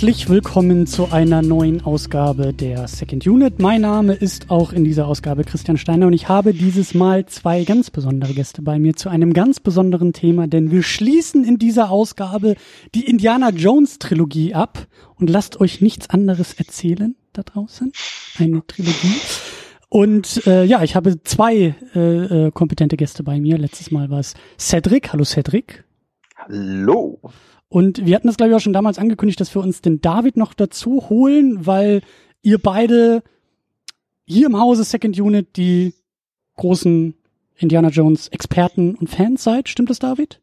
Herzlich willkommen zu einer neuen Ausgabe der Second Unit. Mein Name ist auch in dieser Ausgabe Christian Steiner und ich habe dieses Mal zwei ganz besondere Gäste bei mir zu einem ganz besonderen Thema, denn wir schließen in dieser Ausgabe die Indiana Jones Trilogie ab und lasst euch nichts anderes erzählen da draußen. Eine Trilogie. Und äh, ja, ich habe zwei äh, äh, kompetente Gäste bei mir. Letztes Mal war es Cedric. Hallo Cedric. Hallo. Und wir hatten das, glaube ich, auch schon damals angekündigt, dass wir uns den David noch dazu holen, weil ihr beide hier im Hause Second Unit die großen Indiana Jones Experten und Fans seid. Stimmt das, David?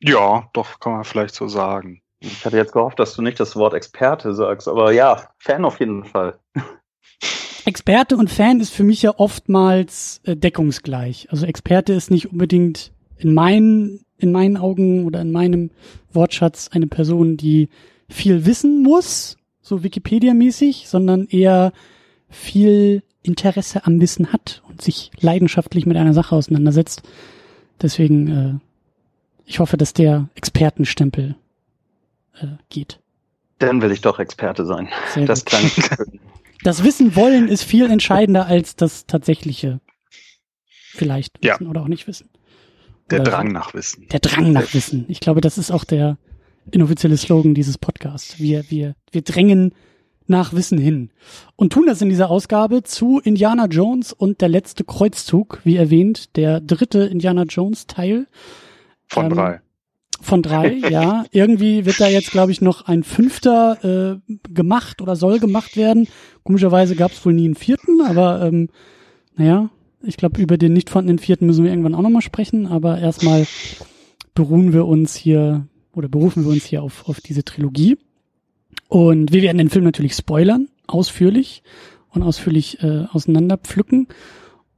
Ja, doch, kann man vielleicht so sagen. Ich hatte jetzt gehofft, dass du nicht das Wort Experte sagst, aber ja, Fan auf jeden Fall. Experte und Fan ist für mich ja oftmals äh, deckungsgleich. Also Experte ist nicht unbedingt in meinen in meinen Augen oder in meinem Wortschatz eine Person, die viel wissen muss, so Wikipedia-mäßig, sondern eher viel Interesse am Wissen hat und sich leidenschaftlich mit einer Sache auseinandersetzt. Deswegen, äh, ich hoffe, dass der Expertenstempel äh, geht. Dann will ich doch Experte sein. Sehr das klang Das Wissen wollen ist viel entscheidender als das tatsächliche vielleicht Ja. wissen oder auch nicht wissen. Der Oder- Drang nach Wissen. Der Drang nach Wissen. Ich glaube, das ist auch der inoffizielle Slogan dieses Podcasts. Wir, wir, wir drängen nach Wissen hin und tun das in dieser Ausgabe zu Indiana Jones und der letzte Kreuzzug, wie erwähnt, der dritte Indiana Jones Teil Von Ähm, drei. von drei, ja. Irgendwie wird da jetzt, glaube ich, noch ein fünfter äh, gemacht oder soll gemacht werden. Komischerweise gab es wohl nie einen vierten, aber ähm, naja, ich glaube, über den nicht vorhandenen vierten müssen wir irgendwann auch nochmal sprechen, aber erstmal beruhen wir uns hier oder berufen wir uns hier auf, auf diese Trilogie. Und wir werden den Film natürlich spoilern, ausführlich und ausführlich äh, auseinanderpflücken.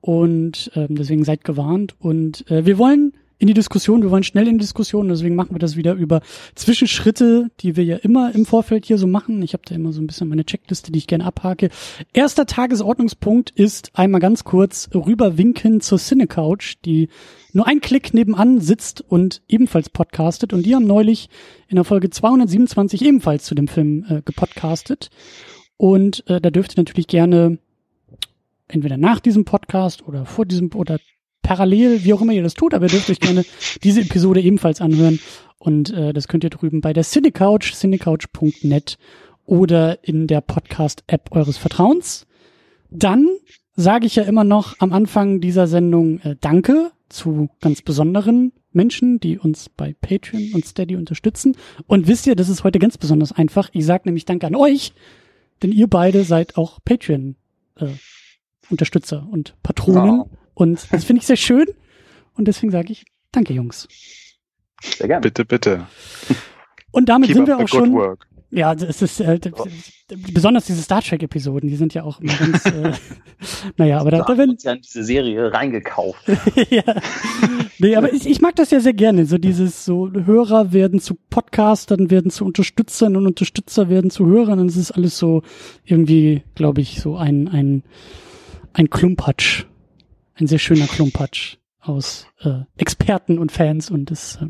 Und ähm, deswegen seid gewarnt. Und äh, wir wollen in die Diskussion, wir wollen schnell in die Diskussion, deswegen machen wir das wieder über Zwischenschritte, die wir ja immer im Vorfeld hier so machen. Ich habe da immer so ein bisschen meine Checkliste, die ich gerne abhake. Erster Tagesordnungspunkt ist einmal ganz kurz rüberwinken zur Cinecouch, die nur ein Klick nebenan sitzt und ebenfalls podcastet. Und die haben neulich in der Folge 227 ebenfalls zu dem Film äh, gepodcastet. Und äh, da dürft ihr natürlich gerne entweder nach diesem Podcast oder vor diesem oder parallel, wie auch immer ihr das tut, aber ihr dürft euch gerne diese Episode ebenfalls anhören. Und äh, das könnt ihr drüben bei der Cinecouch, cinecouch.net oder in der Podcast-App eures Vertrauens. Dann sage ich ja immer noch am Anfang dieser Sendung äh, Danke zu ganz besonderen Menschen, die uns bei Patreon und Steady unterstützen. Und wisst ihr, das ist heute ganz besonders einfach. Ich sage nämlich Danke an euch, denn ihr beide seid auch Patreon äh, Unterstützer und Patronen. Wow. Und das finde ich sehr schön. Und deswegen sage ich Danke, Jungs. Sehr gerne. Bitte, bitte. Und damit Keep sind wir auch schon. work. Ja, das ist äh, das, besonders diese Star Trek Episoden, die sind ja auch immer ganz. Äh, naja, aber da, Da da haben wir werden uns ja in diese Serie reingekauft. ja. Nee, aber ich, ich mag das ja sehr gerne. So dieses so Hörer werden zu Podcastern, werden zu Unterstützern und Unterstützer werden zu Hörern. Und es ist alles so irgendwie, glaube ich, so ein, ein, ein Klumpatsch. Ein sehr schöner Klumpatsch aus äh, Experten und Fans und es, äh,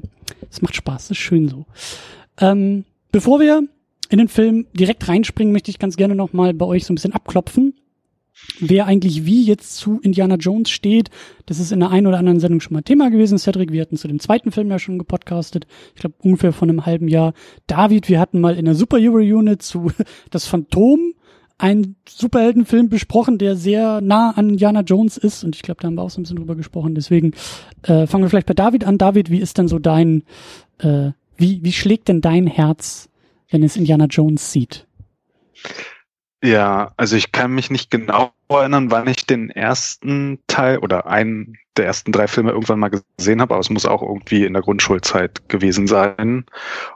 es macht Spaß, es ist schön so. Ähm, bevor wir in den Film direkt reinspringen, möchte ich ganz gerne nochmal bei euch so ein bisschen abklopfen, wer eigentlich wie jetzt zu Indiana Jones steht. Das ist in der einen oder anderen Sendung schon mal Thema gewesen, Cedric. Wir hatten zu dem zweiten Film ja schon gepodcastet. Ich glaube ungefähr vor einem halben Jahr. David, wir hatten mal in der Superhero Unit zu Das Phantom einen Superheldenfilm besprochen, der sehr nah an Indiana Jones ist. Und ich glaube, da haben wir auch so ein bisschen drüber gesprochen. Deswegen äh, fangen wir vielleicht bei David an. David, wie ist denn so dein, äh, wie, wie schlägt denn dein Herz, wenn es Indiana Jones sieht? Ja, also ich kann mich nicht genau erinnern, wann ich den ersten Teil oder einen der ersten drei Filme irgendwann mal gesehen habe, aber es muss auch irgendwie in der Grundschulzeit gewesen sein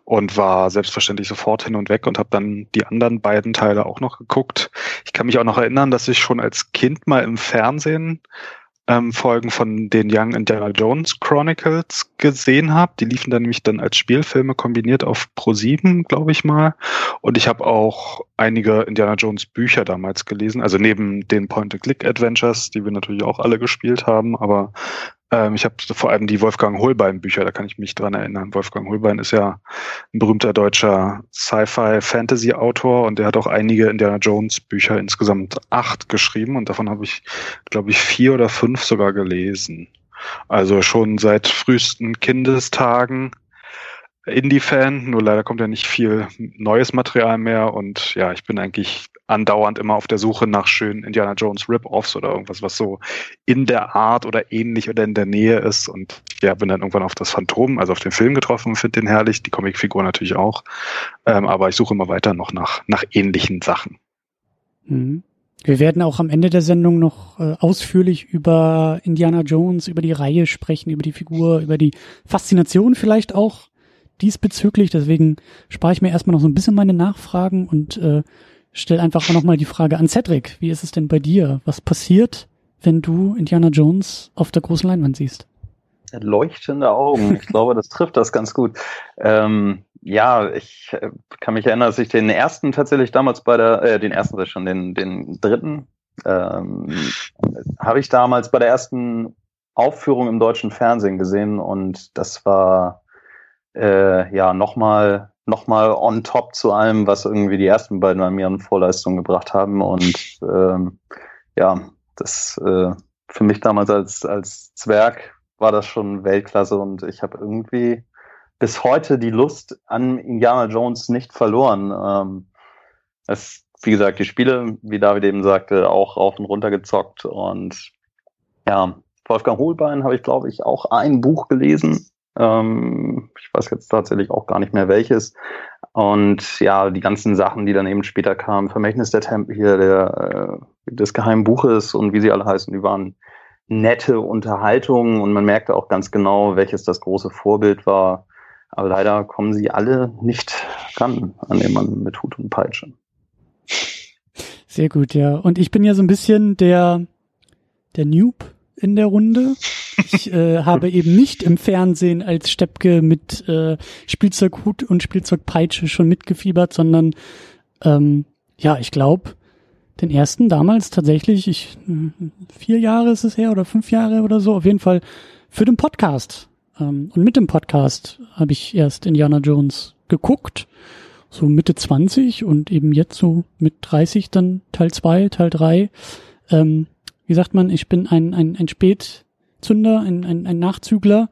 und war selbstverständlich sofort hin und weg und habe dann die anderen beiden Teile auch noch geguckt. Ich kann mich auch noch erinnern, dass ich schon als Kind mal im Fernsehen ähm, Folgen von den Young Indiana Jones Chronicles gesehen habe. Die liefen dann nämlich dann als Spielfilme kombiniert auf Pro7, glaube ich mal. Und ich habe auch einige Indiana Jones Bücher damals gelesen, also neben den Point-and-Click-Adventures, die wir natürlich auch alle gespielt haben, aber Ähm, ich habe vor allem die Wolfgang Holbein-Bücher, da kann ich mich dran erinnern. Wolfgang Holbein ist ja ein berühmter deutscher Sci-Fi-Fantasy-Autor und der hat auch einige Indiana Jones-Bücher, insgesamt acht geschrieben und davon habe ich, glaube ich, vier oder fünf sogar gelesen. Also schon seit frühesten Kindestagen Indie-Fan, nur leider kommt ja nicht viel neues Material mehr und ja, ich bin eigentlich andauernd immer auf der Suche nach schönen Indiana Jones Rip-Offs oder irgendwas, was so in der Art oder ähnlich oder in der Nähe ist und ja, bin dann irgendwann auf das Phantom, also auf den Film getroffen, finde den herrlich, die Comicfigur natürlich auch, ähm, aber ich suche immer weiter noch nach, nach ähnlichen Sachen. Mhm. Wir werden auch am Ende der Sendung noch äh, ausführlich über Indiana Jones, über die Reihe sprechen, über die Figur, über die Faszination vielleicht auch diesbezüglich. Deswegen spare ich mir erstmal noch so ein bisschen meine Nachfragen und äh, stelle einfach nochmal die Frage an Cedric. Wie ist es denn bei dir? Was passiert, wenn du Indiana Jones auf der großen Leinwand siehst? Leuchtende Augen. Ich glaube, das trifft das ganz gut. Ähm, ja, ich äh, kann mich erinnern, dass ich den ersten tatsächlich damals bei der, äh, den ersten schon, den, den dritten, ähm, habe ich damals bei der ersten Aufführung im deutschen Fernsehen gesehen und das war äh, ja nochmal noch mal on top zu allem, was irgendwie die ersten beiden bei mir an Vorleistungen gebracht haben. Und ähm, ja, das äh, für mich damals als, als Zwerg war das schon Weltklasse und ich habe irgendwie bis heute die Lust an Indiana Jones nicht verloren. Ähm, es, wie gesagt, die Spiele, wie David eben sagte, auch rauf und runter gezockt und ja, Wolfgang Hohlbein habe ich, glaube ich, auch ein Buch gelesen ähm, ich weiß jetzt tatsächlich auch gar nicht mehr welches. Und ja, die ganzen Sachen, die dann eben später kamen, Vermächtnis der Tempel hier, der, äh, des geheimen Buches und wie sie alle heißen, die waren nette Unterhaltungen und man merkte auch ganz genau, welches das große Vorbild war. Aber leider kommen sie alle nicht ran an den Mann mit Hut und Peitsche. Sehr gut, ja. Und ich bin ja so ein bisschen der, der Noob in der Runde. Ich äh, habe eben nicht im Fernsehen als Steppke mit äh, Spielzeughut und Spielzeugpeitsche schon mitgefiebert, sondern ähm, ja, ich glaube, den ersten damals tatsächlich, ich äh, vier Jahre ist es her oder fünf Jahre oder so, auf jeden Fall für den Podcast. Ähm, und mit dem Podcast habe ich erst Indiana Jones geguckt, so Mitte 20 und eben jetzt so mit 30 dann Teil 2, Teil 3. Ähm, wie sagt man, ich bin ein, ein, ein Spät, Zünder, ein, ein, ein Nachzügler.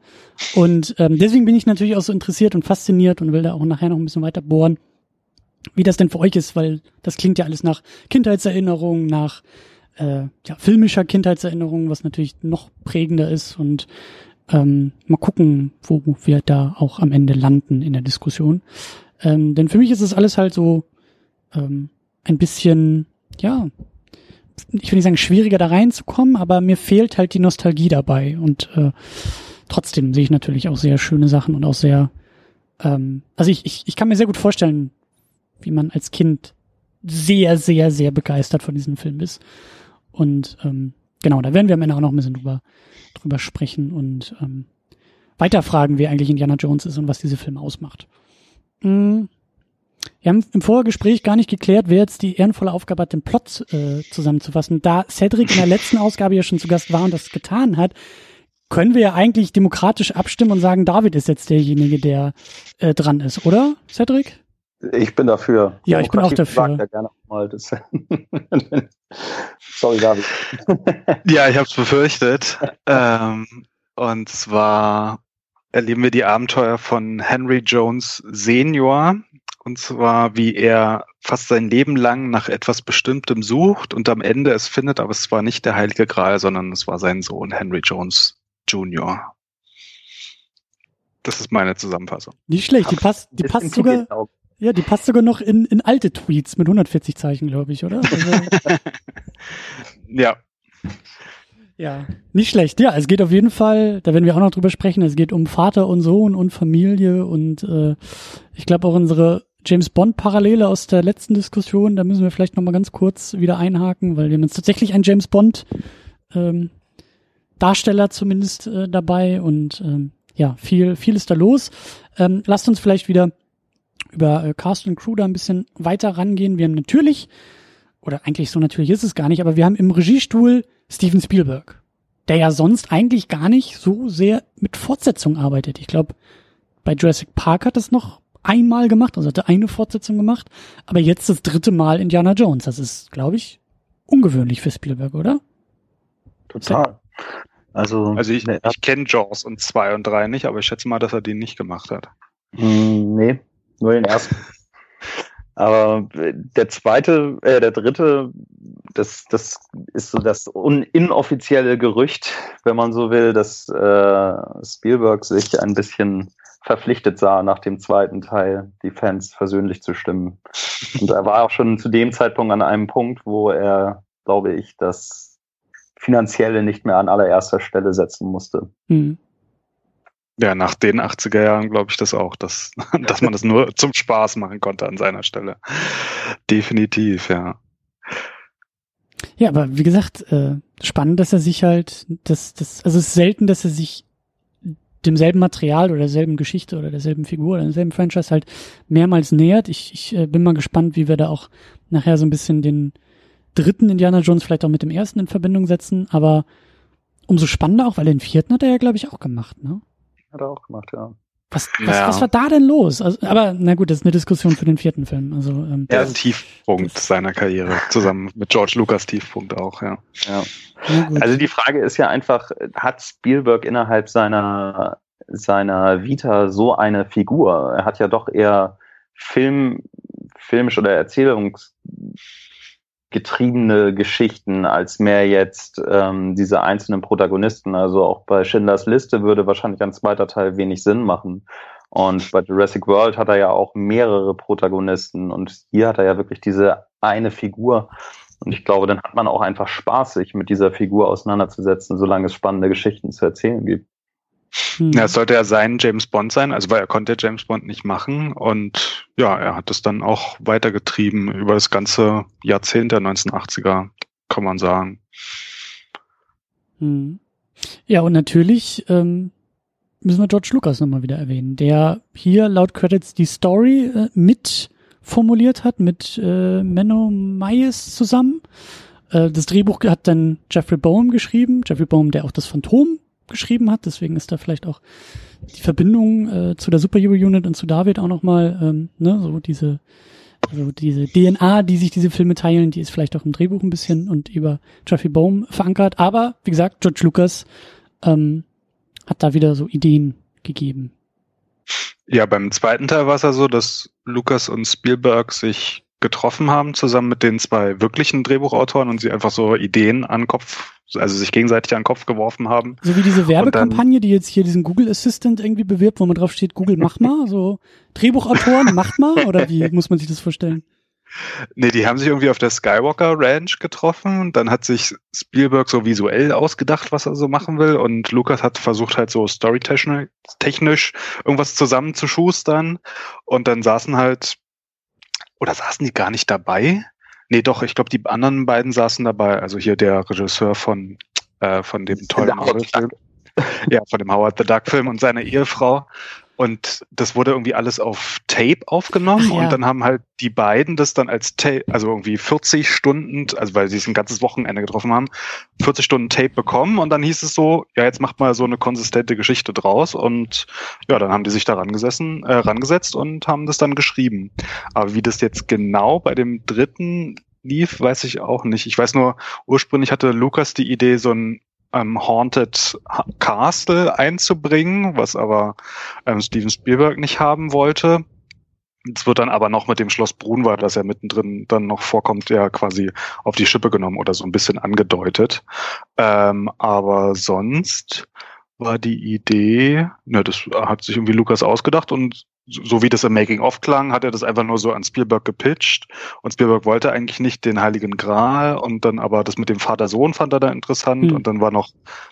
Und ähm, deswegen bin ich natürlich auch so interessiert und fasziniert und will da auch nachher noch ein bisschen weiter bohren, wie das denn für euch ist, weil das klingt ja alles nach Kindheitserinnerung, nach äh, ja, filmischer Kindheitserinnerung, was natürlich noch prägender ist. Und ähm, mal gucken, wo wir da auch am Ende landen in der Diskussion. Ähm, denn für mich ist es alles halt so ähm, ein bisschen, ja, ich will nicht sagen, schwieriger da reinzukommen, aber mir fehlt halt die Nostalgie dabei. Und äh, trotzdem sehe ich natürlich auch sehr schöne Sachen und auch sehr, ähm, also ich, ich, ich kann mir sehr gut vorstellen, wie man als Kind sehr, sehr, sehr begeistert von diesem Film ist. Und ähm, genau, da werden wir am Ende auch noch ein bisschen drüber, drüber sprechen und ähm, weiterfragen, wer eigentlich Indiana Jones ist und was diese Filme ausmacht. Mhm. Wir haben im Vorgespräch gar nicht geklärt, wer jetzt die ehrenvolle Aufgabe hat, den Plot äh, zusammenzufassen. Da Cedric in der letzten Ausgabe ja schon zu Gast war und das getan hat, können wir ja eigentlich demokratisch abstimmen und sagen, David ist jetzt derjenige, der äh, dran ist, oder, Cedric? Ich bin dafür. Ja, ich bin auch dafür. Ja gerne mal das. Sorry, David. ja, ich habe es befürchtet. ähm, und zwar erleben wir die Abenteuer von Henry Jones Senior, und zwar, wie er fast sein Leben lang nach etwas Bestimmtem sucht und am Ende es findet, aber es war nicht der Heilige Gral, sondern es war sein Sohn Henry Jones Jr. Das ist meine Zusammenfassung. Nicht schlecht, die passt, die passt sogar, ja, die passt sogar noch in, in alte Tweets mit 140 Zeichen, glaube ich, oder? Also, ja. Ja, nicht schlecht. Ja, es geht auf jeden Fall, da werden wir auch noch drüber sprechen, es geht um Vater und Sohn und Familie und äh, ich glaube auch unsere James Bond Parallele aus der letzten Diskussion, da müssen wir vielleicht noch mal ganz kurz wieder einhaken, weil wir haben jetzt tatsächlich einen James Bond ähm, Darsteller zumindest äh, dabei und ähm, ja, viel viel ist da los. Ähm, lasst uns vielleicht wieder über äh, Cast und Crew da ein bisschen weiter rangehen. Wir haben natürlich oder eigentlich so natürlich ist es gar nicht, aber wir haben im Regiestuhl Steven Spielberg. der ja sonst eigentlich gar nicht so sehr mit Fortsetzung arbeitet. Ich glaube, bei Jurassic Park hat es noch einmal gemacht, also hat er eine Fortsetzung gemacht, aber jetzt das dritte Mal Indiana Jones. Das ist, glaube ich, ungewöhnlich für Spielberg, oder? Total. Also, also ich, ich kenne Jaws und zwei und drei nicht, aber ich schätze mal, dass er den nicht gemacht hat. Mm, nee, nur den ersten. aber der zweite, äh, der dritte, das, das ist so das inoffizielle Gerücht, wenn man so will, dass äh, Spielberg sich ein bisschen verpflichtet sah, nach dem zweiten Teil die Fans versöhnlich zu stimmen. Und er war auch schon zu dem Zeitpunkt an einem Punkt, wo er, glaube ich, das Finanzielle nicht mehr an allererster Stelle setzen musste. Mhm. Ja, nach den 80er Jahren glaube ich das auch, dass, dass man das nur zum Spaß machen konnte an seiner Stelle. Definitiv, ja. Ja, aber wie gesagt, äh, spannend, dass er sich halt, das, das, also es ist selten, dass er sich demselben Material oder derselben Geschichte oder derselben Figur oder derselben Franchise halt mehrmals nähert. Ich, ich äh, bin mal gespannt, wie wir da auch nachher so ein bisschen den dritten Indiana Jones vielleicht auch mit dem ersten in Verbindung setzen, aber umso spannender auch, weil den vierten hat er ja, glaube ich, auch gemacht, ne? Hat er auch gemacht, ja. Was, was, ja. was war da denn los? Also, aber na gut, das ist eine Diskussion für den vierten Film. Also ähm, der Tiefpunkt seiner Karriere, zusammen mit George Lucas Tiefpunkt auch, ja. ja. Also die Frage ist ja einfach, hat Spielberg innerhalb seiner seiner Vita so eine Figur? Er hat ja doch eher Film, filmisch oder Erzählungs getriebene Geschichten als mehr jetzt ähm, diese einzelnen Protagonisten. Also auch bei Schindlers Liste würde wahrscheinlich ein zweiter Teil wenig Sinn machen. Und bei Jurassic World hat er ja auch mehrere Protagonisten und hier hat er ja wirklich diese eine Figur. Und ich glaube, dann hat man auch einfach Spaß, sich mit dieser Figur auseinanderzusetzen, solange es spannende Geschichten zu erzählen gibt. Hm. Ja, es sollte ja sein James Bond sein, also weil er konnte James Bond nicht machen und ja, er hat es dann auch weitergetrieben über das ganze Jahrzehnt der 1980er, kann man sagen. Hm. Ja, und natürlich ähm, müssen wir George Lucas nochmal wieder erwähnen, der hier laut Credits die Story äh, mit formuliert hat mit äh, Menno Meyes zusammen. Äh, das Drehbuch hat dann Jeffrey Bohm geschrieben, Jeffrey Bohm, der auch das Phantom geschrieben hat. Deswegen ist da vielleicht auch die Verbindung äh, zu der Superhero Unit und zu David auch nochmal, ähm, ne, so diese, also diese DNA, die sich diese Filme teilen, die ist vielleicht auch im Drehbuch ein bisschen und über Jeffrey Bohm verankert. Aber wie gesagt, George Lucas ähm, hat da wieder so Ideen gegeben. Ja, beim zweiten Teil war es ja so, dass Lucas und Spielberg sich getroffen haben, zusammen mit den zwei wirklichen Drehbuchautoren und sie einfach so Ideen an den Kopf, also sich gegenseitig an den Kopf geworfen haben. So wie diese Werbekampagne, die jetzt hier diesen Google Assistant irgendwie bewirbt, wo man drauf steht, Google mach mal, so Drehbuchautoren macht mal, oder wie muss man sich das vorstellen? Nee, die haben sich irgendwie auf der Skywalker Ranch getroffen und dann hat sich Spielberg so visuell ausgedacht, was er so machen will und Lucas hat versucht halt so storytechnisch irgendwas zusammenzuschustern und dann saßen halt oder saßen die gar nicht dabei? Nee, doch, ich glaube, die anderen beiden saßen dabei. Also hier der Regisseur von, äh, von dem tollen Marvel-Film. ja, von dem Howard the Duck-Film und seine Ehefrau. Und das wurde irgendwie alles auf Tape aufgenommen ja. und dann haben halt die beiden das dann als Tape, also irgendwie 40 Stunden, also weil sie es ein ganzes Wochenende getroffen haben, 40 Stunden Tape bekommen und dann hieß es so, ja, jetzt macht mal so eine konsistente Geschichte draus und ja, dann haben die sich da rangesessen, äh, rangesetzt und haben das dann geschrieben. Aber wie das jetzt genau bei dem dritten lief, weiß ich auch nicht. Ich weiß nur, ursprünglich hatte Lukas die Idee, so ein ähm, Haunted Castle einzubringen, was aber ähm, Steven Spielberg nicht haben wollte. Es wird dann aber noch mit dem Schloss Brunwald, das ja mittendrin dann noch vorkommt, ja quasi auf die Schippe genommen oder so ein bisschen angedeutet. Ähm, aber sonst war die Idee, ne, das hat sich irgendwie Lukas ausgedacht und so wie das im Making-of klang, hat er das einfach nur so an Spielberg gepitcht. Und Spielberg wollte eigentlich nicht den Heiligen Gral und dann aber das mit dem Vater-Sohn fand er da interessant. Mhm. Und dann war noch,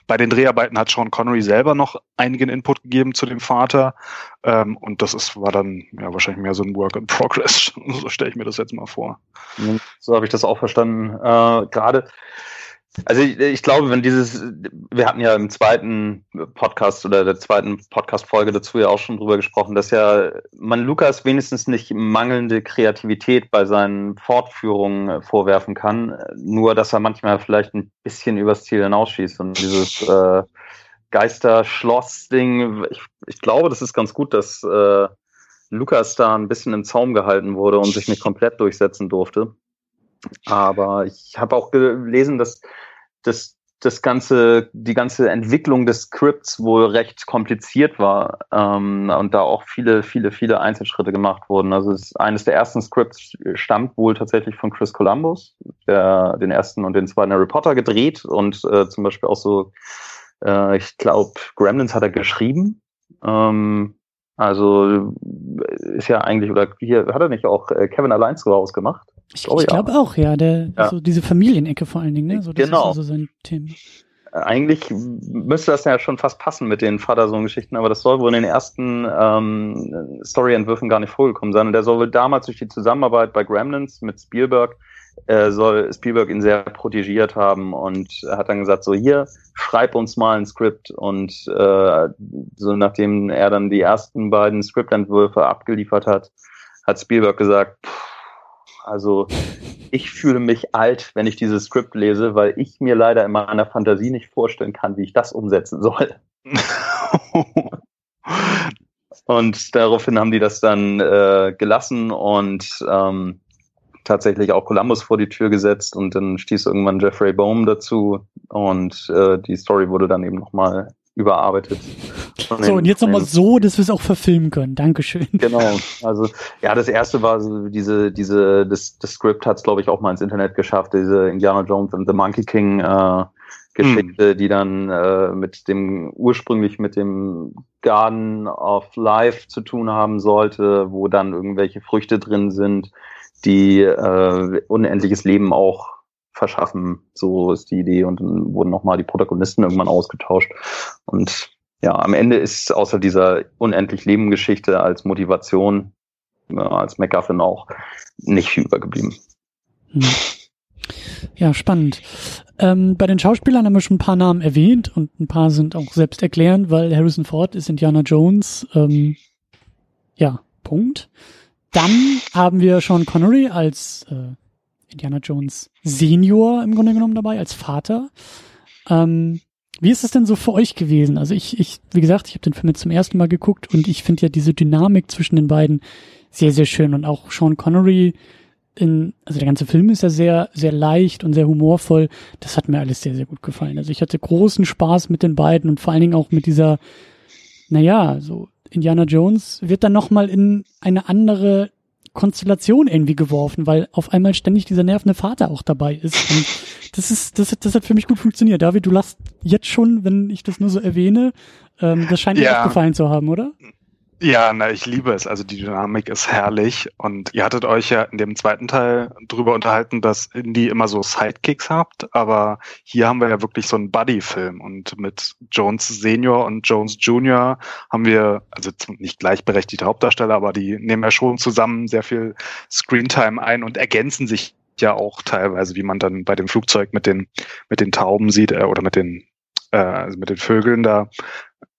bei den Dreharbeiten hat Sean Connery selber noch einigen Input gegeben zu dem Vater. Ähm, und das ist, war dann ja wahrscheinlich mehr so ein Work in Progress. so stelle ich mir das jetzt mal vor. So habe ich das auch verstanden. Äh, Gerade Also ich, ich, glaube, wenn dieses, wir hatten ja im zweiten Podcast oder der zweiten Podcast-Folge dazu ja auch schon drüber gesprochen, dass ja man Lukas wenigstens nicht mangelnde Kreativität bei seinen Fortführungen vorwerfen kann, nur dass er manchmal vielleicht ein bisschen übers Ziel hinausschießt und dieses äh, Geister-Schloss-Ding, ich, ich glaube, das ist ganz gut, dass äh, Lukas da ein bisschen im Zaum gehalten wurde und sich nicht komplett durchsetzen durfte. Aber ich habe auch gelesen, dass, dass das ganze, die ganze Entwicklung des Scripts wohl recht kompliziert war ähm, und da auch viele, viele, viele Einzelschritte gemacht wurden. Also es, eines der ersten Scripts stammt wohl tatsächlich von Chris Columbus, der den ersten und den zweiten Harry Potter gedreht und äh, zum Beispiel auch so, äh, ich glaube, Gremlins hat er geschrieben. Ähm, also ist ja eigentlich, oder hier hat er nicht auch äh, Kevin allein zu Hause gemacht? Ich, ich glaube ja. auch, ja. Der, ja. So diese Familienecke vor allen Dingen, ne? So, das genau. ist also sein Thema. Eigentlich müsste das ja schon fast passen mit den Vater-Sohn-Geschichten, aber das soll wohl in den ersten ähm, Story-Entwürfen gar nicht vorgekommen sein. Und der soll wohl damals durch die Zusammenarbeit bei Gremlins mit Spielberg äh, soll Spielberg ihn sehr protegiert haben und hat dann gesagt, so hier, schreib uns mal ein Skript und äh, so nachdem er dann die ersten beiden Skriptentwürfe abgeliefert hat, hat Spielberg gesagt, pff, also ich fühle mich alt, wenn ich dieses Skript lese, weil ich mir leider in meiner Fantasie nicht vorstellen kann, wie ich das umsetzen soll. und daraufhin haben die das dann äh, gelassen und ähm, tatsächlich auch Columbus vor die Tür gesetzt und dann stieß irgendwann Jeffrey Bohm dazu und äh, die Story wurde dann eben nochmal überarbeitet. So, und jetzt nochmal so, dass wir es auch verfilmen können. Dankeschön. Genau. Also, ja, das erste war so diese, diese, das, das Skript hat es, glaube ich, auch mal ins Internet geschafft, diese Indiana Jones and the Monkey King äh, Geschichte, hm. die dann äh, mit dem ursprünglich mit dem Garden of Life zu tun haben sollte, wo dann irgendwelche Früchte drin sind, die äh, unendliches Leben auch verschaffen. So ist die Idee. Und dann wurden nochmal die Protagonisten irgendwann ausgetauscht. Und ja, am Ende ist außer dieser unendlich Leben-Geschichte als Motivation, ja, als MacGuffin auch, nicht viel übergeblieben. Hm. Ja, spannend. Ähm, bei den Schauspielern haben wir schon ein paar Namen erwähnt und ein paar sind auch selbst erklärend, weil Harrison Ford ist Indiana Jones. Ähm, ja, Punkt. Dann haben wir Sean Connery als äh, Indiana Jones Senior im Grunde genommen dabei, als Vater. Ähm, wie ist es denn so für euch gewesen? Also ich, ich, wie gesagt, ich habe den Film jetzt zum ersten Mal geguckt und ich finde ja diese Dynamik zwischen den beiden sehr, sehr schön und auch Sean Connery in, also der ganze Film ist ja sehr, sehr leicht und sehr humorvoll. Das hat mir alles sehr, sehr gut gefallen. Also ich hatte großen Spaß mit den beiden und vor allen Dingen auch mit dieser, naja, so Indiana Jones wird dann nochmal in eine andere Konstellation irgendwie geworfen, weil auf einmal ständig dieser nervende Vater auch dabei ist. Und das ist, das, das hat für mich gut funktioniert. David, du lachst jetzt schon, wenn ich das nur so erwähne. Ähm, das scheint dir auch gefallen zu haben, oder? Ja, na, ich liebe es. Also die Dynamik ist herrlich. Und ihr hattet euch ja in dem zweiten Teil drüber unterhalten, dass Indie immer so Sidekicks habt. Aber hier haben wir ja wirklich so einen Buddy-Film. Und mit Jones Senior und Jones Junior haben wir, also nicht gleichberechtigte Hauptdarsteller, aber die nehmen ja schon zusammen sehr viel Screentime ein und ergänzen sich ja auch teilweise, wie man dann bei dem Flugzeug mit den, mit den Tauben sieht, äh, oder mit den, äh, also mit den Vögeln da,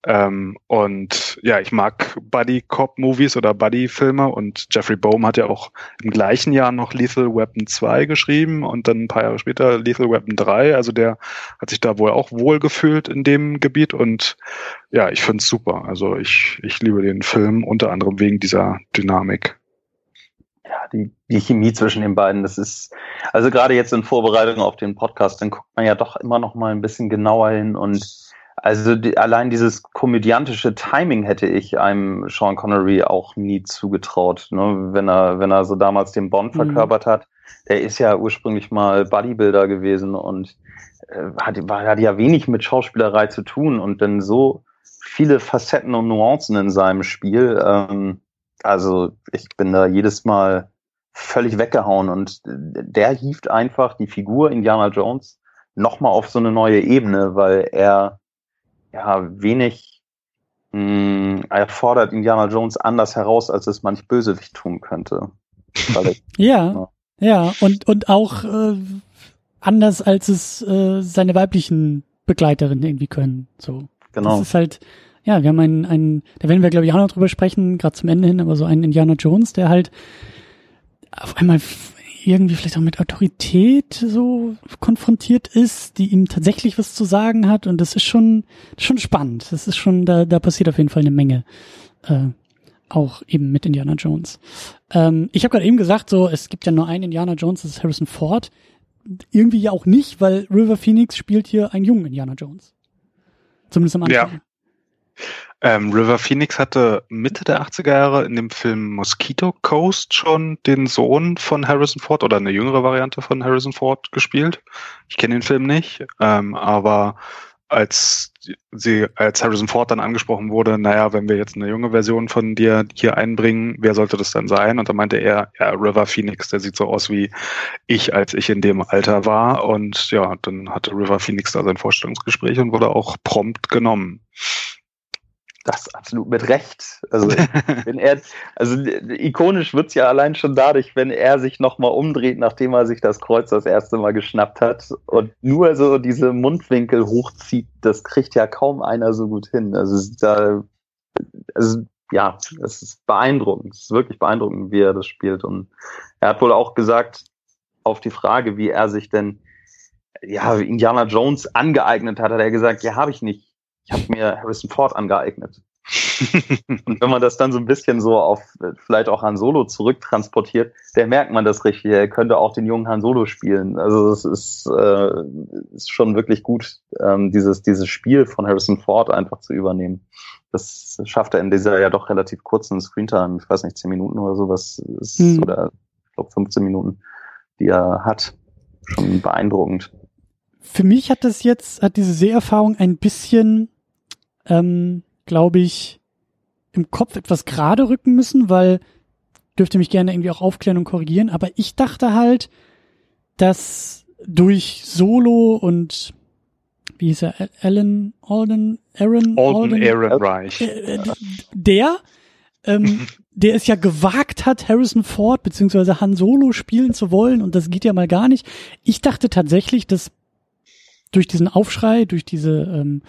ähm, und ja, ich mag Buddy Cop Movies oder Buddy Filme und Jeffrey Bohm hat ja auch im gleichen Jahr noch Lethal Weapon 2 geschrieben und dann ein paar Jahre später Lethal Weapon 3. Also der hat sich da wohl auch wohl gefühlt in dem Gebiet und ja, ich finde es super. Also ich, ich liebe den Film unter anderem wegen dieser Dynamik. Ja, die, die Chemie zwischen den beiden, das ist, also gerade jetzt in Vorbereitung auf den Podcast, dann guckt man ja doch immer noch mal ein bisschen genauer hin und also die, allein dieses komödiantische Timing hätte ich einem Sean Connery auch nie zugetraut, ne? wenn er wenn er so damals den Bond mhm. verkörpert hat. Der ist ja ursprünglich mal Bodybuilder gewesen und äh, hat, war, hat ja wenig mit Schauspielerei zu tun und dann so viele Facetten und Nuancen in seinem Spiel. Ähm, also ich bin da jedes Mal völlig weggehauen und der hieft einfach die Figur Indiana Jones nochmal auf so eine neue Ebene, weil er ja, wenig mh, hm, er fordert Indiana Jones anders heraus, als es manch Bösewicht tun könnte. Ich, ja, ja, ja, und, und auch, äh, anders als es äh, seine weiblichen Begleiterinnen irgendwie können. So. Genau. Das ist halt, ja, wir haben einen, einen da werden wir, glaube ich, auch noch drüber sprechen, gerade zum Ende hin, aber so einen Indiana Jones, der halt auf einmal irgendwie vielleicht auch mit Autorität so konfrontiert ist, die ihm tatsächlich was zu sagen hat und das ist schon, schon spannend. Das ist schon, da, da passiert auf jeden Fall eine Menge. Äh, auch eben mit Indiana Jones. Ähm, ich habe gerade eben gesagt, so es gibt ja nur einen Indiana Jones, das ist Harrison Ford. Irgendwie ja auch nicht, weil River Phoenix spielt hier einen jungen Indiana Jones. Zumindest am Anfang. Ja. Ähm, River Phoenix hatte Mitte der 80er Jahre in dem Film Mosquito Coast schon den Sohn von Harrison Ford oder eine jüngere Variante von Harrison Ford gespielt. Ich kenne den Film nicht, ähm, aber als sie, als Harrison Ford dann angesprochen wurde, naja, wenn wir jetzt eine junge Version von dir hier einbringen, wer sollte das dann sein? Und dann meinte er, ja, River Phoenix, der sieht so aus wie ich, als ich in dem Alter war. Und ja, dann hatte River Phoenix da sein Vorstellungsgespräch und wurde auch prompt genommen. Das absolut mit Recht. Also wenn er, also ikonisch wird's ja allein schon dadurch, wenn er sich nochmal umdreht, nachdem er sich das Kreuz das erste Mal geschnappt hat und nur so diese Mundwinkel hochzieht, das kriegt ja kaum einer so gut hin. Also es da, also ja, es ist beeindruckend. Es ist wirklich beeindruckend, wie er das spielt. Und er hat wohl auch gesagt, auf die Frage, wie er sich denn ja, Indiana Jones angeeignet hat, hat er gesagt, ja, habe ich nicht. Ich habe mir Harrison Ford angeeignet. Und wenn man das dann so ein bisschen so auf vielleicht auch Han Solo zurücktransportiert, der merkt man das richtig. Er könnte auch den jungen Han Solo spielen. Also es ist, äh, ist schon wirklich gut, ähm, dieses, dieses Spiel von Harrison Ford einfach zu übernehmen. Das schafft er in dieser ja doch relativ kurzen Screentime, ich weiß nicht, 10 Minuten oder sowas, ist, Mhm. oder ich glaube 15 Minuten, die er hat. Schon beeindruckend. Für mich hat das jetzt, hat diese Seherfahrung ein bisschen, ähm, glaube ich, im Kopf etwas gerade rücken müssen, weil dürfte mich gerne irgendwie auch aufklären und korrigieren, aber ich dachte halt, dass durch Solo und wie hieß er, Alan Alden, Aaron Alden Ehrenreich. äh, äh, der, ähm, der es ja gewagt hat, Harrison Ford beziehungsweise Han Solo spielen zu wollen und das geht ja mal gar nicht. Ich dachte tatsächlich, dass durch diesen Aufschrei, durch diese ähm,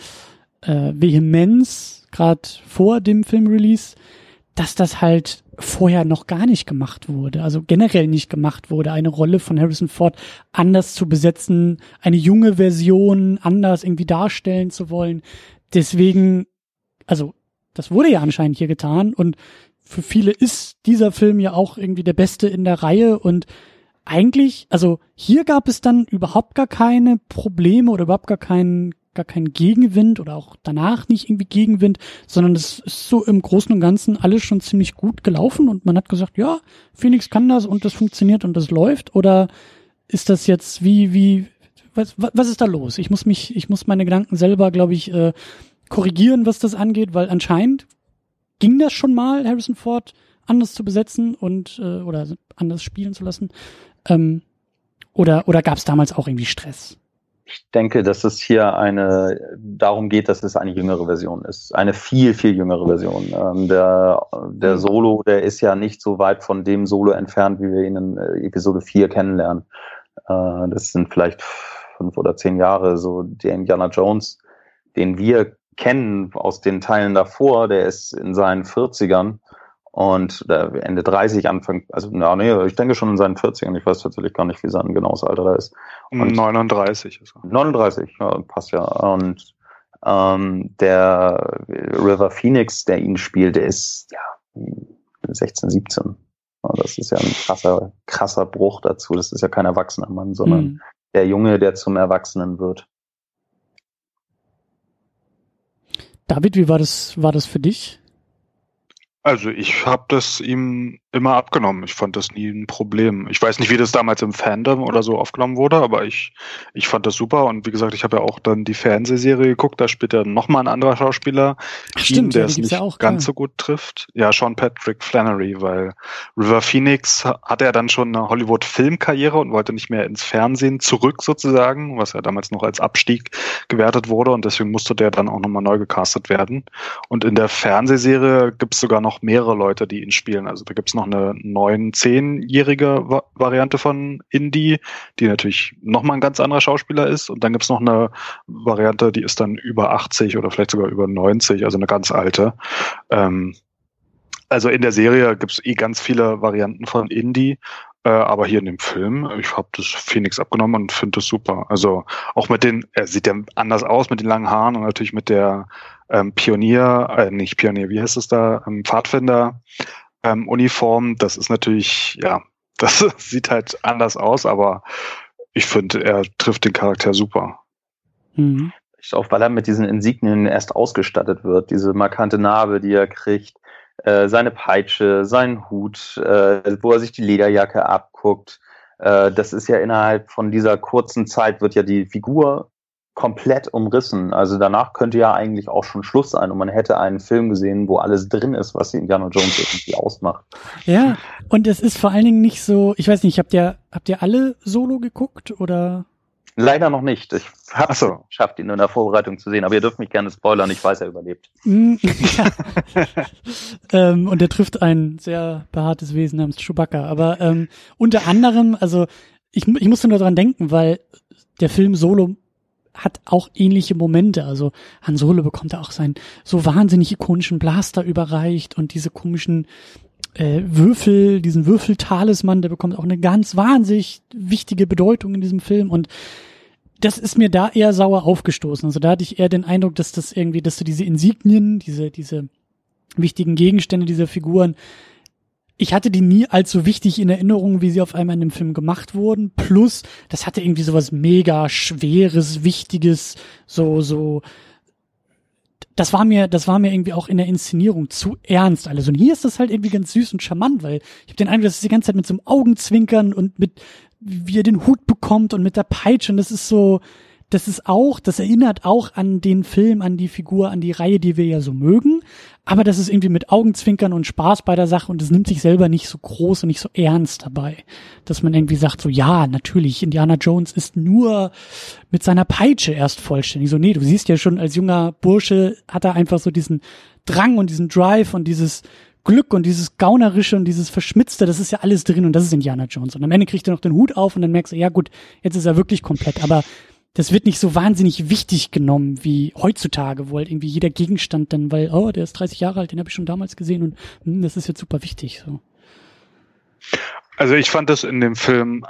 äh, Vehemenz, gerade vor dem Filmrelease, dass das halt vorher noch gar nicht gemacht wurde, also generell nicht gemacht wurde, eine Rolle von Harrison Ford anders zu besetzen, eine junge Version anders irgendwie darstellen zu wollen. Deswegen, also das wurde ja anscheinend hier getan und für viele ist dieser Film ja auch irgendwie der beste in der Reihe und eigentlich, also hier gab es dann überhaupt gar keine Probleme oder überhaupt gar keinen gar keinen Gegenwind oder auch danach nicht irgendwie Gegenwind, sondern es ist so im Großen und Ganzen alles schon ziemlich gut gelaufen und man hat gesagt, ja, Phoenix kann das und das funktioniert und das läuft oder ist das jetzt wie wie was, was ist da los? Ich muss mich ich muss meine Gedanken selber, glaube ich, äh, korrigieren, was das angeht, weil anscheinend ging das schon mal Harrison Ford anders zu besetzen und äh, oder anders spielen zu lassen. Ähm, oder oder gab es damals auch irgendwie Stress? Ich denke, dass es hier eine darum geht, dass es eine jüngere Version ist. Eine viel, viel jüngere Version. Ähm, der, der Solo, der ist ja nicht so weit von dem Solo entfernt, wie wir ihn in äh, Episode 4 kennenlernen. Äh, das sind vielleicht fünf oder zehn Jahre. So der Indiana Jones, den wir kennen aus den Teilen davor, der ist in seinen 40ern und äh, Ende 30, Anfang, also na, nee, ich denke schon in seinen 40ern. Ich weiß tatsächlich gar nicht, wie sein genaues Alter da ist. Und- 39 ist er. 39, ja, passt ja. Und ähm, der River Phoenix, der ihn spielt, der ist ja 16, 17. Ja, das ist ja ein krasser, krasser Bruch dazu. Das ist ja kein erwachsener Mann, sondern Hm. der Junge, der zum Erwachsenen wird. David, wie war das war das für dich? Also ich habe das ihm immer abgenommen. Ich fand das nie ein Problem. Ich weiß nicht, wie das damals im Fandom oder so aufgenommen wurde, aber ich, ich fand das super. Und wie gesagt, ich habe ja auch dann die Fernsehserie geguckt. Da spielt ja nochmal ein anderer Schauspieler, Ach, ihn, der ja, es nicht ja auch. ganz klar. so gut trifft. Ja, Sean Patrick Flannery, weil River Phoenix ha- hatte ja dann schon eine Hollywood-Filmkarriere und wollte nicht mehr ins Fernsehen zurück sozusagen, was ja damals noch als Abstieg gewertet wurde. Und deswegen musste der dann auch nochmal neu gecastet werden. Und in der Fernsehserie gibt es sogar noch mehrere Leute, die ihn spielen. Also da gibt es noch noch eine neun, zehnjährige Va Variante von Indy, die natürlich nochmal ein ganz anderer Schauspieler ist. Und dann gibt's noch eine Variante, die ist dann über 80 oder vielleicht sogar über 90, also eine ganz alte. Ähm, also in der Serie gibt's eh ganz viele Varianten von Indy. Äh, aber hier in dem Film, ich habe das Phoenix abgenommen und finde das super. Also auch mit den, er sieht ja anders aus mit den langen Haaren und natürlich mit der ähm, Pionier, äh, nicht Pionier, wie heißt es da, ähm, Pfadfinder ähm, Uniform. Das ist natürlich, ja, das sieht halt anders aus, aber ich finde, er trifft den Charakter super. Mhm. Auch weil er mit diesen Insignien erst ausgestattet wird, diese markante Narbe, die er kriegt, äh, seine Peitsche, seinen Hut, äh, wo er sich die Lederjacke abguckt. Äh, das ist ja innerhalb von dieser kurzen Zeit wird ja die Figur komplett umrissen. Also danach könnte ja eigentlich auch schon Schluss sein und man hätte einen Film gesehen, wo alles drin ist, was Indiana Jones irgendwie ausmacht. Ja, und es ist vor allen Dingen nicht so, ich weiß nicht, habt ihr, habt ihr alle Solo geguckt oder? Leider noch nicht. Ich habe so. geschafft, ihn in der Vorbereitung zu sehen, aber ihr dürft mich gerne spoilern, ich weiß, er überlebt. Mm, ähm, und er trifft ein sehr behaartes Wesen namens Chewbacca. Aber ähm, unter anderem, also ich, ich musste nur dran denken, weil der Film Solo hat auch ähnliche Momente. Also Han Solo bekommt da auch seinen so wahnsinnig ikonischen Blaster überreicht und diese komischen äh, Würfel, diesen Würfeltalisman, der bekommt auch eine ganz wahnsinnig wichtige Bedeutung in diesem Film und das ist mir da eher sauer aufgestoßen. Also da hatte ich eher den Eindruck, dass das irgendwie, dass du diese Insignien, diese, diese wichtigen Gegenstände dieser Figuren, ich hatte die nie allzu wichtig in Erinnerung, wie sie auf einmal in dem Film gemacht wurden. Plus, das hatte irgendwie sowas mega schweres, wichtiges, so, so, das war mir, das war mir irgendwie auch in der Inszenierung zu ernst alles. Und hier ist das halt irgendwie ganz süß und charmant, weil ich habe den Eindruck, dass es die ganze Zeit mit so einem Augenzwinkern und mit, wie er den Hut bekommt und mit der Peitsche und das ist so, das ist auch, das erinnert auch an den Film, an die Figur, an die Reihe, die wir ja so mögen. Aber das ist irgendwie mit Augenzwinkern und Spaß bei der Sache und es nimmt sich selber nicht so groß und nicht so ernst dabei. Dass man irgendwie sagt, so ja, natürlich, Indiana Jones ist nur mit seiner Peitsche erst vollständig. So, nee, du siehst ja schon, als junger Bursche hat er einfach so diesen Drang und diesen Drive und dieses Glück und dieses Gaunerische und dieses Verschmitzte, das ist ja alles drin und das ist Indiana Jones. Und am Ende kriegt er noch den Hut auf und dann merkst du, ja gut, jetzt ist er wirklich komplett. Aber das wird nicht so wahnsinnig wichtig genommen wie heutzutage, wo halt irgendwie jeder Gegenstand dann, weil, oh, der ist 30 Jahre alt, den habe ich schon damals gesehen und hm, das ist jetzt super wichtig. So. Also ich fand das in dem Film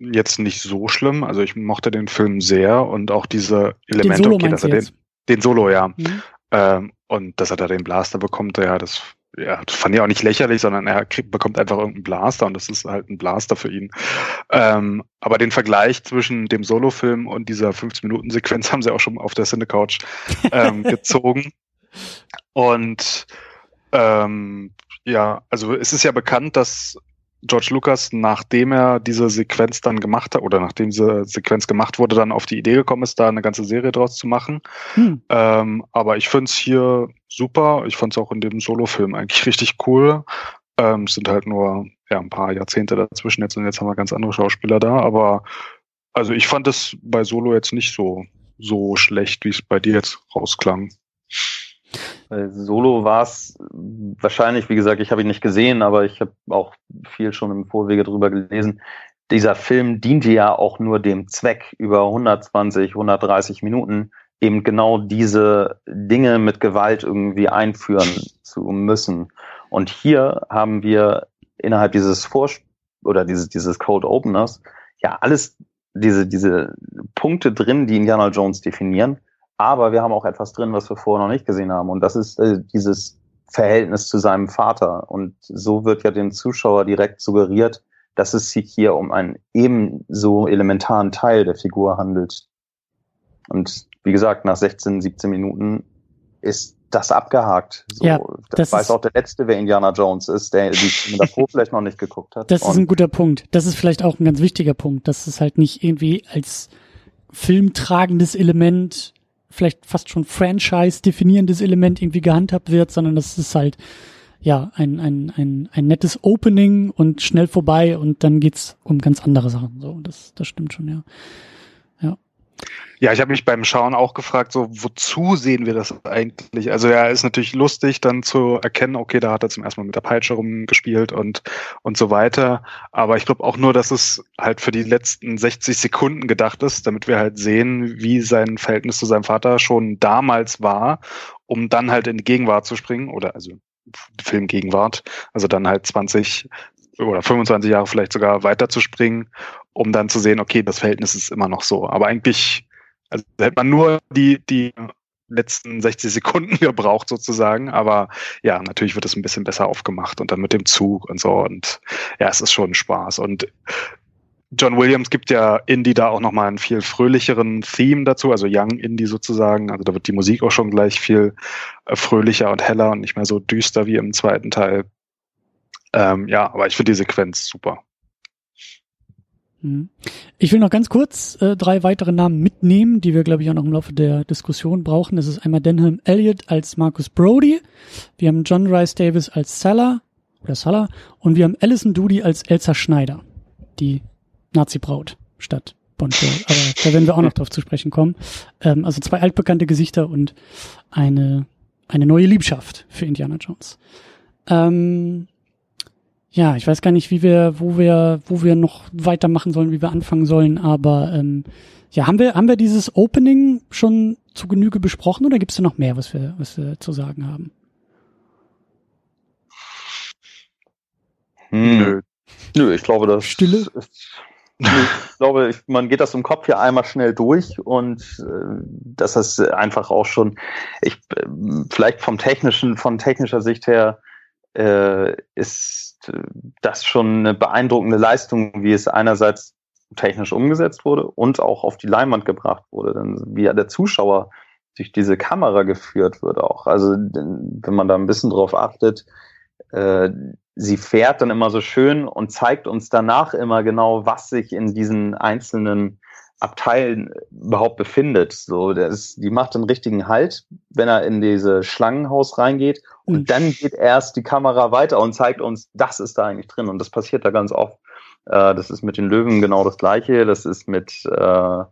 jetzt nicht so schlimm. Also ich mochte den Film sehr und auch diese Elemente, den Solo okay, dass er den, den Solo, ja. Mhm. Ähm, und dass er da den Blaster bekommt, ja, das ja, das fand ich auch nicht lächerlich, sondern er kriegt, bekommt einfach irgendeinen Blaster und das ist halt ein Blaster für ihn. Ähm, aber den Vergleich zwischen dem Solo-Film und dieser 15-Minuten-Sequenz haben sie auch schon auf der Cine-Couch ähm, gezogen. Und ähm, ja, also es ist ja bekannt, dass George Lucas, nachdem er diese Sequenz dann gemacht hat, oder nachdem diese Sequenz gemacht wurde, dann auf die Idee gekommen ist, da eine ganze Serie draus zu machen. Hm. Ähm, aber ich finde es hier super. Ich fand es auch in dem Solo-Film eigentlich richtig cool. Ähm, es sind halt nur ja, ein paar Jahrzehnte dazwischen jetzt und jetzt haben wir ganz andere Schauspieler da. Aber also ich fand es bei Solo jetzt nicht so, so schlecht, wie es bei dir jetzt rausklang. Solo war es wahrscheinlich, wie gesagt, ich habe ihn nicht gesehen, aber ich habe auch viel schon im Vorwege drüber gelesen. Dieser Film diente ja auch nur dem Zweck, über 120, 130 Minuten eben genau diese Dinge mit Gewalt irgendwie einführen zu müssen. Und hier haben wir innerhalb dieses Vor oder dieses, dieses Code Openers ja alles diese, diese Punkte drin, die Indiana Jones definieren aber wir haben auch etwas drin, was wir vorher noch nicht gesehen haben. Und das ist äh, dieses Verhältnis zu seinem Vater. Und so wird ja dem Zuschauer direkt suggeriert, dass es sich hier um einen ebenso elementaren Teil der Figur handelt. Und wie gesagt, nach 16, 17 Minuten ist das abgehakt. So, ja, das, das weiß auch der Letzte, wer Indiana Jones ist, der die davor vielleicht noch nicht geguckt hat. Das ist ein guter Punkt. Das ist vielleicht auch ein ganz wichtiger Punkt, dass es halt nicht irgendwie als filmtragendes Element vielleicht fast schon Franchise-definierendes Element irgendwie gehandhabt wird, sondern das ist halt ja ein, ein, ein, ein nettes Opening und schnell vorbei und dann geht's um ganz andere Sachen. So, das, das stimmt schon, ja. Ja. Ich habe mich beim Schauen auch gefragt, so wozu sehen wir das eigentlich? Also ja, ist natürlich lustig, dann zu erkennen, okay, da hat er zum ersten Mal mit der Peitsche rumgespielt und und so weiter. Aber ich glaube auch nur, dass es halt für die letzten 60 Sekunden gedacht ist, damit wir halt sehen, wie sein Verhältnis zu seinem Vater schon damals war, um dann halt in die Gegenwart zu springen oder also Filmgegenwart, also dann halt 20 oder 25 Jahre vielleicht sogar weiter zu springen, um dann zu sehen, okay, das Verhältnis ist immer noch so. Aber eigentlich also hätte man nur die, die letzten 60 Sekunden gebraucht sozusagen, aber ja, natürlich wird es ein bisschen besser aufgemacht und dann mit dem Zug und so und ja, es ist schon Spaß und John Williams gibt ja Indie da auch nochmal einen viel fröhlicheren Theme dazu, also Young Indie sozusagen. Also da wird die Musik auch schon gleich viel äh, fröhlicher und heller und nicht mehr so düster wie im zweiten Teil. Ähm, ja, aber ich finde die Sequenz super. Mhm. Ich will noch ganz kurz äh, drei weitere Namen mitnehmen, die wir, glaube ich, auch noch im Laufe der Diskussion brauchen. Das ist einmal Denham Elliott als Marcus Brody, wir haben John Rice Davis als Salah oder Salah und wir haben Alison Doody als Elsa Schneider, die Nazi-Braut statt Bonjour. Aber da werden wir auch noch drauf zu sprechen kommen. Ähm, also zwei altbekannte Gesichter und eine, eine neue Liebschaft für Indiana Jones. Ähm, ja, ich weiß gar nicht, wie wir, wo wir, wo wir noch weitermachen sollen, wie wir anfangen sollen, aber ähm, ja, haben wir, haben wir dieses Opening schon zu Genüge besprochen oder gibt es da noch mehr, was wir, was wir zu sagen haben? Hm. Nö. Nö, ich glaube, das Stille. Ist, ich glaube, ich, man geht das im Kopf hier einmal schnell durch und äh, das ist einfach auch schon, ich äh, vielleicht vom technischen, von technischer Sicht her äh, ist das schon eine beeindruckende Leistung, wie es einerseits technisch umgesetzt wurde und auch auf die Leinwand gebracht wurde. Denn wie ja der Zuschauer durch diese Kamera geführt wird auch. Also wenn man da ein bisschen drauf achtet, äh, sie fährt dann immer so schön und zeigt uns danach immer genau, was sich in diesen einzelnen Abteilen überhaupt befindet. So, ist, die macht einen richtigen Halt, wenn er in diese Schlangenhaus reingeht. Und mhm. dann geht erst die Kamera weiter und zeigt uns, das ist da eigentlich drin. Und das passiert da ganz oft. Äh, das ist mit den Löwen genau das Gleiche. Das ist mit äh,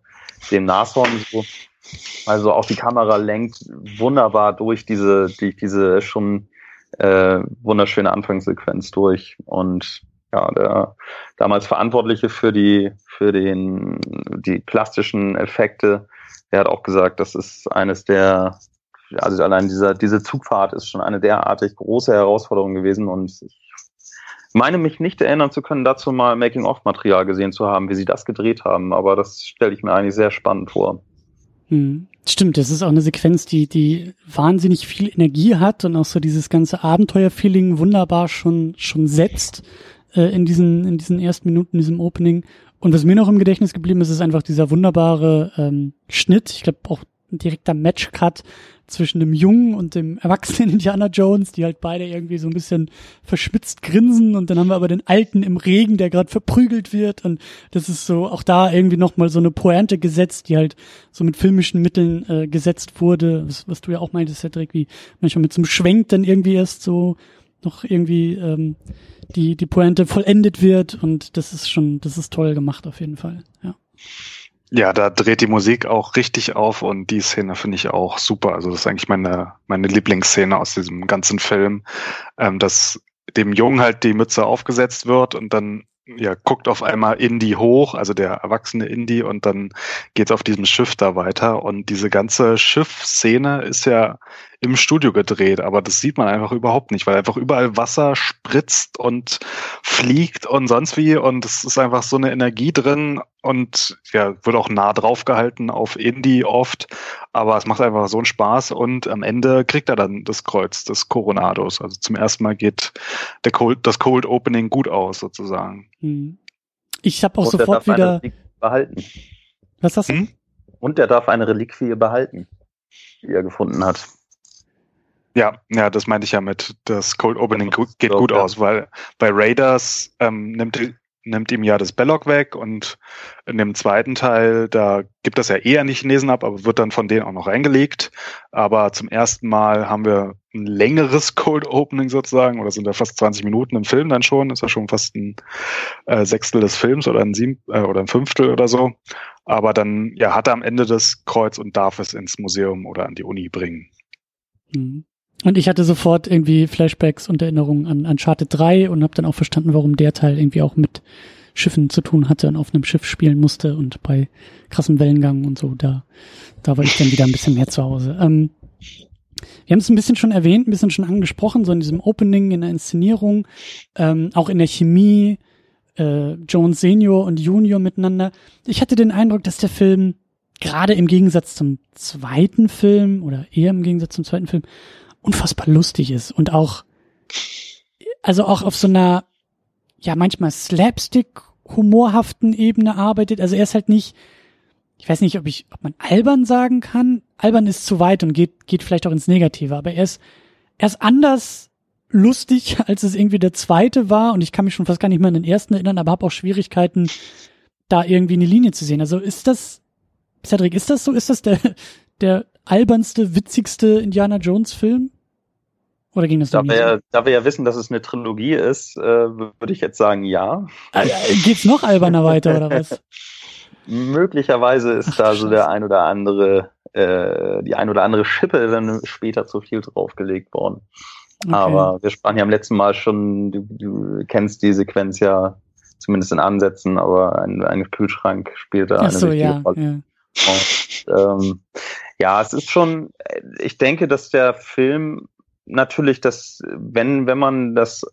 dem Nashorn so. Also auch die Kamera lenkt wunderbar durch diese, durch diese schon äh, wunderschöne Anfangssequenz durch. Und ja, der damals Verantwortliche für die, für den, die plastischen Effekte, der hat auch gesagt, das ist eines der, also allein dieser, diese Zugfahrt ist schon eine derartig große Herausforderung gewesen und ich meine mich nicht erinnern zu können, dazu mal Making-of-Material gesehen zu haben, wie sie das gedreht haben, aber das stelle ich mir eigentlich sehr spannend vor. Hm. Stimmt, das ist auch eine Sequenz, die, die wahnsinnig viel Energie hat und auch so dieses ganze Abenteuerfeeling wunderbar schon, schon setzt äh, in diesen, in diesen ersten Minuten, in diesem Opening. Und was mir noch im Gedächtnis geblieben ist, ist einfach dieser wunderbare ähm, Schnitt. Ich glaube auch ein direkter Matchcut zwischen dem jungen und dem erwachsenen Indiana Jones, die halt beide irgendwie so ein bisschen verschmitzt grinsen und dann haben wir aber den alten im Regen, der gerade verprügelt wird und das ist so auch da irgendwie nochmal so eine Pointe gesetzt, die halt so mit filmischen Mitteln äh, gesetzt wurde, was, was du ja auch meintest, Cedric, wie manchmal mit so einem Schwenk dann irgendwie erst so noch irgendwie ähm, die, die Pointe vollendet wird und das ist schon, das ist toll gemacht auf jeden Fall, ja. Ja, da dreht die Musik auch richtig auf und die Szene finde ich auch super. Also das ist eigentlich meine, meine Lieblingsszene aus diesem ganzen Film, ähm, dass dem Jungen halt die Mütze aufgesetzt wird und dann ja, guckt auf einmal Indy hoch, also der erwachsene Indy, und dann geht's auf diesem Schiff da weiter. Und diese ganze Schiffsszene ist ja im Studio gedreht, aber das sieht man einfach überhaupt nicht, weil einfach überall Wasser spritzt und fliegt und sonst wie und es ist einfach so eine Energie drin und ja, wird auch nah drauf gehalten auf Indie oft, aber es macht einfach so einen Spaß und am Ende kriegt er dann das Kreuz des Coronados. Also zum ersten Mal geht der Cold, das Cold Opening gut aus sozusagen. Hm. Ich habe auch und sofort wieder behalten. Was hast du? Hm? Und er darf eine Reliquie behalten, die er gefunden hat. Ja, ja, das meinte ich ja mit, das Cold Opening geht gut aus, weil bei Raiders ähm, nimmt, nimmt ihm ja das Belloc weg und in dem zweiten Teil, da gibt das ja eher nicht Chinesen ab, aber wird dann von denen auch noch reingelegt. Aber zum ersten Mal haben wir ein längeres Cold Opening sozusagen, oder sind da fast 20 Minuten im Film dann schon, ist ja schon fast ein äh, Sechstel des Films oder ein Sieb äh, oder ein Fünftel oder so. Aber dann ja, hat er am Ende das Kreuz und darf es ins Museum oder an die Uni bringen. Mhm. Und ich hatte sofort irgendwie Flashbacks und Erinnerungen an Uncharted 3 und habe dann auch verstanden, warum der Teil irgendwie auch mit Schiffen zu tun hatte und auf einem Schiff spielen musste und bei krassen Wellengang und so, da, da war ich dann wieder ein bisschen mehr zu Hause. Ähm, wir haben es ein bisschen schon erwähnt, ein bisschen schon angesprochen, so in diesem Opening, in der Inszenierung, ähm, auch in der Chemie, äh, Jones Senior und Junior miteinander. Ich hatte den Eindruck, dass der Film gerade im Gegensatz zum zweiten Film oder eher im Gegensatz zum zweiten Film unfassbar lustig ist und auch, also auch auf so einer, ja, manchmal Slapstick humorhaften Ebene arbeitet. Also er ist halt nicht, ich weiß nicht, ob ich, ob man albern sagen kann. Albern ist zu weit und geht, geht vielleicht auch ins Negative, aber er ist, er ist anders lustig, als es irgendwie der zweite war und ich kann mich schon fast gar nicht mehr an den ersten erinnern, aber habe auch Schwierigkeiten, da irgendwie eine Linie zu sehen. Also ist das, Cedric, ist das so? Ist das der, der albernste, witzigste Indiana Jones Film? Oder ging das da wir, da wir ja wissen, dass es eine Trilogie ist, äh, würde ich jetzt sagen, ja. Äh, geht's noch alberner weiter oder was? Möglicherweise ist Ach, da so der ein oder andere, äh, die ein oder andere Schippe dann später zu viel draufgelegt worden. Okay. Aber wir sprachen ja am letzten Mal schon, du, du kennst die Sequenz ja zumindest in Ansätzen, aber ein, ein Kühlschrank spielt da Ach eine so, wichtige ja, Rolle. Ja. Und, ähm, ja, es ist schon, ich denke, dass der Film natürlich, dass, wenn, wenn man das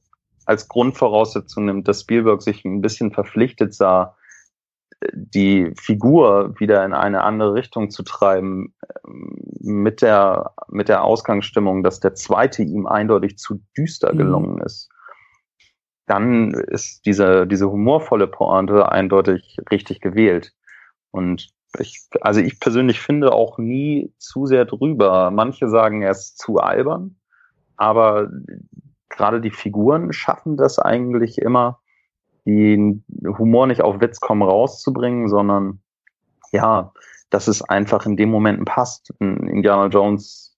als Grundvoraussetzung nimmt, dass Spielberg sich ein bisschen verpflichtet sah, die Figur wieder in eine andere Richtung zu treiben, ähm, mit der, mit der Ausgangsstimmung, dass der zweite ihm eindeutig zu düster mhm. gelungen ist, dann ist diese, diese humorvolle Pointe eindeutig richtig gewählt. Und ich, also ich persönlich finde auch nie zu sehr drüber. Manche sagen, er ist zu albern, aber gerade die Figuren schaffen das eigentlich immer, den Humor nicht auf Witz kommen rauszubringen, sondern ja, dass es einfach in dem Momenten passt. Indiana Jones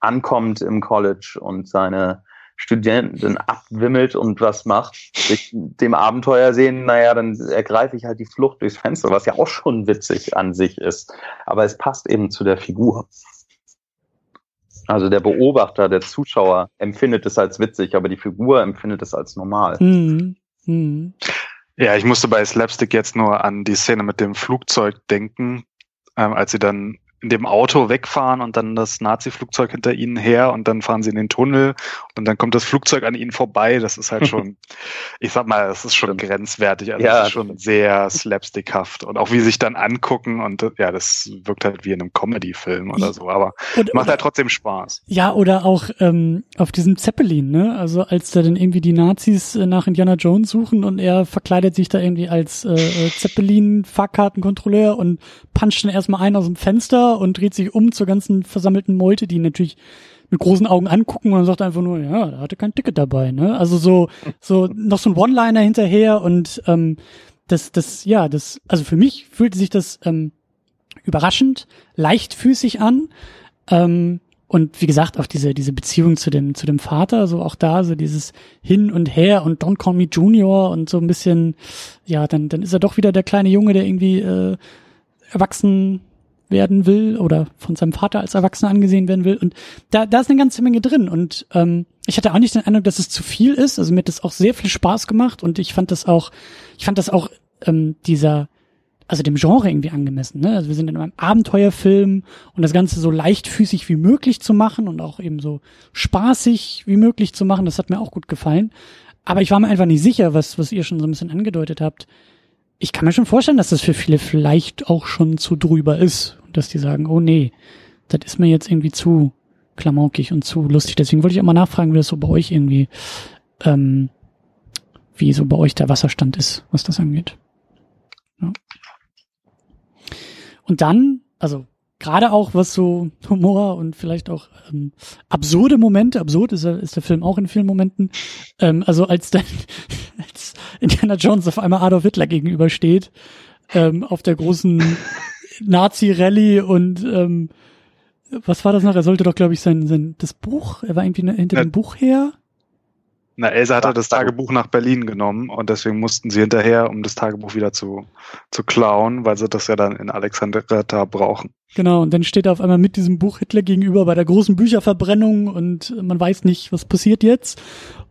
ankommt im College und seine Studenten abwimmelt und was macht, sich dem Abenteuer sehen, naja, dann ergreife ich halt die Flucht durchs Fenster, was ja auch schon witzig an sich ist. Aber es passt eben zu der Figur. Also der Beobachter, der Zuschauer empfindet es als witzig, aber die Figur empfindet es als normal. Mhm. Mhm. Ja, ich musste bei Slapstick jetzt nur an die Szene mit dem Flugzeug denken, ähm, als sie dann in dem Auto wegfahren und dann das Nazi-Flugzeug hinter ihnen her und dann fahren sie in den Tunnel und dann kommt das Flugzeug an ihnen vorbei. Das ist halt schon, ich sag mal, das ist schon grenzwertig. Also ja. das ist schon sehr slapstickhaft und auch wie sie sich dann angucken und ja, das wirkt halt wie in einem Comedy-Film oder so, aber und, macht halt trotzdem Spaß. Ja, oder auch ähm, auf diesem Zeppelin, ne? Also als da dann irgendwie die Nazis äh, nach Indiana Jones suchen und er verkleidet sich da irgendwie als äh, äh Zeppelin-Fahrkartenkontrolleur und puncht dann erstmal einen aus dem Fenster und dreht sich um zur ganzen versammelten Meute, die natürlich mit großen Augen angucken und sagt einfach nur, ja, da hatte kein Ticket dabei, ne? Also so, so noch so ein One-Liner hinterher und ähm, das, das, ja, das, also für mich fühlte sich das ähm, überraschend, leichtfüßig an. Ähm, und wie gesagt, auch diese, diese Beziehung zu dem, zu dem Vater, so auch da, so dieses Hin und Her und Don't Call Me Junior und so ein bisschen, ja, dann, dann ist er doch wieder der kleine Junge, der irgendwie äh, erwachsen werden will oder von seinem Vater als Erwachsener angesehen werden will. Und da, da ist eine ganze Menge drin. Und ähm, ich hatte auch nicht den Eindruck, dass es zu viel ist. Also mir hat das auch sehr viel Spaß gemacht und ich fand das auch, ich fand das auch ähm, dieser, also dem Genre irgendwie angemessen. Ne? Also wir sind in einem Abenteuerfilm und das Ganze so leichtfüßig wie möglich zu machen und auch eben so spaßig wie möglich zu machen, das hat mir auch gut gefallen. Aber ich war mir einfach nicht sicher, was, was ihr schon so ein bisschen angedeutet habt. Ich kann mir schon vorstellen, dass das für viele vielleicht auch schon zu drüber ist dass die sagen, oh nee, das ist mir jetzt irgendwie zu klamaukig und zu lustig. Deswegen wollte ich auch nachfragen, wie das so bei euch irgendwie, ähm, wie so bei euch der Wasserstand ist, was das angeht. Ja. Und dann, also gerade auch was so Humor und vielleicht auch ähm, absurde Momente, absurd ist, ist der Film auch in vielen Momenten, ähm, also als dann als Indiana Jones auf einmal Adolf Hitler gegenübersteht, ähm, auf der großen Nazi-Rallye und ähm, was war das noch? Er sollte doch, glaube ich, sein, sein das Buch, er war irgendwie hinter ja. dem Buch her. Na, Elsa hatte das Tagebuch nach Berlin genommen und deswegen mussten sie hinterher, um das Tagebuch wieder zu, zu klauen, weil sie das ja dann in Alexandria brauchen. Genau, und dann steht er auf einmal mit diesem Buch Hitler gegenüber bei der großen Bücherverbrennung und man weiß nicht, was passiert jetzt.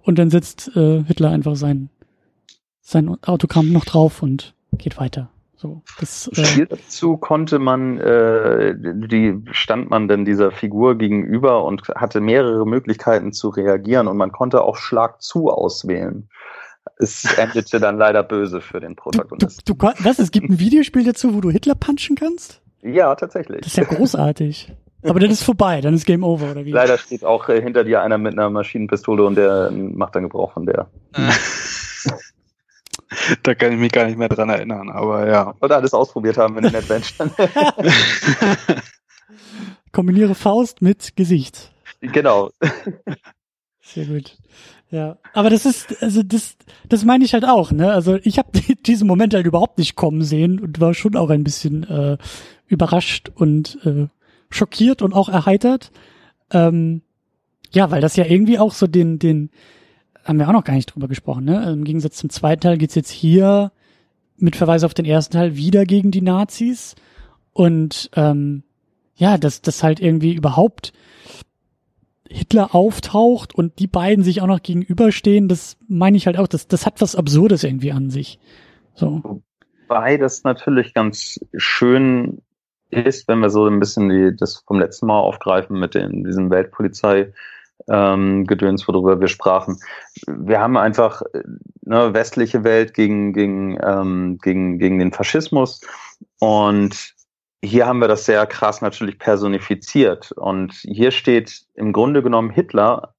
Und dann setzt äh, Hitler einfach sein, sein Autogramm noch drauf und geht weiter. So, das, äh, Viel dazu konnte man, äh, die stand man denn dieser Figur gegenüber und hatte mehrere Möglichkeiten zu reagieren und man konnte auch Schlag zu auswählen. Es endete dann leider böse für den Protagonisten. Du, du, du, was? Es gibt ein Videospiel dazu, wo du Hitler punchen kannst? Ja, tatsächlich. Das ist ja großartig. Aber dann ist vorbei, dann ist Game Over, oder wie? Leider steht auch äh, hinter dir einer mit einer Maschinenpistole und der macht dann Gebrauch von der. da kann ich mich gar nicht mehr dran erinnern, aber ja. Oder alles ausprobiert haben in den Adventure. Kombiniere Faust mit Gesicht. Genau. Sehr gut. Ja, aber das ist, also das, das meine ich halt auch, ne? Also ich habe diesen Moment halt überhaupt nicht kommen sehen und war schon auch ein bisschen äh, überrascht und äh, schockiert und auch erheitert. Ähm, ja, weil das ja irgendwie auch so den, den, haben wir auch noch gar nicht drüber gesprochen, ne? Also Im Gegensatz zum zweiten Teil geht's jetzt hier mit Verweis auf den ersten Teil wieder gegen die Nazis. Und ähm, ja, dass das halt irgendwie überhaupt Hitler auftaucht und die beiden sich auch noch gegenüberstehen, das meine ich halt auch, das, das hat was Absurdes irgendwie an sich. So. Wobei das natürlich ganz schön ist, wenn wir so ein bisschen die, das vom letzten Mal aufgreifen mit den, diesem Weltpolizei ähm, Gedöns, worüber wir sprachen. Wir haben einfach eine westliche Welt gegen, gegen, ähm, gegen, gegen den Faschismus und hier haben wir das sehr krass natürlich personifiziert. Und hier steht im Grunde genommen Hitler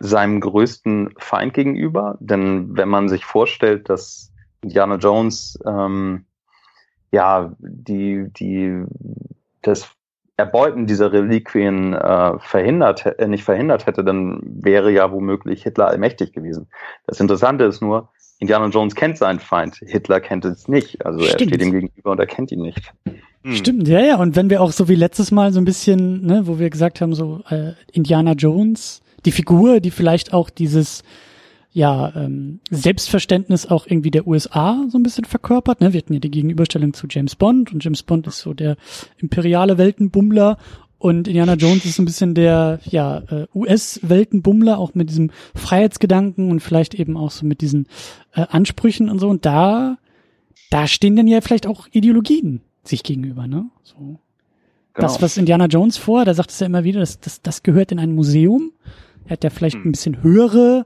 seinem größten Feind gegenüber. Denn wenn man sich vorstellt, dass Indiana Jones ähm, ja die, die das Erbeuten dieser Reliquien äh, verhindert, äh, nicht verhindert hätte, dann wäre ja womöglich Hitler allmächtig gewesen. Das Interessante ist nur, Indiana Jones kennt seinen Feind, Hitler kennt es nicht. Also Stimmt. er steht ihm gegenüber und er kennt ihn nicht. Hm. Stimmt, ja, ja. Und wenn wir auch so wie letztes Mal so ein bisschen, ne, wo wir gesagt haben, so äh, Indiana Jones, die Figur, die vielleicht auch dieses ja, ähm, Selbstverständnis auch irgendwie der USA so ein bisschen verkörpert. Ne? Wir hatten ja die Gegenüberstellung zu James Bond und James Bond ist so der imperiale Weltenbummler und Indiana Jones ist so ein bisschen der ja, äh, US-Weltenbummler, auch mit diesem Freiheitsgedanken und vielleicht eben auch so mit diesen äh, Ansprüchen und so. Und da, da stehen dann ja vielleicht auch Ideologien sich gegenüber, ne? So. Genau. Das, was Indiana Jones vor, da sagt es ja immer wieder, das, das, das gehört in ein Museum. Er hat ja vielleicht hm. ein bisschen höhere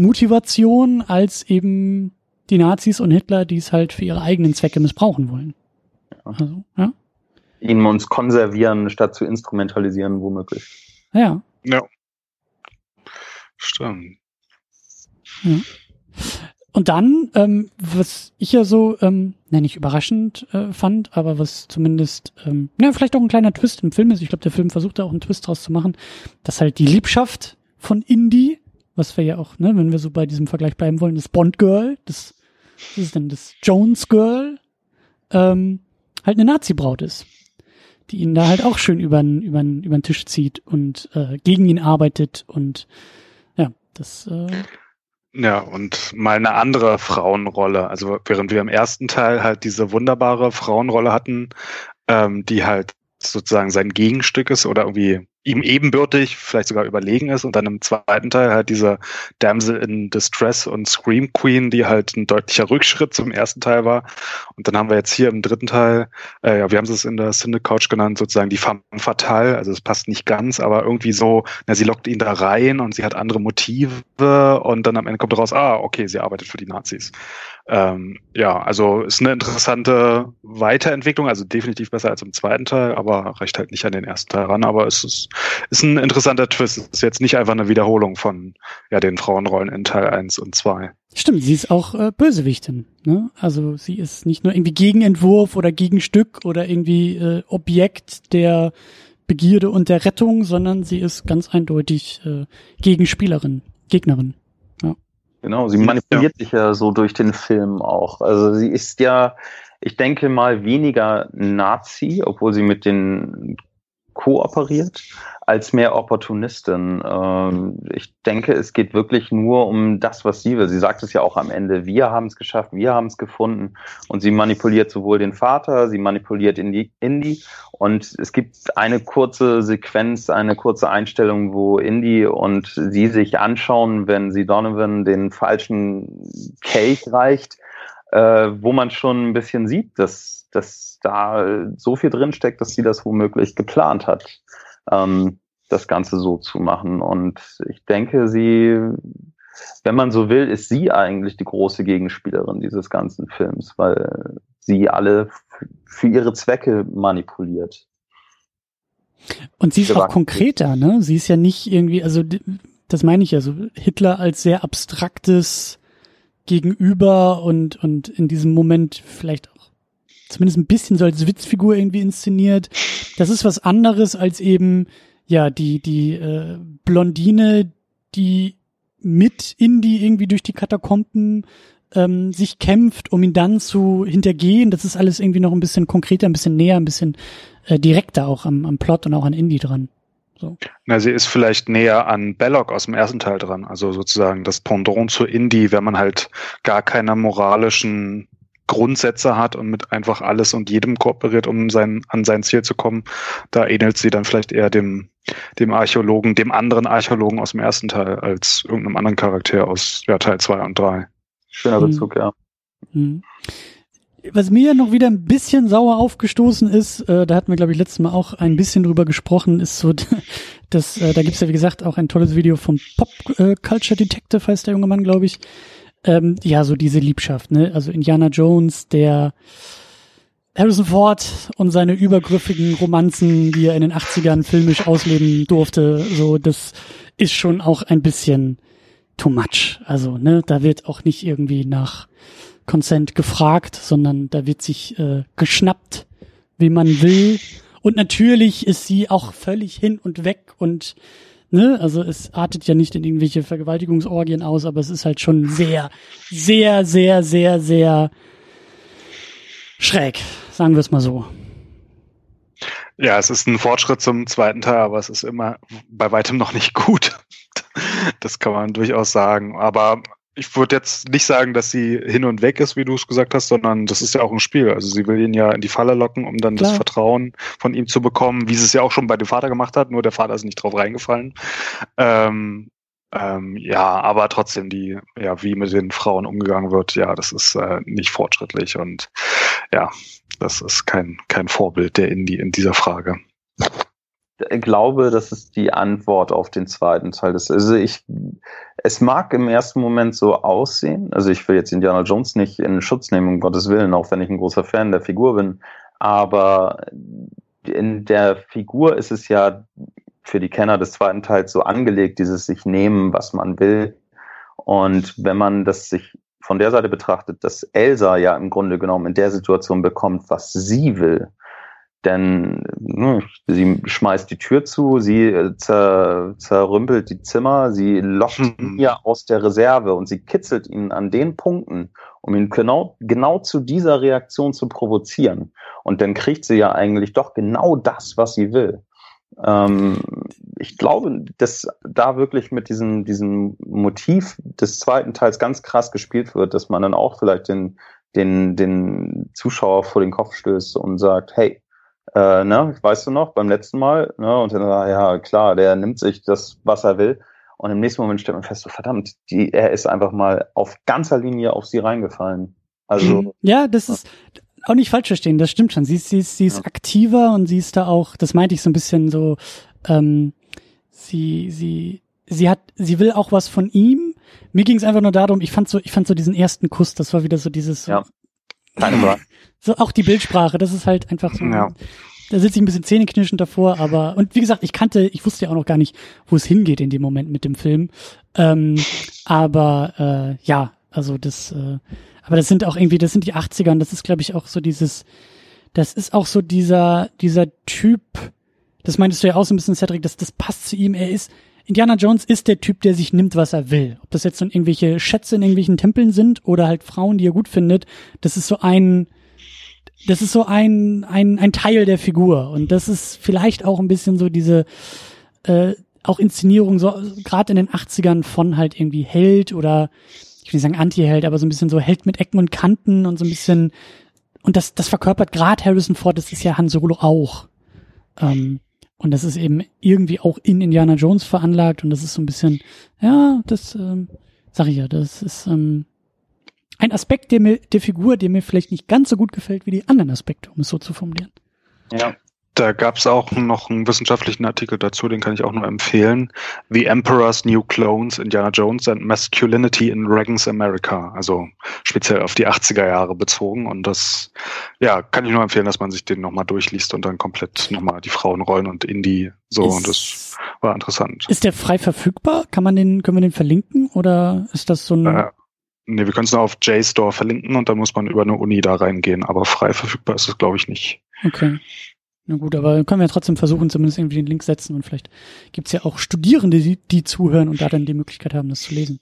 Motivation als eben die Nazis und Hitler, die es halt für ihre eigenen Zwecke missbrauchen wollen. Ja. Also, ja? Ihnen uns konservieren, statt zu instrumentalisieren, womöglich. Ja. Ja. Stimmt. Ja. Und dann, ähm, was ich ja so, ähm, nenne ich überraschend äh, fand, aber was zumindest, ähm, ja, vielleicht auch ein kleiner Twist im Film ist. Ich glaube, der Film versucht da auch einen Twist draus zu machen, dass halt die Liebschaft von Indy was wir ja auch, ne, wenn wir so bei diesem Vergleich bleiben wollen, das Bond Girl, das, was ist denn das Jones Girl, ähm, halt eine Nazi-Braut ist, die ihn da halt auch schön über den über über den Tisch zieht und äh, gegen ihn arbeitet und ja, das äh, ja, und mal eine andere Frauenrolle. Also während wir im ersten Teil halt diese wunderbare Frauenrolle hatten, ähm, die halt sozusagen sein Gegenstück ist oder irgendwie ihm ebenbürtig, vielleicht sogar überlegen ist und dann im zweiten Teil halt diese Damsel in Distress und Scream Queen, die halt ein deutlicher Rückschritt zum ersten Teil war. Und dann haben wir jetzt hier im dritten Teil, äh, ja, wir haben es in der Cine Couch genannt, sozusagen die femme fatale, also es passt nicht ganz, aber irgendwie so, na, sie lockt ihn da rein und sie hat andere Motive und dann am Ende kommt raus, ah, okay, sie arbeitet für die Nazis. Ähm, ja, also ist eine interessante Weiterentwicklung, also definitiv besser als im zweiten Teil, aber reicht halt nicht an den ersten Teil ran, aber es ist ist ein interessanter Twist. Es ist jetzt nicht einfach eine Wiederholung von ja, den Frauenrollen in Teil 1 und 2. Stimmt, sie ist auch äh, Bösewichtin. Ne? Also sie ist nicht nur irgendwie Gegenentwurf oder Gegenstück oder irgendwie äh, Objekt der Begierde und der Rettung, sondern sie ist ganz eindeutig äh, Gegenspielerin, Gegnerin. Genau, sie manipuliert ja. sich ja so durch den Film auch. Also sie ist ja, ich denke mal, weniger Nazi, obwohl sie mit den kooperiert als mehr Opportunistin. Ähm, ich denke, es geht wirklich nur um das, was sie will. Sie sagt es ja auch am Ende, wir haben es geschafft, wir haben es gefunden. Und sie manipuliert sowohl den Vater, sie manipuliert Indy. Und es gibt eine kurze Sequenz, eine kurze Einstellung, wo Indy und sie sich anschauen, wenn sie Donovan den falschen Cake reicht, äh, wo man schon ein bisschen sieht, dass, dass da so viel drinsteckt, dass sie das womöglich geplant hat ähm, das Ganze so zu machen. Und ich denke, sie, wenn man so will, ist sie eigentlich die große Gegenspielerin dieses ganzen Films, weil sie alle für ihre Zwecke manipuliert. Und sie ist auch konkreter, ne? Sie ist ja nicht irgendwie, also das meine ich ja so, Hitler als sehr abstraktes Gegenüber und, und in diesem Moment vielleicht zumindest ein bisschen so als Witzfigur irgendwie inszeniert. Das ist was anderes als eben ja, die, die äh, Blondine, die mit Indy irgendwie durch die Katakomben ähm, sich kämpft, um ihn dann zu hintergehen. Das ist alles irgendwie noch ein bisschen konkreter, ein bisschen näher, ein bisschen äh, direkter auch am, am Plot und auch an Indy dran. So. Na, sie ist vielleicht näher an Belloc aus dem ersten Teil dran, also sozusagen das Pendant zu Indy, wenn man halt gar keine moralischen Grundsätze hat und mit einfach alles und jedem kooperiert, um sein, an sein Ziel zu kommen, da ähnelt sie dann vielleicht eher dem, dem Archäologen, dem anderen Archäologen aus dem ersten Teil, als irgendeinem anderen Charakter aus ja, Teil 2 und 3. Schöner hm. Bezug, ja. Hm. Was mir noch wieder ein bisschen sauer aufgestoßen ist, äh, da hatten wir, glaube ich, letztes Mal auch ein bisschen drüber gesprochen, ist so, dass, äh, da gibt's ja, wie gesagt, auch ein tolles Video vom Pop äh, Culture Detective, heißt der junge Mann, glaube ich, ähm, ja, so diese Liebschaft, ne? Also Indiana Jones, der Harrison Ford und seine übergriffigen Romanzen, die er in den 80ern filmisch ausleben durfte, so, das ist schon auch ein bisschen too much. Also, ne, da wird auch nicht irgendwie nach Consent gefragt, sondern da wird sich äh, geschnappt, wie man will. Und natürlich ist sie auch völlig hin und weg und ne, also es artet ja nicht in irgendwelche Vergewaltigungsorgien aus, aber es ist halt schon sehr, sehr, sehr, sehr, sehr schräg, sagen wir es mal so. Ja, es ist ein Fortschritt zum zweiten Teil, aber es ist immer bei weitem noch nicht gut. Das kann man durchaus sagen. Aber ich würde jetzt nicht sagen, dass sie hin und weg ist, wie du es gesagt hast, sondern das ist ja auch ein Spiel. Also sie will ihn ja in die Falle locken, um dann Klar. das Vertrauen von ihm zu bekommen, wie sie es ja auch schon bei dem Vater gemacht hat, nur der Vater ist nicht drauf reingefallen. Ähm, ähm, ja, aber trotzdem die, ja, wie mit den Frauen umgegangen wird, ja, das ist äh, nicht fortschrittlich und ja, das ist kein, kein Vorbild der Indie in dieser Frage glaube, das ist die Antwort auf den zweiten Teil. Das, also ich, es mag im ersten Moment so aussehen, also ich will jetzt Indiana Jones nicht in Schutz nehmen, um Gottes Willen, auch wenn ich ein großer Fan der Figur bin, aber in der Figur ist es ja für die Kenner des zweiten Teils so angelegt, dieses sich nehmen, was man will. Und wenn man das sich von der Seite betrachtet, dass Elsa ja im Grunde genommen in der Situation bekommt, was sie will, denn ne, sie schmeißt die Tür zu, sie äh, zer, zerrümpelt die Zimmer, sie lockt ihn mhm. ja aus der Reserve und sie kitzelt ihn an den Punkten, um ihn genau, genau zu dieser Reaktion zu provozieren. Und dann kriegt sie ja eigentlich doch genau das, was sie will. Ähm, ich glaube, dass da wirklich mit diesem, diesem Motiv des zweiten Teils ganz krass gespielt wird, dass man dann auch vielleicht den, den, den Zuschauer vor den Kopf stößt und sagt, hey, äh, ne, weißt du noch, beim letzten Mal, ne, und dann, ja, klar, der nimmt sich das, was er will. Und im nächsten Moment stellt man fest, so verdammt, die, er ist einfach mal auf ganzer Linie auf sie reingefallen. Also. Mhm. Ja, das ist auch nicht falsch verstehen, das stimmt schon. Sie ist, sie ist, sie ist ja. aktiver und sie ist da auch, das meinte ich so ein bisschen so, ähm, sie, sie, sie hat, sie will auch was von ihm. Mir ging es einfach nur darum, ich fand so, ich fand so diesen ersten Kuss, das war wieder so dieses, ja. Keine. So auch die Bildsprache, das ist halt einfach so. Ja. Da sitze ich ein bisschen zähneknirschend davor, aber und wie gesagt, ich kannte, ich wusste ja auch noch gar nicht, wo es hingeht in dem Moment mit dem Film. Ähm, aber äh, ja, also das, äh, aber das sind auch irgendwie, das sind die 80er und das ist, glaube ich, auch so dieses, das ist auch so dieser, dieser Typ, das meintest du ja auch so ein bisschen, Cedric, das, das passt zu ihm. Er ist, Indiana Jones ist der Typ, der sich nimmt, was er will. Ob das jetzt so irgendwelche Schätze in irgendwelchen Tempeln sind oder halt Frauen, die er gut findet, das ist so ein, das ist so ein, ein, ein Teil der Figur. Und das ist vielleicht auch ein bisschen so diese, äh, auch Inszenierung, so gerade in den 80ern von halt irgendwie Held oder ich will nicht sagen Anti-Held, aber so ein bisschen so Held mit Ecken und Kanten und so ein bisschen und das, das verkörpert gerade Harrison Ford, das ist ja Han Solo auch. Ähm, und das ist eben irgendwie auch in Indiana Jones veranlagt und das ist so ein bisschen, ja, das ähm, sag ich ja, das ist ähm, ein Aspekt der, mir, der Figur, der mir vielleicht nicht ganz so gut gefällt wie die anderen Aspekte, um es so zu formulieren. Ja, da gab es auch noch einen wissenschaftlichen Artikel dazu, den kann ich auch nur empfehlen. The Emperor's New Clones, Indiana Jones and Masculinity in Reagan's America. Also speziell auf die 80er Jahre bezogen. Und das, ja, kann ich nur empfehlen, dass man sich den nochmal durchliest und dann komplett nochmal die Frauenrollen und Indie so. Ist, und das war interessant. Ist der frei verfügbar? Kann man den, können wir den verlinken? Oder ist das so ein. Äh, nee, wir können es nur auf JSTOR verlinken und dann muss man über eine Uni da reingehen. Aber frei verfügbar ist es, glaube ich, nicht. Okay. Na gut, aber können wir trotzdem versuchen, zumindest irgendwie den Link setzen und vielleicht gibt's ja auch Studierende, die, die zuhören und da dann die Möglichkeit haben, das zu lesen.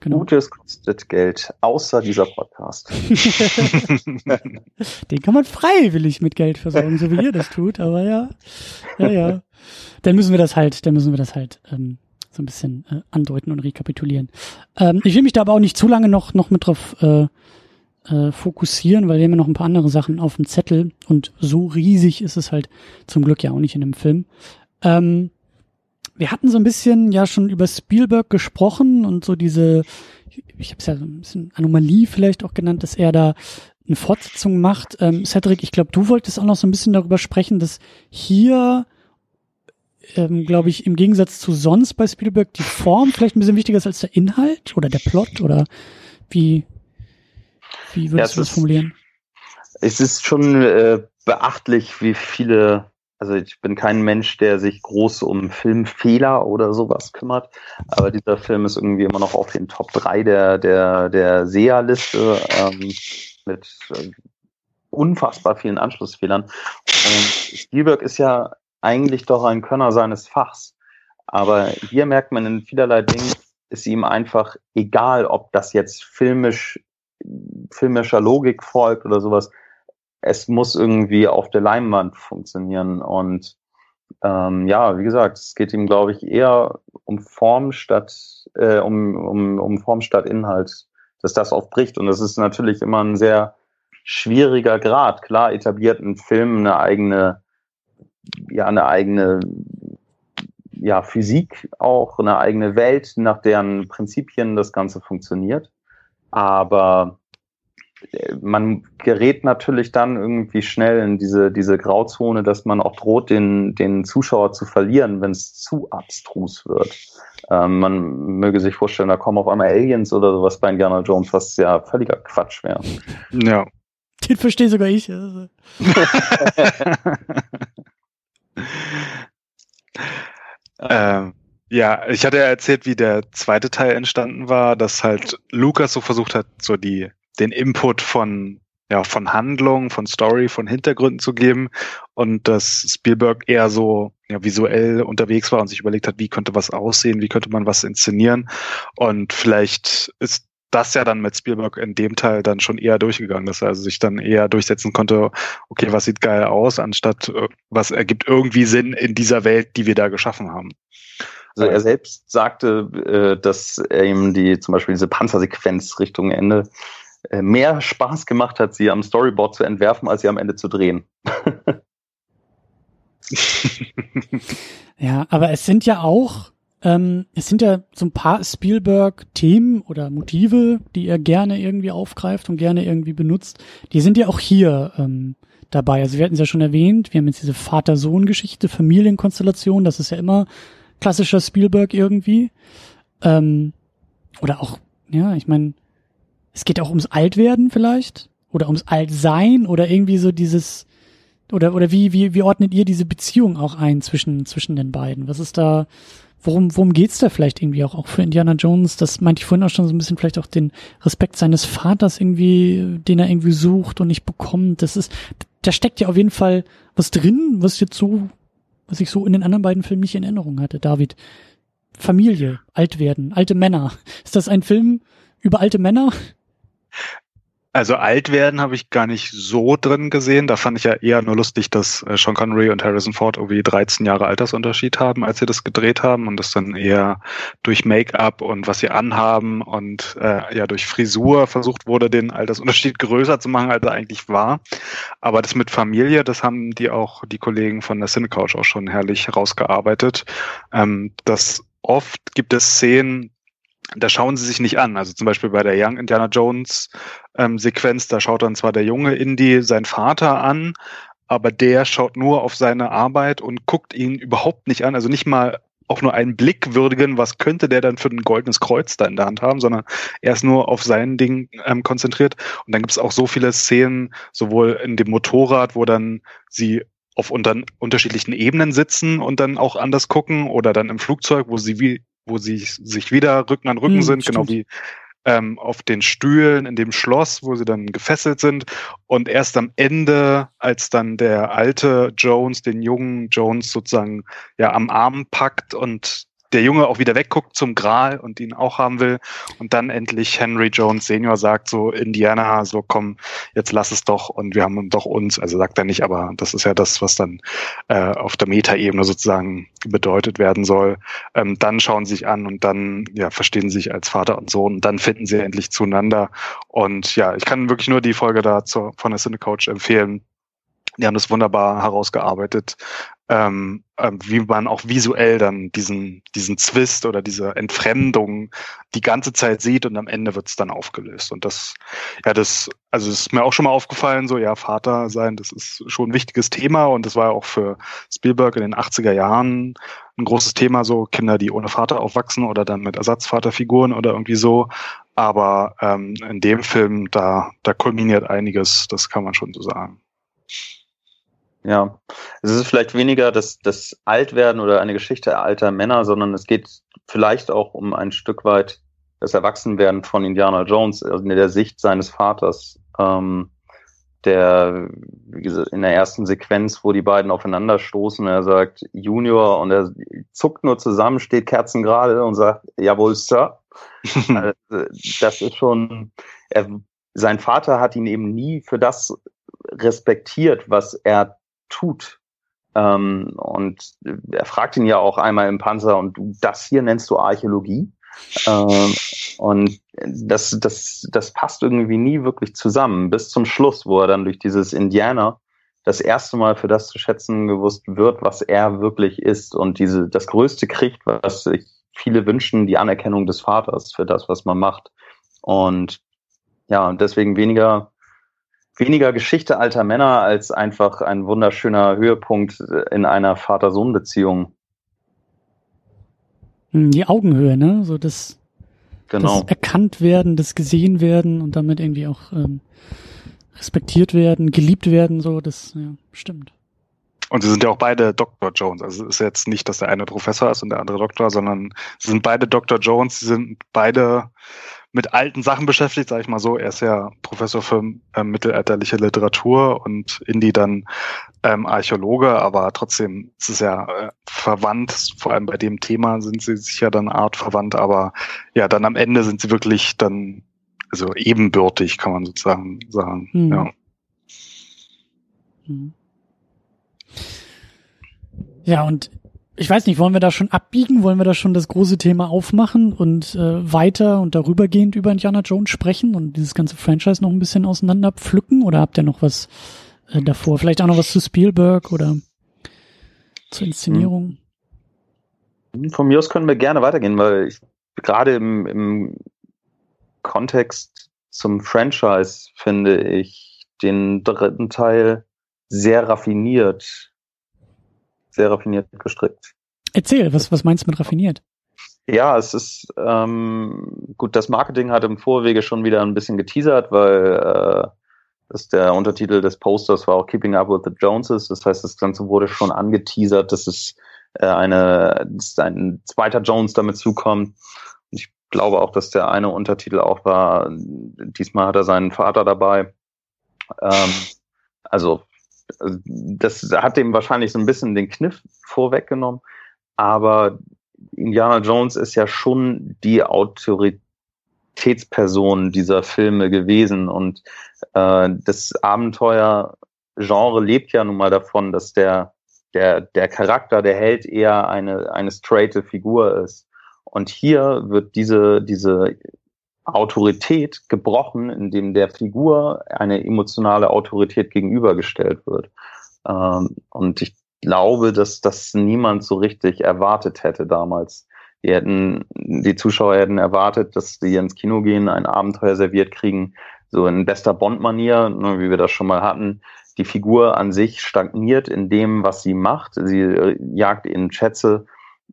Genau. Gutes kostet Geld, außer dieser Podcast. Den kann man freiwillig mit Geld versorgen, so wie ihr das tut, aber ja, ja, ja. Dann müssen wir das halt, dann müssen wir das halt ähm, so ein bisschen äh, andeuten und rekapitulieren. Ähm, ich will mich da aber auch nicht zu lange noch, noch mit drauf äh, äh, fokussieren, weil wir haben ja noch ein paar andere Sachen auf dem Zettel und so riesig ist es halt zum Glück ja auch nicht in dem Film. Ähm, wir hatten so ein bisschen ja schon über Spielberg gesprochen und so diese, ich habe es ja so ein bisschen Anomalie vielleicht auch genannt, dass er da eine Fortsetzung macht. Ähm, Cedric, ich glaube, du wolltest auch noch so ein bisschen darüber sprechen, dass hier ähm, glaube ich, im Gegensatz zu sonst bei Spielberg die Form vielleicht ein bisschen wichtiger ist als der Inhalt oder der Plot oder wie, wie würdest ja, du das formulieren? Es ist schon äh, beachtlich, wie viele, also ich bin kein Mensch, der sich groß um Filmfehler oder sowas kümmert, aber dieser Film ist irgendwie immer noch auf den Top 3 der, der, der SEA-Liste ähm, mit äh, unfassbar vielen Anschlussfehlern. Und Spielberg ist ja eigentlich doch ein Könner seines Fachs. Aber hier merkt man in vielerlei Dingen, ist ihm einfach egal, ob das jetzt filmisch filmischer Logik folgt oder sowas. Es muss irgendwie auf der Leinwand funktionieren. Und ähm, ja, wie gesagt, es geht ihm, glaube ich, eher um Form statt äh, um, um, um Form statt Inhalt, dass das aufbricht. Und das ist natürlich immer ein sehr schwieriger Grad. Klar etabliert ein Film eine eigene, ja, eine eigene ja, Physik auch, eine eigene Welt, nach deren Prinzipien das Ganze funktioniert. Aber äh, man gerät natürlich dann irgendwie schnell in diese, diese Grauzone, dass man auch droht, den, den Zuschauer zu verlieren, wenn es zu abstrus wird. Ähm, man möge sich vorstellen, da kommen auf einmal Aliens oder sowas bei Indiana Jones, was ja völliger Quatsch wäre. Ja. Den verstehe sogar ich. Also. ähm, ja, ich hatte ja erzählt, wie der zweite Teil entstanden war, dass halt Lukas so versucht hat, so die, den Input von, ja, von Handlung, von Story, von Hintergründen zu geben und dass Spielberg eher so ja, visuell unterwegs war und sich überlegt hat, wie könnte was aussehen, wie könnte man was inszenieren und vielleicht ist das ja dann mit Spielberg in dem Teil dann schon eher durchgegangen, dass er also sich dann eher durchsetzen konnte, okay, was sieht geil aus, anstatt äh, was ergibt irgendwie Sinn in dieser Welt, die wir da geschaffen haben. Also er selbst sagte, äh, dass er ihm die zum Beispiel diese Panzersequenz Richtung Ende äh, mehr Spaß gemacht hat, sie am Storyboard zu entwerfen, als sie am Ende zu drehen. ja, aber es sind ja auch, ähm, es sind ja so ein paar Spielberg-Themen oder Motive, die er gerne irgendwie aufgreift und gerne irgendwie benutzt. Die sind ja auch hier ähm, dabei. Also wir hatten es ja schon erwähnt, wir haben jetzt diese Vater-Sohn-Geschichte, Familienkonstellation, das ist ja immer klassischer Spielberg irgendwie. Ähm, oder auch, ja, ich meine, es geht auch ums Altwerden vielleicht oder ums Altsein oder irgendwie so dieses oder oder wie wie wie ordnet ihr diese Beziehung auch ein zwischen zwischen den beiden? Was ist da worum worum geht's da vielleicht irgendwie auch auch für Indiana Jones? Das meinte ich vorhin auch schon so ein bisschen vielleicht auch den Respekt seines Vaters irgendwie, den er irgendwie sucht und nicht bekommt. Das ist da steckt ja auf jeden Fall was drin, was jetzt so was ich so in den anderen beiden Filmen nicht in Erinnerung hatte. David, Familie, alt werden, alte Männer. Ist das ein Film über alte Männer? Also alt werden habe ich gar nicht so drin gesehen. Da fand ich ja eher nur lustig, dass äh, Sean Connery und Harrison Ford irgendwie 13 Jahre Altersunterschied haben, als sie das gedreht haben und das dann eher durch Make-up und was sie anhaben und äh, ja durch Frisur versucht wurde, den Altersunterschied größer zu machen, als er eigentlich war. Aber das mit Familie, das haben die auch die Kollegen von der Cinecouch auch schon herrlich rausgearbeitet. Ähm, das oft gibt es Szenen, da schauen sie sich nicht an. Also zum Beispiel bei der Young Indiana Jones ähm, Sequenz, da schaut dann zwar der junge Indy seinen Vater an, aber der schaut nur auf seine Arbeit und guckt ihn überhaupt nicht an. Also nicht mal auch nur einen Blick würdigen, was könnte der dann für ein goldenes Kreuz da in der Hand haben, sondern er ist nur auf sein Ding ähm, konzentriert. Und dann gibt es auch so viele Szenen, sowohl in dem Motorrad, wo dann sie auf unter unterschiedlichen Ebenen sitzen und dann auch anders gucken oder dann im Flugzeug, wo sie wie wo sie sich wieder Rücken an Rücken hm, sind, genau stimmt. genau wie ähm, auf den Stühlen in dem Schloss, wo sie dann gefesselt sind. Und erst am Ende, als dann der alte Jones den jungen Jones sozusagen ja am Arm packt und der Junge auch wieder wegguckt zum Gral und ihn auch haben will. Und dann endlich Henry Jones Senior sagt so Indiana so komm jetzt lass es doch. Und wir haben doch uns also sagt er nicht aber das ist ja das was dann äh, auf der Metaebene sozusagen bedeutet werden soll. Ähm, dann schauen sie sich an und dann ja verstehen sie sich als Vater und Sohn. Und dann finden sie endlich zueinander. Und ja ich kann wirklich nur die Folge dazu von der Cinecoach empfehlen. Die haben das wunderbar herausgearbeitet, ähm, ähm, wie man auch visuell dann diesen, diesen Zwist oder diese Entfremdung die ganze Zeit sieht und am Ende wird es dann aufgelöst. Und das, ja, das, also das ist mir auch schon mal aufgefallen, so, ja, Vater sein, das ist schon ein wichtiges Thema und das war ja auch für Spielberg in den 80er Jahren ein großes Thema, so Kinder, die ohne Vater aufwachsen oder dann mit Ersatzvaterfiguren oder irgendwie so. Aber ähm, in dem Film, da, da kulminiert einiges, das kann man schon so sagen. Ja, es ist vielleicht weniger das, das Altwerden oder eine Geschichte alter Männer, sondern es geht vielleicht auch um ein Stück weit das Erwachsenwerden von Indiana Jones also in der Sicht seines Vaters, ähm, der wie gesagt, in der ersten Sequenz, wo die beiden aufeinander stoßen, er sagt Junior und er zuckt nur zusammen, steht kerzengerade und sagt, jawohl, Sir. Also, das ist schon, er, sein Vater hat ihn eben nie für das respektiert, was er tut. Ähm, und er fragt ihn ja auch einmal im Panzer, und das hier nennst du Archäologie? Ähm, und das, das, das passt irgendwie nie wirklich zusammen, bis zum Schluss, wo er dann durch dieses Indianer das erste Mal für das zu schätzen gewusst wird, was er wirklich ist und diese, das Größte kriegt, was sich viele wünschen, die Anerkennung des Vaters für das, was man macht. Und ja, deswegen weniger weniger Geschichte alter Männer als einfach ein wunderschöner Höhepunkt in einer Vater-Sohn-Beziehung. Hm, die Augenhöhe, ne? So das, genau. das erkannt werden, das gesehen werden und damit irgendwie auch ähm, respektiert werden, geliebt werden, so, das ja, stimmt. Und sie sind ja auch beide Dr. Jones. Also es ist jetzt nicht, dass der eine Professor ist und der andere Doktor, sondern sie sind beide Dr. Jones, sie sind beide mit alten Sachen beschäftigt, sage ich mal so. Er ist ja Professor für äh, mittelalterliche Literatur und Indy dann ähm, Archäologe, aber trotzdem ist es ja äh, verwandt, vor allem bei dem Thema sind sie sich ja dann Art verwandt, aber ja, dann am Ende sind sie wirklich dann also ebenbürtig, kann man sozusagen sagen. Mhm. Ja. Mhm. Ja, und ich weiß nicht, wollen wir da schon abbiegen? Wollen wir da schon das große Thema aufmachen und äh, weiter und darübergehend über Indiana Jones sprechen und dieses ganze Franchise noch ein bisschen auseinander pflücken? Oder habt ihr noch was äh, davor? Vielleicht auch noch was zu Spielberg oder zur Inszenierung? Hm. Von mir aus können wir gerne weitergehen, weil ich gerade im, im Kontext zum Franchise finde ich den dritten Teil sehr raffiniert sehr raffiniert gestrickt. Erzähl, was, was meinst du mit raffiniert? Ja, es ist ähm, gut, das Marketing hat im Vorwege schon wieder ein bisschen geteasert, weil äh, das der Untertitel des Posters war auch Keeping Up with the Joneses. Das heißt, das Ganze wurde schon angeteasert, dass es äh, eine, dass ein zweiter Jones damit zukommt. Ich glaube auch, dass der eine Untertitel auch war, diesmal hat er seinen Vater dabei. Ähm, also das hat dem wahrscheinlich so ein bisschen den Kniff vorweggenommen. Aber Indiana Jones ist ja schon die Autorität Identitätsperson dieser Filme gewesen. Und äh, das Abenteuer-Genre lebt ja nun mal davon, dass der, der, der Charakter, der Held eher eine, eine straighte Figur ist. Und hier wird diese, diese Autorität gebrochen, indem der Figur eine emotionale Autorität gegenübergestellt wird. Ähm, und ich glaube, dass das niemand so richtig erwartet hätte damals. Die hätten, die Zuschauer hätten erwartet, dass die ins Kino gehen, ein Abenteuer serviert kriegen, so in bester Bond-Manier, ne, wie wir das schon mal hatten. Die Figur an sich stagniert in dem, was sie macht. Sie äh, jagt in Schätze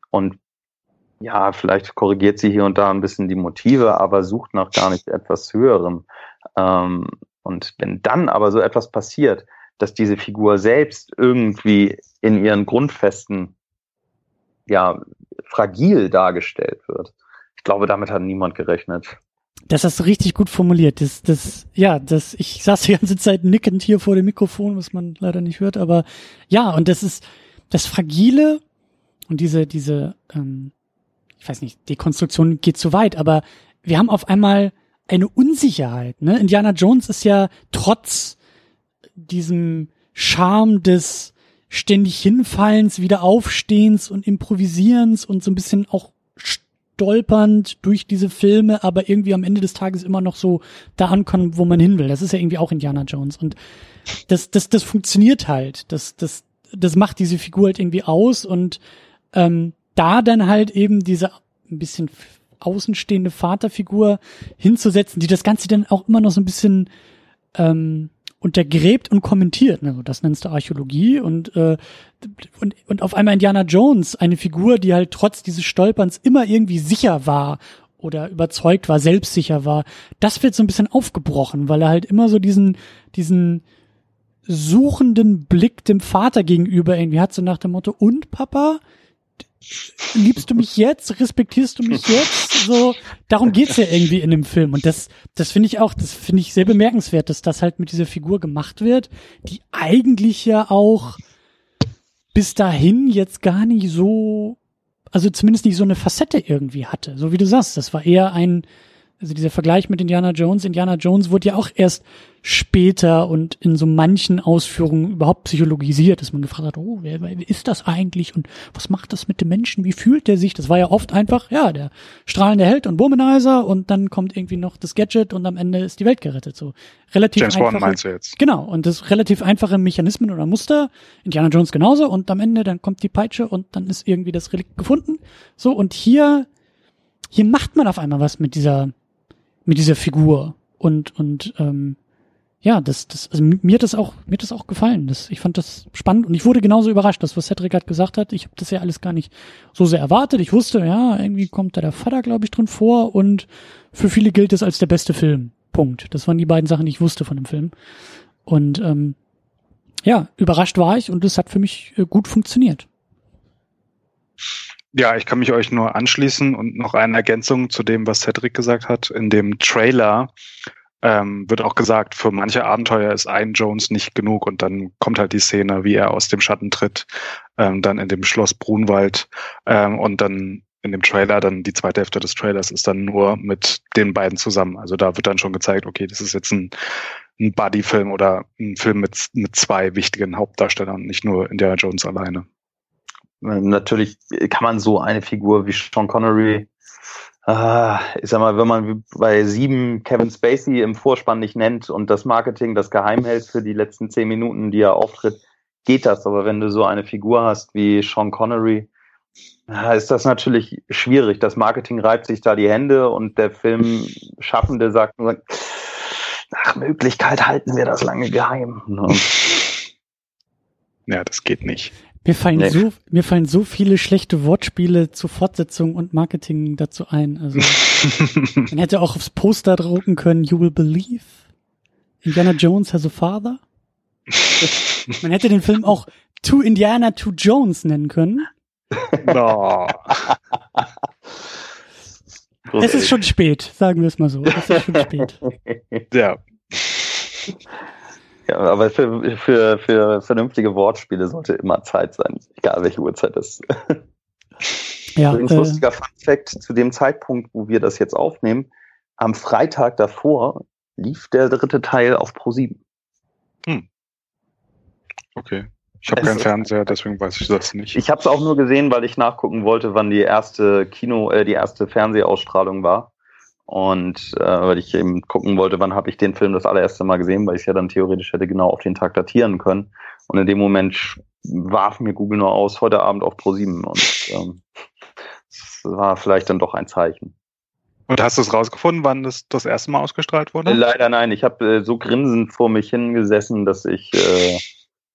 und ja, vielleicht korrigiert sie hier und da ein bisschen die Motive, aber sucht nach gar nicht etwas Höherem. Ähm, und wenn dann aber so etwas passiert, dass diese Figur selbst irgendwie in ihren Grundfesten ja fragil dargestellt wird. Ich glaube, damit hat niemand gerechnet. Das hast du richtig gut formuliert. Das, das, ja, das, ich saß die ganze Zeit nickend hier vor dem Mikrofon, was man leider nicht hört, aber ja, und das ist das Fragile und diese, diese, ähm, ich weiß nicht, die Konstruktion geht zu weit, aber wir haben auf einmal eine Unsicherheit. Ne? Indiana Jones ist ja trotz diesem Charme des ständig Hinfallens, wieder Aufstehens und Improvisierens und so ein bisschen auch stolpernd durch diese Filme, aber irgendwie am Ende des Tages immer noch so da ankommen, wo man hin will. Das ist ja irgendwie auch Indiana Jones. Und das, das, das funktioniert halt. Das, das, das macht diese Figur halt irgendwie aus und ähm, da dann halt eben diese ein bisschen außenstehende Vaterfigur hinzusetzen, die das Ganze dann auch immer noch so ein bisschen ähm, untergräbt und kommentiert. Also das nennst du Archäologie und, äh, und, und auf einmal Indiana Jones, eine Figur, die halt trotz dieses Stolperns immer irgendwie sicher war oder überzeugt war, selbstsicher war, das wird so ein bisschen aufgebrochen, weil er halt immer so diesen, diesen suchenden Blick dem Vater gegenüber irgendwie hat, so nach dem Motto, und Papa, liebst du mich jetzt, respektierst du mich jetzt? So, darum geht's ja irgendwie in dem Film. Und das, das finde ich auch, das finde ich sehr bemerkenswert, dass das halt mit dieser Figur gemacht wird, die eigentlich ja auch bis dahin jetzt gar nicht so, also zumindest nicht so eine Facette irgendwie hatte. So wie du sagst, das war eher ein, also dieser Vergleich mit Indiana Jones, Indiana Jones wurde ja auch erst später und in so manchen Ausführungen überhaupt psychologisiert, dass man gefragt hat, oh, wer, wer ist das eigentlich und was macht das mit dem Menschen, wie fühlt der sich? Das war ja oft einfach, ja, der strahlende Held und Womanizer und dann kommt irgendwie noch das Gadget und am Ende ist die Welt gerettet. So relativ James einfache, Bond meinst du jetzt? Genau, und das relativ einfache Mechanismen oder Muster, Indiana Jones genauso und am Ende dann kommt die Peitsche und dann ist irgendwie das Relikt gefunden. So, und hier, hier macht man auf einmal was mit dieser mit dieser Figur und und ähm, ja, das, das, also mir hat das auch, mir hat das auch gefallen. Das, ich fand das spannend und ich wurde genauso überrascht, das, was Cedric gerade gesagt hat. Ich habe das ja alles gar nicht so sehr erwartet. Ich wusste, ja, irgendwie kommt da der Vater, glaube ich, drin vor und für viele gilt es als der beste Film. Punkt. Das waren die beiden Sachen, die ich wusste von dem Film. Und ähm, ja, überrascht war ich und es hat für mich äh, gut funktioniert. Ja, ich kann mich euch nur anschließen und noch eine Ergänzung zu dem, was Cedric gesagt hat. In dem Trailer ähm, wird auch gesagt, für manche Abenteuer ist ein Jones nicht genug und dann kommt halt die Szene, wie er aus dem Schatten tritt, ähm, dann in dem Schloss Brunwald ähm, und dann in dem Trailer, dann die zweite Hälfte des Trailers ist dann nur mit den beiden zusammen. Also da wird dann schon gezeigt, okay, das ist jetzt ein, ein Buddy-Film oder ein Film mit, mit zwei wichtigen Hauptdarstellern, nicht nur Indiana Jones alleine. Natürlich kann man so eine Figur wie Sean Connery, äh, ich sag mal, wenn man bei sieben Kevin Spacey im Vorspann nicht nennt und das Marketing das geheim hält für die letzten zehn Minuten, die er auftritt, geht das. Aber wenn du so eine Figur hast wie Sean Connery, ist das natürlich schwierig. Das Marketing reibt sich da die Hände und der Filmschaffende sagt, nach Möglichkeit halten wir das lange geheim. Ja, das geht nicht. Mir fallen nee. so, mir fallen so viele schlechte Wortspiele zu Fortsetzung und Marketing dazu ein. Also, man hätte auch aufs Poster drucken können, you will believe. Indiana Jones has a father. Man hätte den Film auch To Indiana to Jones nennen können. No. es ist schon spät, sagen wir es mal so. Es ist schon spät. Ja. Ja, aber für, für, für vernünftige Wortspiele sollte immer Zeit sein, egal welche Uhrzeit das ist. Ja, Übrigens äh, lustiger Fun Fact, zu dem Zeitpunkt, wo wir das jetzt aufnehmen, am Freitag davor lief der dritte Teil auf Pro 7. Hm. Okay. Ich habe keinen Fernseher, deswegen weiß ich das nicht. Ich habe es auch nur gesehen, weil ich nachgucken wollte, wann die erste Kino, äh, die erste Fernsehausstrahlung war. Und äh, weil ich eben gucken wollte, wann habe ich den Film das allererste Mal gesehen, weil ich ja dann theoretisch hätte genau auf den Tag datieren können. Und in dem Moment warf mir Google nur aus, heute Abend auf Pro7. Und ähm, das war vielleicht dann doch ein Zeichen. Und hast du es rausgefunden, wann das das erste Mal ausgestrahlt wurde? Leider nein. Ich habe äh, so grinsend vor mich hingesessen, dass ich äh,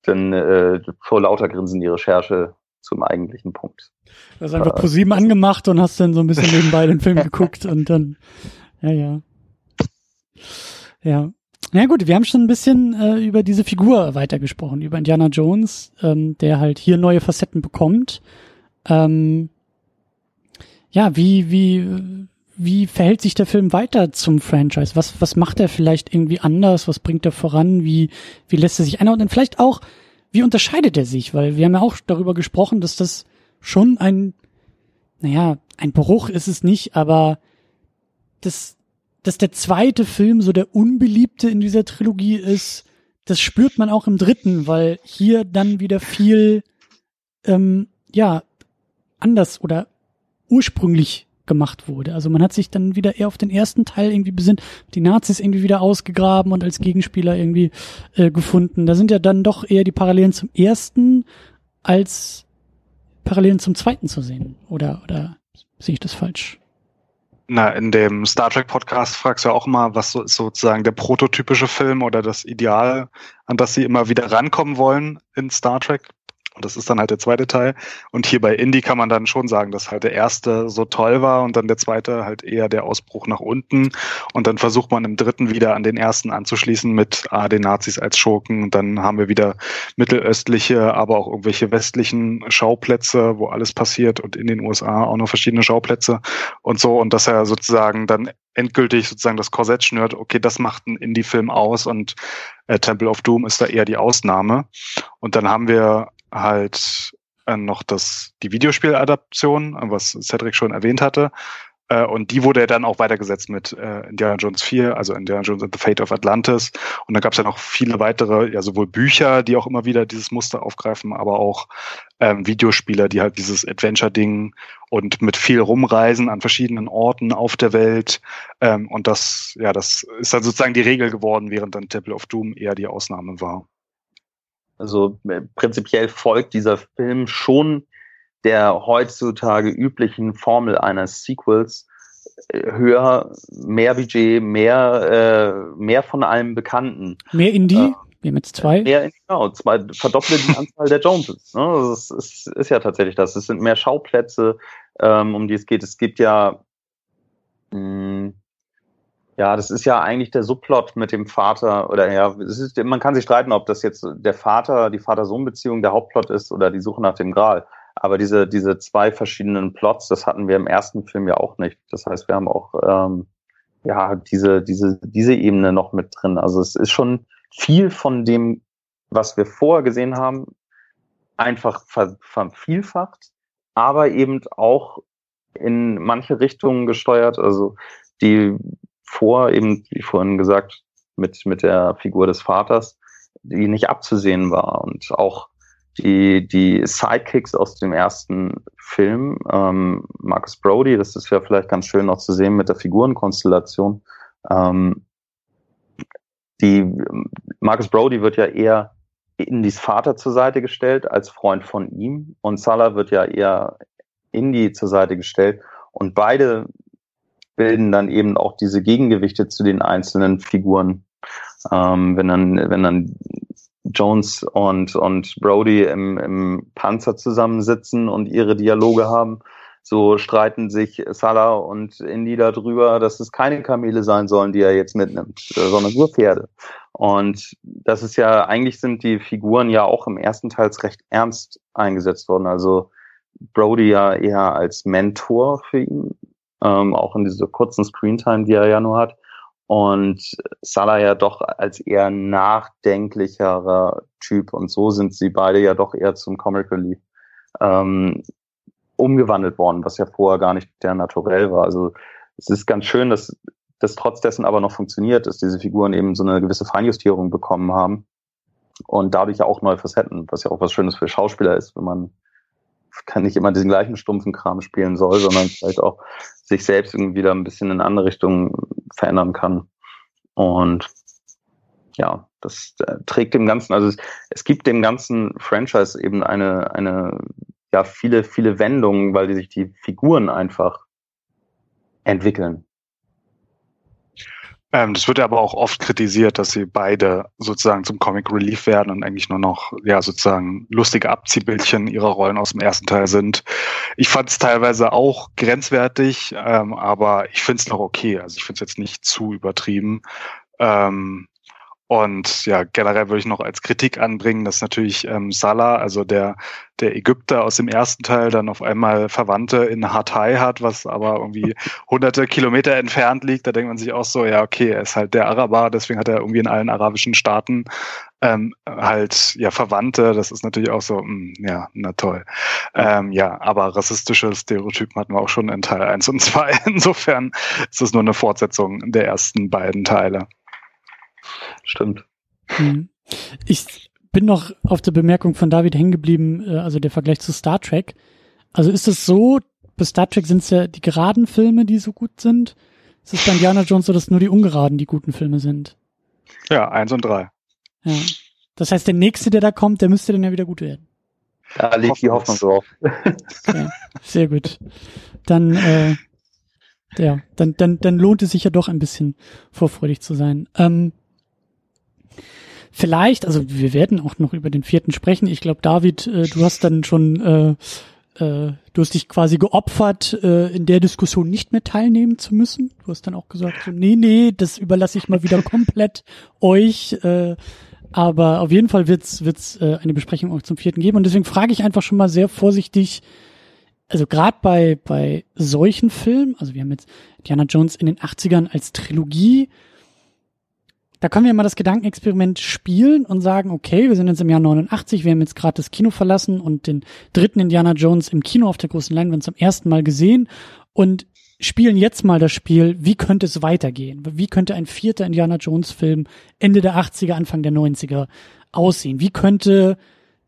dann äh, vor lauter Grinsen die Recherche zum eigentlichen Punkt. Du hast einfach äh, ProSieben angemacht und hast dann so ein bisschen nebenbei den Film geguckt und dann, ja, ja. Ja. Na ja, gut, wir haben schon ein bisschen äh, über diese Figur weitergesprochen, über Indiana Jones, ähm, der halt hier neue Facetten bekommt. Ähm, ja, wie, wie, wie verhält sich der Film weiter zum Franchise? Was, was macht er vielleicht irgendwie anders? Was bringt er voran? Wie, wie lässt er sich einordnen? Vielleicht auch, wie unterscheidet er sich? Weil wir haben ja auch darüber gesprochen, dass das schon ein, naja, ein Bruch ist es nicht, aber das, dass der zweite Film so der unbeliebte in dieser Trilogie ist, das spürt man auch im dritten, weil hier dann wieder viel, ähm, ja, anders oder ursprünglich gemacht wurde. Also man hat sich dann wieder eher auf den ersten Teil irgendwie besinnt, die Nazis irgendwie wieder ausgegraben und als Gegenspieler irgendwie äh, gefunden. Da sind ja dann doch eher die Parallelen zum ersten als Parallelen zum zweiten zu sehen. Oder, oder sehe ich das falsch? Na, in dem Star Trek Podcast fragst du auch mal, was so sozusagen der prototypische Film oder das Ideal, an das sie immer wieder rankommen wollen in Star Trek. Und das ist dann halt der zweite Teil. Und hier bei Indie kann man dann schon sagen, dass halt der erste so toll war und dann der zweite halt eher der Ausbruch nach unten. Und dann versucht man im dritten wieder an den ersten anzuschließen mit ah, den Nazis als Schurken. Und dann haben wir wieder mittelöstliche, aber auch irgendwelche westlichen Schauplätze, wo alles passiert und in den USA auch noch verschiedene Schauplätze und so. Und dass er sozusagen dann endgültig sozusagen das Korsett schnürt, okay, das macht ein Indie-Film aus und äh, Temple of Doom ist da eher die Ausnahme. Und dann haben wir halt äh, noch das, die Videospieladaption, was Cedric schon erwähnt hatte. Äh, und die wurde dann auch weitergesetzt mit äh, Indiana Jones 4, also Indiana Jones and the Fate of Atlantis. Und dann gab es ja noch viele weitere, ja sowohl Bücher, die auch immer wieder dieses Muster aufgreifen, aber auch ähm, Videospieler, die halt dieses Adventure-Ding und mit viel Rumreisen an verschiedenen Orten auf der Welt. Ähm, und das, ja, das ist dann sozusagen die Regel geworden, während dann Temple of Doom eher die Ausnahme war. Also äh, prinzipiell folgt dieser Film schon der heutzutage üblichen Formel eines Sequels. Äh, höher, mehr Budget, mehr, äh, mehr von allem Bekannten. Mehr Indie? Äh, wir haben jetzt zwei. Mehr, genau, zwei, verdopple die Anzahl der Joneses. Ne? Das ist, ist, ja tatsächlich das. Es sind mehr Schauplätze, ähm, um die es geht. Es gibt ja mh, hm, ja, das ist ja eigentlich der Subplot mit dem Vater oder ja, ist, man kann sich streiten, ob das jetzt der Vater, die Vater-Sohn-Beziehung der Hauptplot ist oder die Suche nach dem Gral. Aber diese, diese zwei verschiedenen Plots, das hatten wir im ersten Film ja auch nicht. Das heißt, wir haben auch ähm, ja diese, diese, diese Ebene noch mit drin. Also es ist schon viel von dem, was wir vorher gesehen haben, einfach ver vervielfacht, aber eben auch in manche Richtungen gesteuert. Also die vor, eben wie vorhin gesagt, mit, mit der Figur des Vaters, die nicht abzusehen war. Und auch die, die Sidekicks aus dem ersten Film, ähm, Marcus Brody, das ist ja vielleicht ganz schön noch zu sehen mit der Figurenkonstellation. Ähm, die, Marcus Brody wird ja eher Indies Vater zur Seite gestellt als Freund von ihm und Salah wird ja eher Indy zur Seite gestellt und beide bilden dann eben auch diese Gegengewichte zu den einzelnen Figuren. Ähm, wenn dann, wenn dann Jones und, und Brody im, im Panzer zusammensitzen und ihre Dialoge haben, so streiten sich Salah und Indy darüber, dass es keine Kamele sein sollen, die er jetzt mitnimmt, sondern nur Pferde. Und das ist ja, eigentlich sind die Figuren ja auch im ersten Teil recht ernst eingesetzt worden. Also Brody ja eher als Mentor für ihn, ähm, auch in dieser kurzen Screentime, die er ja nur hat. Und Salah ja doch als eher nachdenklicherer Typ. Und so sind sie beide ja doch eher zum Comic Relief ähm, umgewandelt worden, was ja vorher gar nicht der Naturell war. Also es ist ganz schön, dass das trotz dessen aber noch funktioniert, dass diese Figuren eben so eine gewisse Feinjustierung bekommen haben und dadurch ja auch neue Facetten, was ja auch was Schönes für Schauspieler ist, wenn man kann nicht immer diesen gleichen stumpfen Kram spielen soll, sondern vielleicht auch sich selbst irgendwie da ein bisschen in andere Richtung verändern kann. Und ja, das äh, trägt dem Ganzen, also es, es gibt dem ganzen Franchise eben eine, eine, ja, viele, viele Wendungen, weil die sich die Figuren einfach entwickeln. Ähm, das wird aber auch oft kritisiert, dass sie beide sozusagen zum Comic Relief werden und eigentlich nur noch, ja, sozusagen lustige Abziehbildchen ihrer Rollen aus dem ersten Teil sind. Ich fand es teilweise auch grenzwertig, ähm, aber ich finde es noch okay. Also ich finde es jetzt nicht zu übertrieben. Ähm, und ja, generell würde ich noch als Kritik anbringen, dass natürlich ähm, Salah, also der, der Ägypter aus dem ersten Teil, dann auf einmal Verwandte in Hatay hat, was aber irgendwie hunderte Kilometer entfernt liegt. Da denkt man sich auch so, ja, okay, er ist halt der Araber, deswegen hat er irgendwie in allen arabischen Staaten ähm, halt ja Verwandte. Das ist natürlich auch so, mh, hm, ja, na toll. Ähm, ja, aber rassistische Stereotypen hatten wir auch schon in Teil 1 und 2. Insofern ist es nur eine Fortsetzung der ersten beiden Teile. Stimmt. Hm. Ich bin noch auf der Bemerkung von David hängen geblieben, äh, also der Vergleich zu Star Trek. Also ist es so, bei Star Trek sind es ja die geraden Filme, die so gut sind. Ist es bei Indiana Jones so, dass nur die ungeraden die guten Filme sind? Ja, eins und drei. Ja. Das heißt, der nächste, der da kommt, der müsste dann ja wieder gut werden. Da liegt die Hoffnung drauf. Okay, sehr gut. Dann, äh, ja, dann, dann, dann lohnt es sich ja doch ein bisschen vorfreudig zu sein. Ähm, vielleicht, also wir werden auch noch über den vierten sprechen. Ich glaube, David, äh, du hast dann schon, äh, äh, du hast dich quasi geopfert, äh, in der Diskussion nicht mehr teilnehmen zu müssen. Du hast dann auch gesagt, so, nee, nee, das überlasse ich mal wieder komplett euch. Äh, aber auf jeden Fall wird's wird's äh, eine Besprechung auch zum vierten geben. Und deswegen frage ich einfach schon mal sehr vorsichtig, also gerade bei, bei solchen Filmen, also wir haben jetzt Diana Jones in den 80ern als Trilogie, da können wir mal das Gedankenexperiment spielen und sagen, okay, wir sind jetzt im Jahr 89, wir haben jetzt gerade das Kino verlassen und den dritten Indiana Jones im Kino auf der großen Leinwand zum ersten Mal gesehen und spielen jetzt mal das Spiel, wie könnte es weitergehen? Wie könnte ein vierter Indiana Jones Film Ende der 80er, Anfang der 90er aussehen? Wie könnte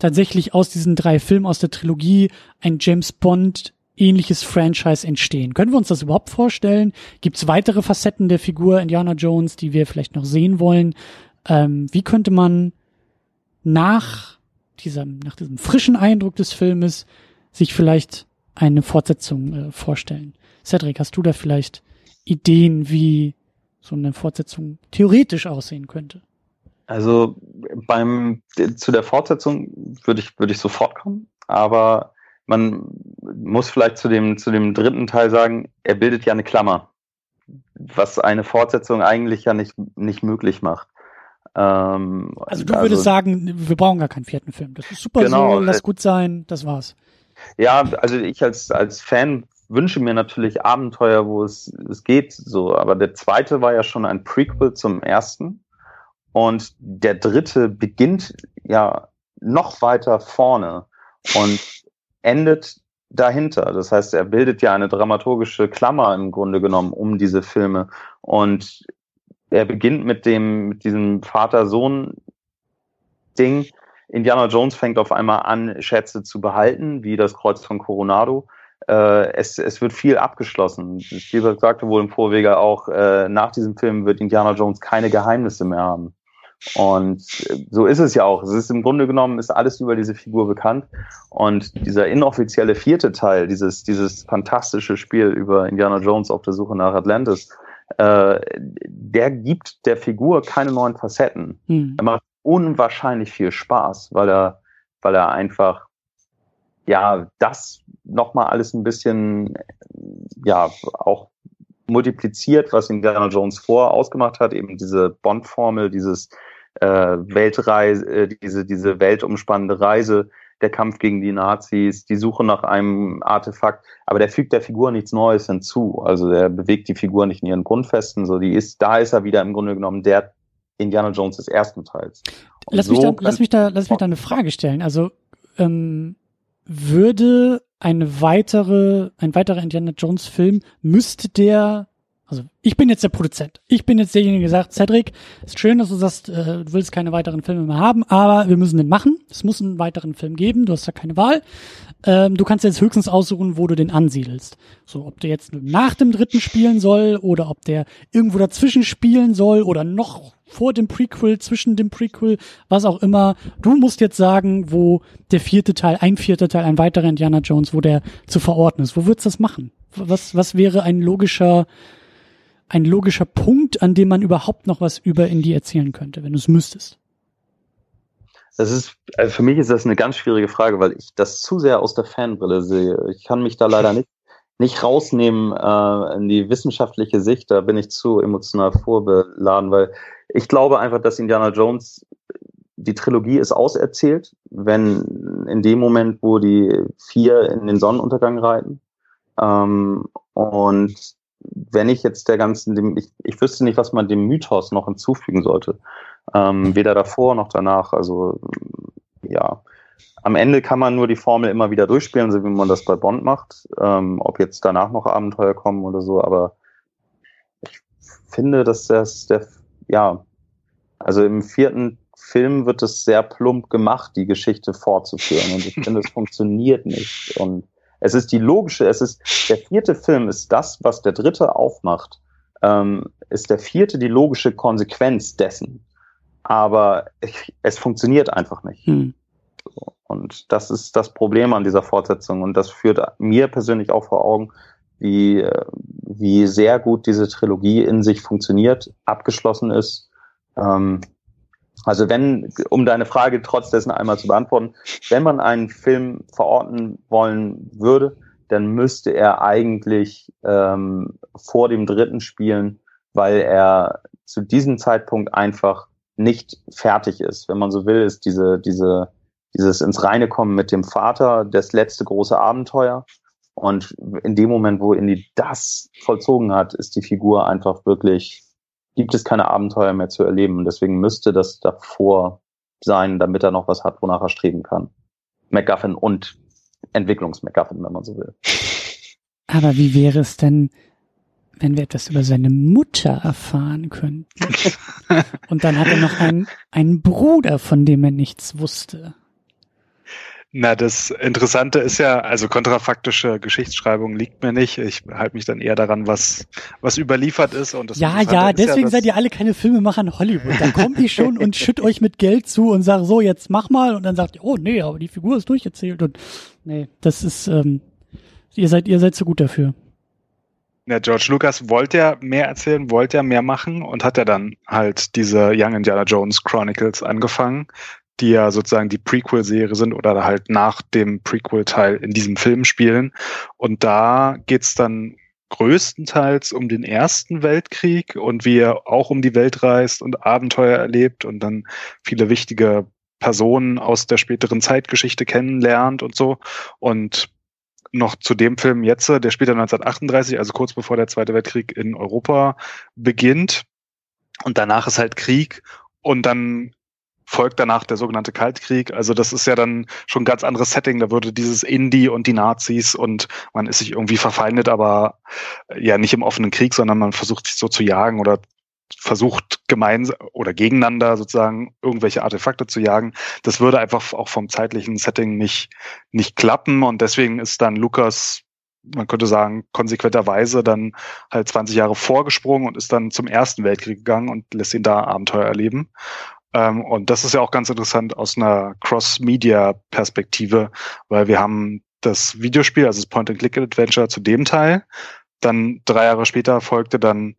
tatsächlich aus diesen drei Filmen aus der Trilogie ein James Bond ähnliches Franchise entstehen. Können wir uns das überhaupt vorstellen? Gibt es weitere Facetten der Figur Indiana Jones, die wir vielleicht noch sehen wollen? Ähm, wie könnte man nach diesem, nach diesem frischen Eindruck des Filmes sich vielleicht eine Fortsetzung äh, vorstellen? Cedric, hast du da vielleicht Ideen, wie so eine Fortsetzung theoretisch aussehen könnte? Also beim zu der Fortsetzung würde ich würde ich sofort kommen, aber man muss vielleicht zu dem, zu dem dritten Teil sagen, er bildet ja eine Klammer, was eine Fortsetzung eigentlich ja nicht, nicht möglich macht. Ähm, also du also, würdest sagen, wir brauchen gar keinen vierten Film. Das ist super genau, so, lass gut sein, das war's. Ja, also ich als, als Fan wünsche mir natürlich Abenteuer, wo es, es geht, so, aber der zweite war ja schon ein Prequel zum ersten. Und der dritte beginnt ja noch weiter vorne. Und endet dahinter. Das heißt, er bildet ja eine dramaturgische Klammer im Grunde genommen um diese Filme. Und er beginnt mit dem, mit diesem Vater-Sohn-Ding. Indiana Jones fängt auf einmal an, Schätze zu behalten, wie das Kreuz von Coronado. Äh, es, es wird viel abgeschlossen. Spielberg sagte wohl im Vorwege auch, äh, nach diesem Film wird Indiana Jones keine Geheimnisse mehr haben. Und so ist es ja auch. Es ist im Grunde genommen ist alles über diese Figur bekannt. Und dieser inoffizielle vierte Teil, dieses, dieses fantastische Spiel über Indiana Jones auf der Suche nach Atlantis, äh, der gibt der Figur keine neuen Facetten. Hm. Er macht unwahrscheinlich viel Spaß, weil er, weil er einfach ja das nochmal alles ein bisschen ja auch multipliziert, was Indiana Jones vor ausgemacht hat, eben diese Bond-Formel, dieses äh, Weltreise, äh, diese, diese weltumspannende Reise, der Kampf gegen die Nazis, die Suche nach einem Artefakt, aber der fügt der Figur nichts Neues hinzu. Also der bewegt die Figur nicht in ihren Grundfesten, so die ist, da ist er wieder im Grunde genommen der Indiana Jones des ersten Teils. lass, so mich da, lass mich da, lass mich da eine Frage stellen. Also ähm, würde eine weitere, ein weiterer Indiana Jones Film müsste der Also ich bin jetzt der Produzent. Ich bin jetzt derjenige, der sagt, Cedric, ist schön, dass du sagst, äh, du willst keine weiteren Filme mehr haben, aber wir müssen den machen. Es muss einen weiteren Film geben, du hast da keine Wahl. Ähm, du kannst jetzt höchstens aussuchen, wo du den ansiedelst. So, ob der jetzt nach dem dritten spielen soll oder ob der irgendwo dazwischen spielen soll oder noch vor dem Prequel, zwischen dem Prequel, was auch immer. Du musst jetzt sagen, wo der vierte Teil, ein vierter Teil, ein weiterer Indiana Jones, wo der zu verorten ist. Wo würdest du das machen? Was, was wäre ein logischer, ein logischer Punkt, an dem man überhaupt noch was über Indie erzählen könnte, wenn du es müsstest? Das ist, also für mich ist das eine ganz schwierige Frage, weil ich das zu sehr aus der Fanbrille sehe. Ich kann mich da leider nicht, nicht rausnehmen äh, in die wissenschaftliche Sicht. Da bin ich zu emotional vorbeladen, weil ich glaube einfach, dass Indiana Jones, die Trilogie ist auserzählt, wenn in dem Moment, wo die vier in den Sonnenuntergang reiten. Ähm, und wenn ich jetzt der ganzen, dem, ich, ich wüsste nicht, was man dem Mythos noch hinzufügen sollte. Ähm, weder davor noch danach. Also ja, am Ende kann man nur die Formel immer wieder durchspielen, so wie man das bei Bond macht. Ähm, ob jetzt danach noch Abenteuer kommen oder so, aber ich finde, dass das der, ja, also im vierten Film wird es sehr plump gemacht, die Geschichte fortzuführen. Und ich finde, es funktioniert nicht. Und es ist die logische, es ist, der vierte Film ist das, was der dritte aufmacht, ähm, ist der vierte die logische Konsequenz dessen. Aber ich, es funktioniert einfach nicht. Hm. Und das ist das Problem an dieser Fortsetzung. Und das führt mir persönlich auch vor Augen, wie, wie sehr gut diese Trilogie in sich funktioniert, abgeschlossen ist. Ähm, also wenn, um deine Frage trotz dessen einmal zu beantworten, wenn man einen Film verorten wollen würde, dann müsste er eigentlich ähm, vor dem dritten spielen, weil er zu diesem Zeitpunkt einfach nicht fertig ist. Wenn man so will, ist diese, diese, dieses ins Reine kommen mit dem Vater das letzte große Abenteuer. Und in dem Moment, wo Indy das vollzogen hat, ist die Figur einfach wirklich gibt es keine Abenteuer mehr zu erleben. Und deswegen müsste das davor sein, damit er noch was hat, wonach er streben kann. MacGuffin und Entwicklungs-MacGuffin, wenn man so will. Aber wie wäre es denn, wenn wir etwas über seine Mutter erfahren könnten? und dann hat er noch einen, einen Bruder, von dem er nichts wusste. Na, das Interessante ist ja, also kontrafaktische Geschichtsschreibung liegt mir nicht. Ich halte mich dann eher daran, was, was überliefert ist. Und das ja, ja, deswegen ja, seid ihr alle keine Filmemacher in Hollywood. Da komme ich schon und schütt euch mit Geld zu und sage so, jetzt mach mal. Und dann sagt ihr, oh nee, aber die Figur ist durcherzählt. Und nee, das ist, ähm, ihr seid, ihr seid zu gut dafür. Ja, George Lucas wollte ja mehr erzählen, wollte ja mehr machen und hat ja dann halt diese Young Indiana Jones Chronicles angefangen, die ja sozusagen die Prequel-Serie sind oder halt nach dem Prequel-Teil in diesem Film spielen. Und da geht's dann größtenteils um den Ersten Weltkrieg und wie er auch um die Welt reist und Abenteuer erlebt und dann viele wichtige Personen aus der späteren Zeitgeschichte kennenlernt und so. Und noch zu dem Film jetzt, der spielt 1938, also kurz bevor der Zweite Weltkrieg in Europa beginnt. Und danach ist halt Krieg und dann folgt danach der sogenannte Kaltkrieg. Also das ist ja dann schon ein ganz anderes Setting. Da würde dieses Indie und die Nazis und man ist sich irgendwie verfeindet, aber äh, ja nicht im offenen Krieg, sondern man versucht sich so zu jagen oder versucht gemeinsam oder gegeneinander sozusagen irgendwelche Artefakte zu jagen. Das würde einfach auch vom zeitlichen Setting nicht, nicht klappen und deswegen ist dann Lukas man könnte sagen, konsequenterweise dann halt 20 Jahre vorgesprungen und ist dann zum Ersten Weltkrieg gegangen und lässt ihn da Abenteuer erleben. Ähm, und das ist ja auch ganz interessant aus einer Cross-Media-Perspektive, weil wir haben das Videospiel, also das Point-and-Click-Adventure zu dem Teil. Dann drei Jahre später folgte dann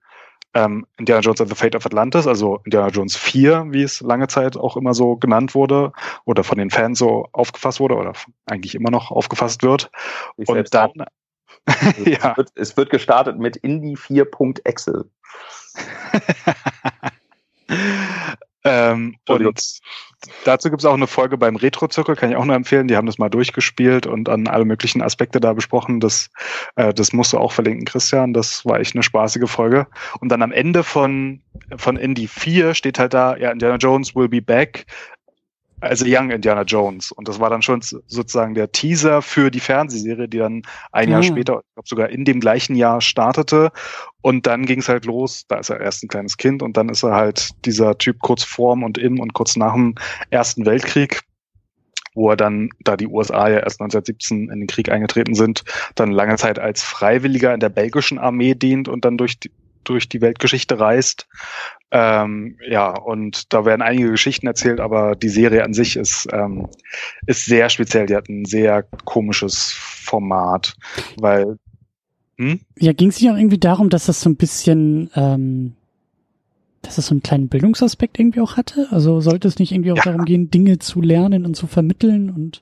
ähm, Indiana Jones and the Fate of Atlantis, also Indiana Jones 4, wie es lange Zeit auch immer so genannt wurde oder von den Fans so aufgefasst wurde oder eigentlich immer noch aufgefasst wird. Ich und dann also ja. es, wird, es wird gestartet mit Indie 4.exe. Ähm, und dazu gibt es auch eine Folge beim Retro-Zirkel, kann ich auch nur empfehlen. Die haben das mal durchgespielt und an alle möglichen Aspekte da besprochen. Das, äh, das musst du auch verlinken, Christian. Das war echt eine spaßige Folge. Und dann am Ende von, von Indie 4 steht halt da, ja, Indiana Jones will be back also Young Indiana Jones. Und das war dann schon sozusagen der Teaser für die Fernsehserie, die dann ein Jahr ah. später, ich glaube sogar in dem gleichen Jahr startete. Und dann ging es halt los. Da ist er erst ein kleines Kind und dann ist er halt dieser Typ kurz vorm und im und kurz nach dem Ersten Weltkrieg wo er dann, da die USA ja erst 1917 in den Krieg eingetreten sind, dann lange Zeit als Freiwilliger in der belgischen Armee dient und dann durch die, durch die Weltgeschichte reist. Ähm, ja, und da werden einige Geschichten erzählt, aber die Serie an sich ist, ähm, ist sehr speziell. Die hat ein sehr komisches Format, weil hm? Ja, ging es nicht auch irgendwie darum, dass das so ein bisschen, ähm, dass das so einen kleinen Bildungsaspekt irgendwie auch hatte? Also sollte es nicht irgendwie auch ja. darum gehen, Dinge zu lernen und zu vermitteln und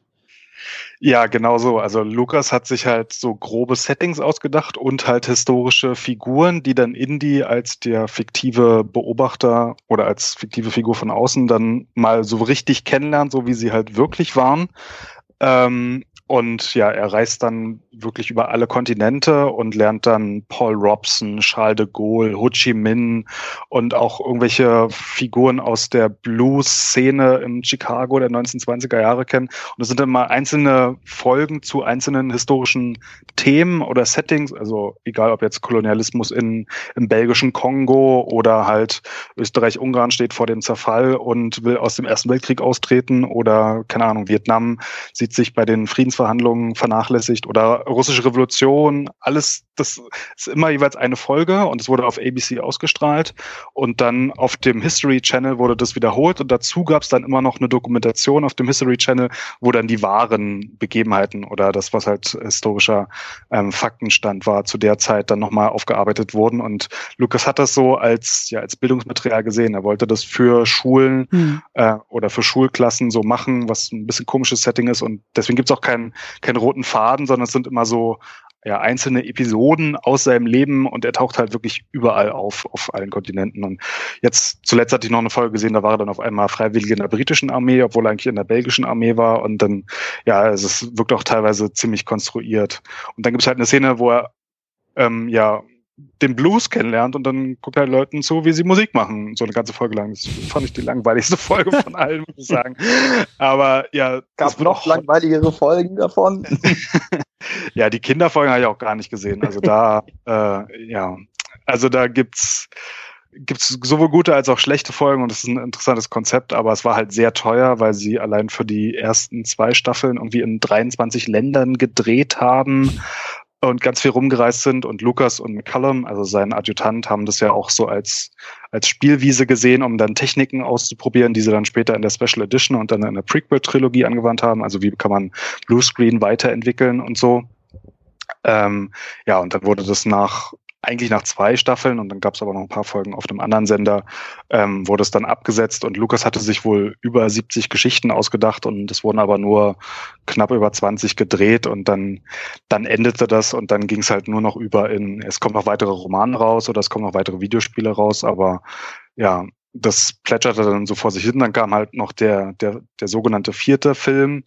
ja, genau so. Also Lukas hat sich halt so grobe Settings ausgedacht und halt historische Figuren, die dann Indy als der fiktive Beobachter oder als fiktive Figur von außen dann mal so richtig kennenlernt, so wie sie halt wirklich waren. Ähm, und ja, er reist dann wirklich über alle Kontinente und lernt dann Paul Robson, Charles de Gaulle, Ho Chi Minh und auch irgendwelche Figuren aus der Blues-Szene in Chicago der 1920er Jahre kennen. Und es sind dann mal einzelne Folgen zu einzelnen historischen Themen oder Settings, also egal ob jetzt Kolonialismus in, im belgischen Kongo oder halt Österreich-Ungarn steht vor dem Zerfall und will aus dem Ersten Weltkrieg austreten oder, keine Ahnung, Vietnam sieht sich bei den Friedens Friedensverhandlungen vernachlässigt oder russische Revolution, alles, das ist immer jeweils eine Folge und es wurde auf ABC ausgestrahlt und dann auf dem History Channel wurde das wiederholt und dazu gab es dann immer noch eine Dokumentation auf dem History Channel, wo dann die wahren Begebenheiten oder das, was halt historischer ähm, Faktenstand war, zu der Zeit dann nochmal aufgearbeitet wurden und Lukas hat das so als, ja, als Bildungsmaterial gesehen. Er wollte das für Schulen mhm. äh, oder für Schulklassen so machen, was ein bisschen komisches Setting ist und deswegen gibt es auch keinen keinen, keinen roten Faden, sondern es sind immer so ja, einzelne Episoden aus seinem Leben und er taucht halt wirklich überall auf, auf allen Kontinenten. Und jetzt zuletzt hatte ich noch eine Folge gesehen, da war er dann auf einmal freiwillig in der britischen Armee, obwohl er eigentlich in der belgischen Armee war. Und dann, ja, es wirkt auch teilweise ziemlich konstruiert. Und dann gibt es halt eine Szene, wo er ähm, ja den Blues kennenlernt und dann guckt er Leuten zu, wie sie Musik machen, so eine ganze Folge lang. Das fand ich die langweiligste Folge von allen, muss ich sagen. Aber ja. Gab noch langweiligere Folgen davon? ja, die Kinderfolgen habe ich auch gar nicht gesehen. Also da, äh, ja, also da gibt's gibt's sowohl gute als auch schlechte Folgen und das ist ein interessantes Konzept, aber es war halt sehr teuer, weil sie allein für die ersten zwei Staffeln irgendwie in 23 Ländern gedreht haben und ganz viel rumgereist sind und Lukas und McCallum, also sein Adjutant, haben das ja auch so als, als Spielwiese gesehen, um dann Techniken auszuprobieren, die sie dann später in der Special Edition und dann in der Prequel-Trilogie angewandt haben. Also wie kann man Bluescreen weiterentwickeln und so. Ähm, ja, und dann wurde das nach eigentlich nach zwei Staffeln und dann gab es aber noch ein paar Folgen auf einem anderen Sender, ähm, wurde es dann abgesetzt und Lukas hatte sich wohl über 70 Geschichten ausgedacht und es wurden aber nur knapp über 20 gedreht und dann, dann endete das und dann ging es halt nur noch über in, es kommen noch weitere Romane raus oder es kommen noch weitere Videospiele raus, aber ja, das plätscherte dann so vor sich hin. Dann kam halt noch der, der, der sogenannte vierte Film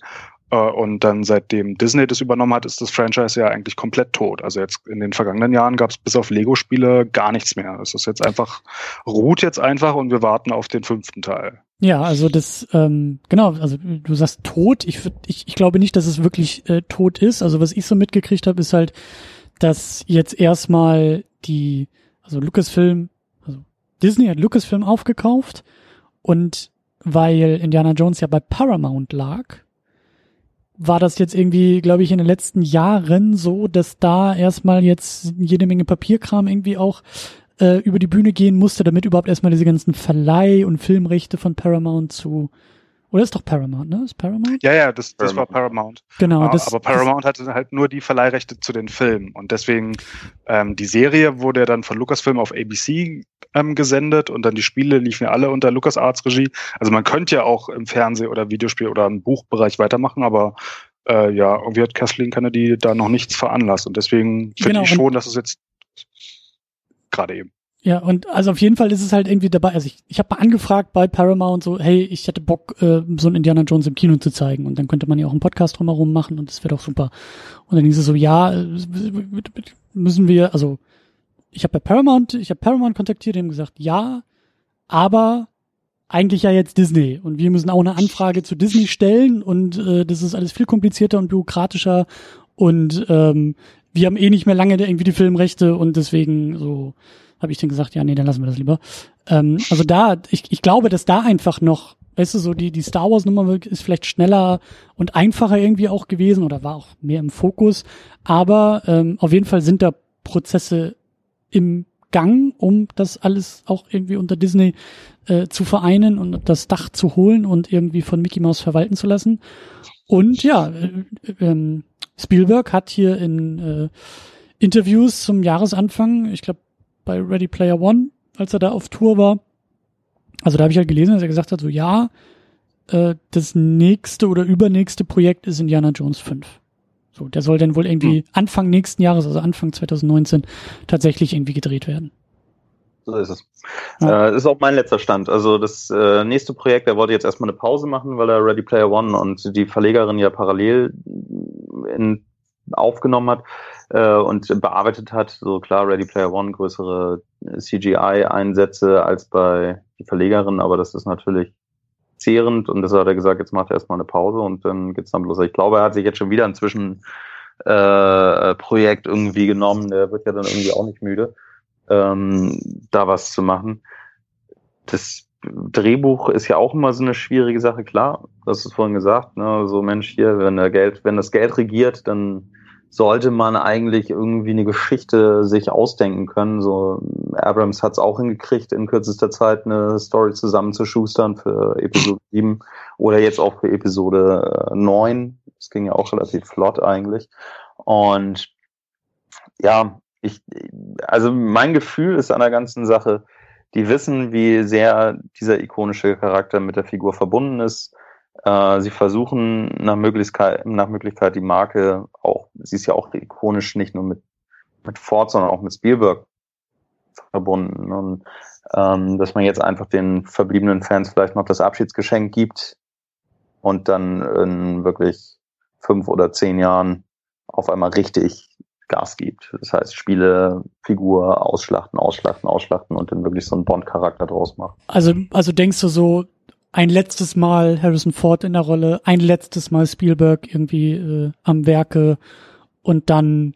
und dann seitdem Disney das übernommen hat, ist das Franchise ja eigentlich komplett tot. Also jetzt in den vergangenen Jahren gab es bis auf Lego-Spiele gar nichts mehr. Es ist jetzt einfach, ruht jetzt einfach und wir warten auf den fünften Teil. Ja, also das, ähm, genau, also du sagst tot. Ich, ich, ich glaube nicht, dass es wirklich äh, tot ist. Also was ich so mitgekriegt habe, ist halt, dass jetzt erstmal die, also Lucasfilm, also Disney hat Lucasfilm aufgekauft und weil Indiana Jones ja bei Paramount lag, war das jetzt irgendwie, glaube ich, in den letzten Jahren so, dass da erstmal jetzt jede Menge Papierkram irgendwie auch äh, über die Bühne gehen musste, damit überhaupt erstmal diese ganzen Verleih- und Filmrechte von Paramount zu oder ist doch Paramount, ne? Ist Paramount? Ja, ja, das, das war Paramount. Genau. Ah, das, aber Paramount das, hatte halt nur die Verleihrechte zu den Filmen. Und deswegen, ähm, die Serie wurde ja dann von Lucasfilm auf ABC ähm, gesendet und dann die Spiele liefen ja alle unter LucasArts Regie. Also man könnte ja auch im Fernseh- oder Videospiel- oder im Buchbereich weitermachen, aber äh, ja, irgendwie hat Kathleen Kennedy da noch nichts veranlasst. Und deswegen finde genau, ich schon, dass es jetzt gerade eben. Ja, und also auf jeden Fall ist es halt irgendwie dabei. Also ich, ich habe mal angefragt bei Paramount so, hey, ich hätte Bock, äh, so einen Indiana Jones im Kino zu zeigen. Und dann könnte man ja auch einen Podcast drumherum machen und das wäre doch super. Und dann hieß es so, ja, äh, müssen wir, also ich habe bei Paramount, ich habe Paramount kontaktiert, haben gesagt, ja, aber eigentlich ja jetzt Disney und wir müssen auch eine Anfrage zu Disney stellen und äh, das ist alles viel komplizierter und bürokratischer und ähm, wir haben eh nicht mehr lange irgendwie die Filmrechte und deswegen so habe ich dann gesagt, ja, nee, dann lassen wir das lieber. Ähm, also da, ich, ich glaube, dass da einfach noch, weißt du, so die, die Star Wars Nummer ist vielleicht schneller und einfacher irgendwie auch gewesen oder war auch mehr im Fokus. Aber ähm, auf jeden Fall sind da Prozesse im Gang, um das alles auch irgendwie unter Disney äh, zu vereinen und das Dach zu holen und irgendwie von Mickey Mouse verwalten zu lassen. Und ja, äh, äh, Spielberg hat hier in äh, Interviews zum Jahresanfang, ich glaube bei Ready Player One, als er da auf Tour war, also da habe ich halt gelesen, dass er gesagt hat, so ja, äh, das nächste oder übernächste Projekt ist Indiana Jones 5. So, der soll dann wohl irgendwie hm. Anfang nächsten Jahres, also Anfang 2019, tatsächlich irgendwie gedreht werden. So ist es. Ja. Äh, ist auch mein letzter Stand. Also das äh, nächste Projekt, er wollte jetzt erstmal eine Pause machen, weil er Ready Player One und die Verlegerin ja parallel in, aufgenommen hat äh, und bearbeitet hat. So klar, Ready Player One größere CGI-Einsätze als bei die Verlegerin, aber das ist natürlich zehrend und deshalb hat er gesagt, jetzt macht er erstmal eine Pause und dann geht's dann bloß. Ich glaube, er hat sich jetzt schon wieder ein Zwischenprojekt äh, irgendwie genommen. Der wird ja dann irgendwie auch nicht müde ähm, da was zu machen. Das Drehbuch ist ja auch immer so eine schwierige Sache, klar, das ist vorhin gesagt, ne, so Mensch hier, wenn der Geld, wenn das Geld regiert, dann sollte man eigentlich irgendwie eine Geschichte sich ausdenken können. So Abrams hat es auch hingekriegt, in kürzester Zeit eine Story zusammenzuschustern für Episode 7 oder jetzt auch für Episode 9. Das ging ja auch relativ flott eigentlich. Und ja, ich, also mein Gefühl ist an der ganzen Sache, die wissen, wie sehr dieser ikonische Charakter mit der Figur verbunden ist. Äh, sie versuchen nach Möglichkeit, nach Möglichkeit die Marke auch, sie ist ja auch ikonisch nicht nur mit, mit Ford, sondern auch mit Spielberg verbunden. Und ähm, dass man jetzt einfach den verbliebenen Fans vielleicht noch das Abschiedsgeschenk gibt und dann in wirklich fünf oder zehn Jahren auf einmal richtig Gas gibt. Das heißt, Spiele, Figur ausschlachten, ausschlachten, ausschlachten und dann wirklich so einen Bond-Charakter draus machen. Also, also denkst du so, ein letztes Mal Harrison Ford in der Rolle, ein letztes Mal Spielberg irgendwie äh, am Werke und dann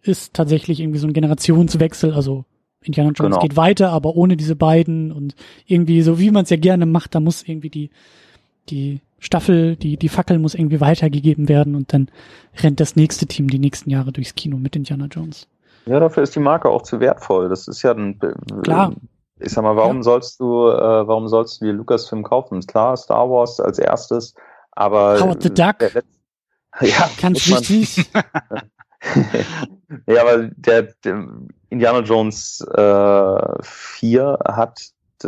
ist tatsächlich irgendwie so ein Generationswechsel, also Indiana Jones genau. geht weiter, aber ohne diese beiden und irgendwie so wie man es ja gerne macht, da muss irgendwie die die Staffel, die, die Fackel muss irgendwie weitergegeben werden und dann rennt das nächste Team die nächsten Jahre durchs Kino mit Indiana Jones. Ja, dafür ist die Marke auch zu wertvoll. Das ist ja ein, Klar. Ich sag mal, warum ja. sollst du, äh, warum sollst du dir Lucasfilm kaufen? Klar, Star Wars als erstes, aber. Howard the Duck. ja, ganz wichtig. ja, aber der, der Indiana Jones äh, 4 hat,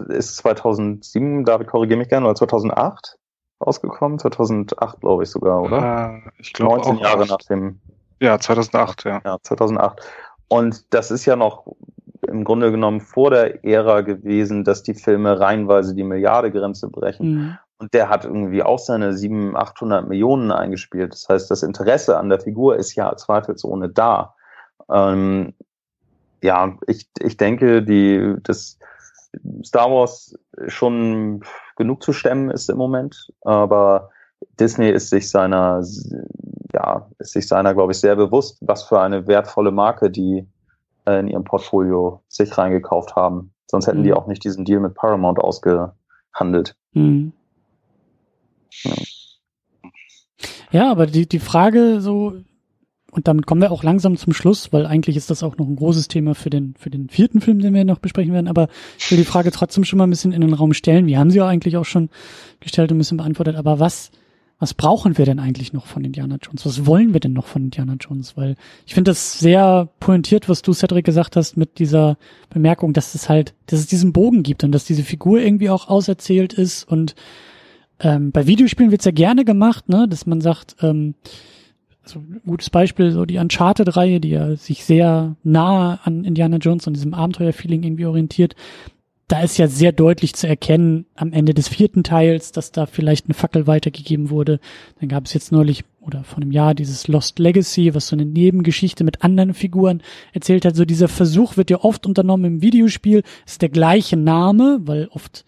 ist 2007, David korrigiere mich gerne, oder 2008? rausgekommen, 2008 glaube ich sogar, oder? Äh, ich glaube 19 Jahre 8. nach dem. Ja, 2008, ja. Ja, 2008. Und das ist ja noch im Grunde genommen vor der Ära gewesen, dass die Filme reihenweise die Milliardegrenze brechen. Mhm. Und der hat irgendwie auch seine 700, 800 Millionen eingespielt. Das heißt, das Interesse an der Figur ist ja zweifelsohne da. Ähm, ja, ich, ich denke, die, das Star Wars schon genug zu stemmen ist im Moment, aber Disney ist sich seiner, ja, ist sich seiner, glaube ich, sehr bewusst, was für eine wertvolle Marke die äh, in ihrem Portfolio sich reingekauft haben. Sonst hätten mhm. die auch nicht diesen Deal mit Paramount ausgehandelt. Mhm. Ja. ja, aber die, die Frage so, und damit kommen wir auch langsam zum Schluss, weil eigentlich ist das auch noch ein großes Thema für den, für den vierten Film, den wir noch besprechen werden. Aber ich will die Frage trotzdem schon mal ein bisschen in den Raum stellen. Wir haben sie ja eigentlich auch schon gestellt und ein bisschen beantwortet. Aber was, was brauchen wir denn eigentlich noch von Indiana Jones? Was wollen wir denn noch von Indiana Jones? Weil ich finde das sehr pointiert, was du, Cedric, gesagt hast mit dieser Bemerkung, dass es halt, dass es diesen Bogen gibt und dass diese Figur irgendwie auch auserzählt ist. Und ähm, bei Videospielen wird's ja gerne gemacht, ne, dass man sagt, ähm, also ein gutes Beispiel, so die Uncharted-Reihe, die ja sich sehr nah an Indiana Jones und diesem Abenteuer-Feeling irgendwie orientiert. Da ist ja sehr deutlich zu erkennen am Ende des vierten Teils, dass da vielleicht eine Fackel weitergegeben wurde. Dann gab es jetzt neulich oder vor einem Jahr dieses Lost Legacy, was so eine Nebengeschichte mit anderen Figuren erzählt hat. So dieser Versuch wird ja oft unternommen im Videospiel, ist der gleiche Name, weil oft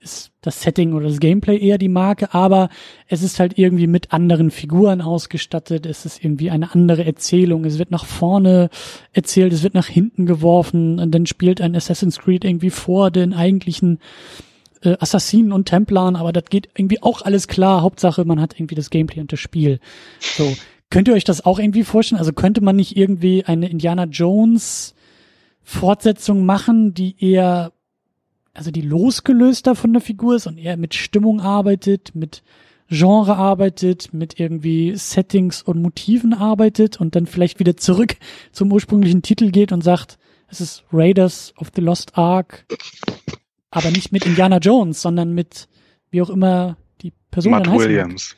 ist das Setting oder das Gameplay eher die Marke, aber es ist halt irgendwie mit anderen Figuren ausgestattet, es ist irgendwie eine andere Erzählung, es wird nach vorne erzählt, es wird nach hinten geworfen. Und dann spielt ein Assassin's Creed irgendwie vor den eigentlichen äh, Assassinen und Templaren, aber das geht irgendwie auch alles klar, Hauptsache man hat irgendwie das Gameplay und das Spiel. So, könnt ihr euch das auch irgendwie vorstellen? Also könnte man nicht irgendwie eine Indiana Jones Fortsetzung machen, die eher also die losgelöster von der Figur ist und eher mit Stimmung arbeitet, mit Genre arbeitet, mit irgendwie Settings und Motiven arbeitet und dann vielleicht wieder zurück zum ursprünglichen Titel geht und sagt, es ist Raiders of the Lost Ark, aber nicht mit Indiana Jones, sondern mit wie auch immer die Person Matt dann heißt. Williams.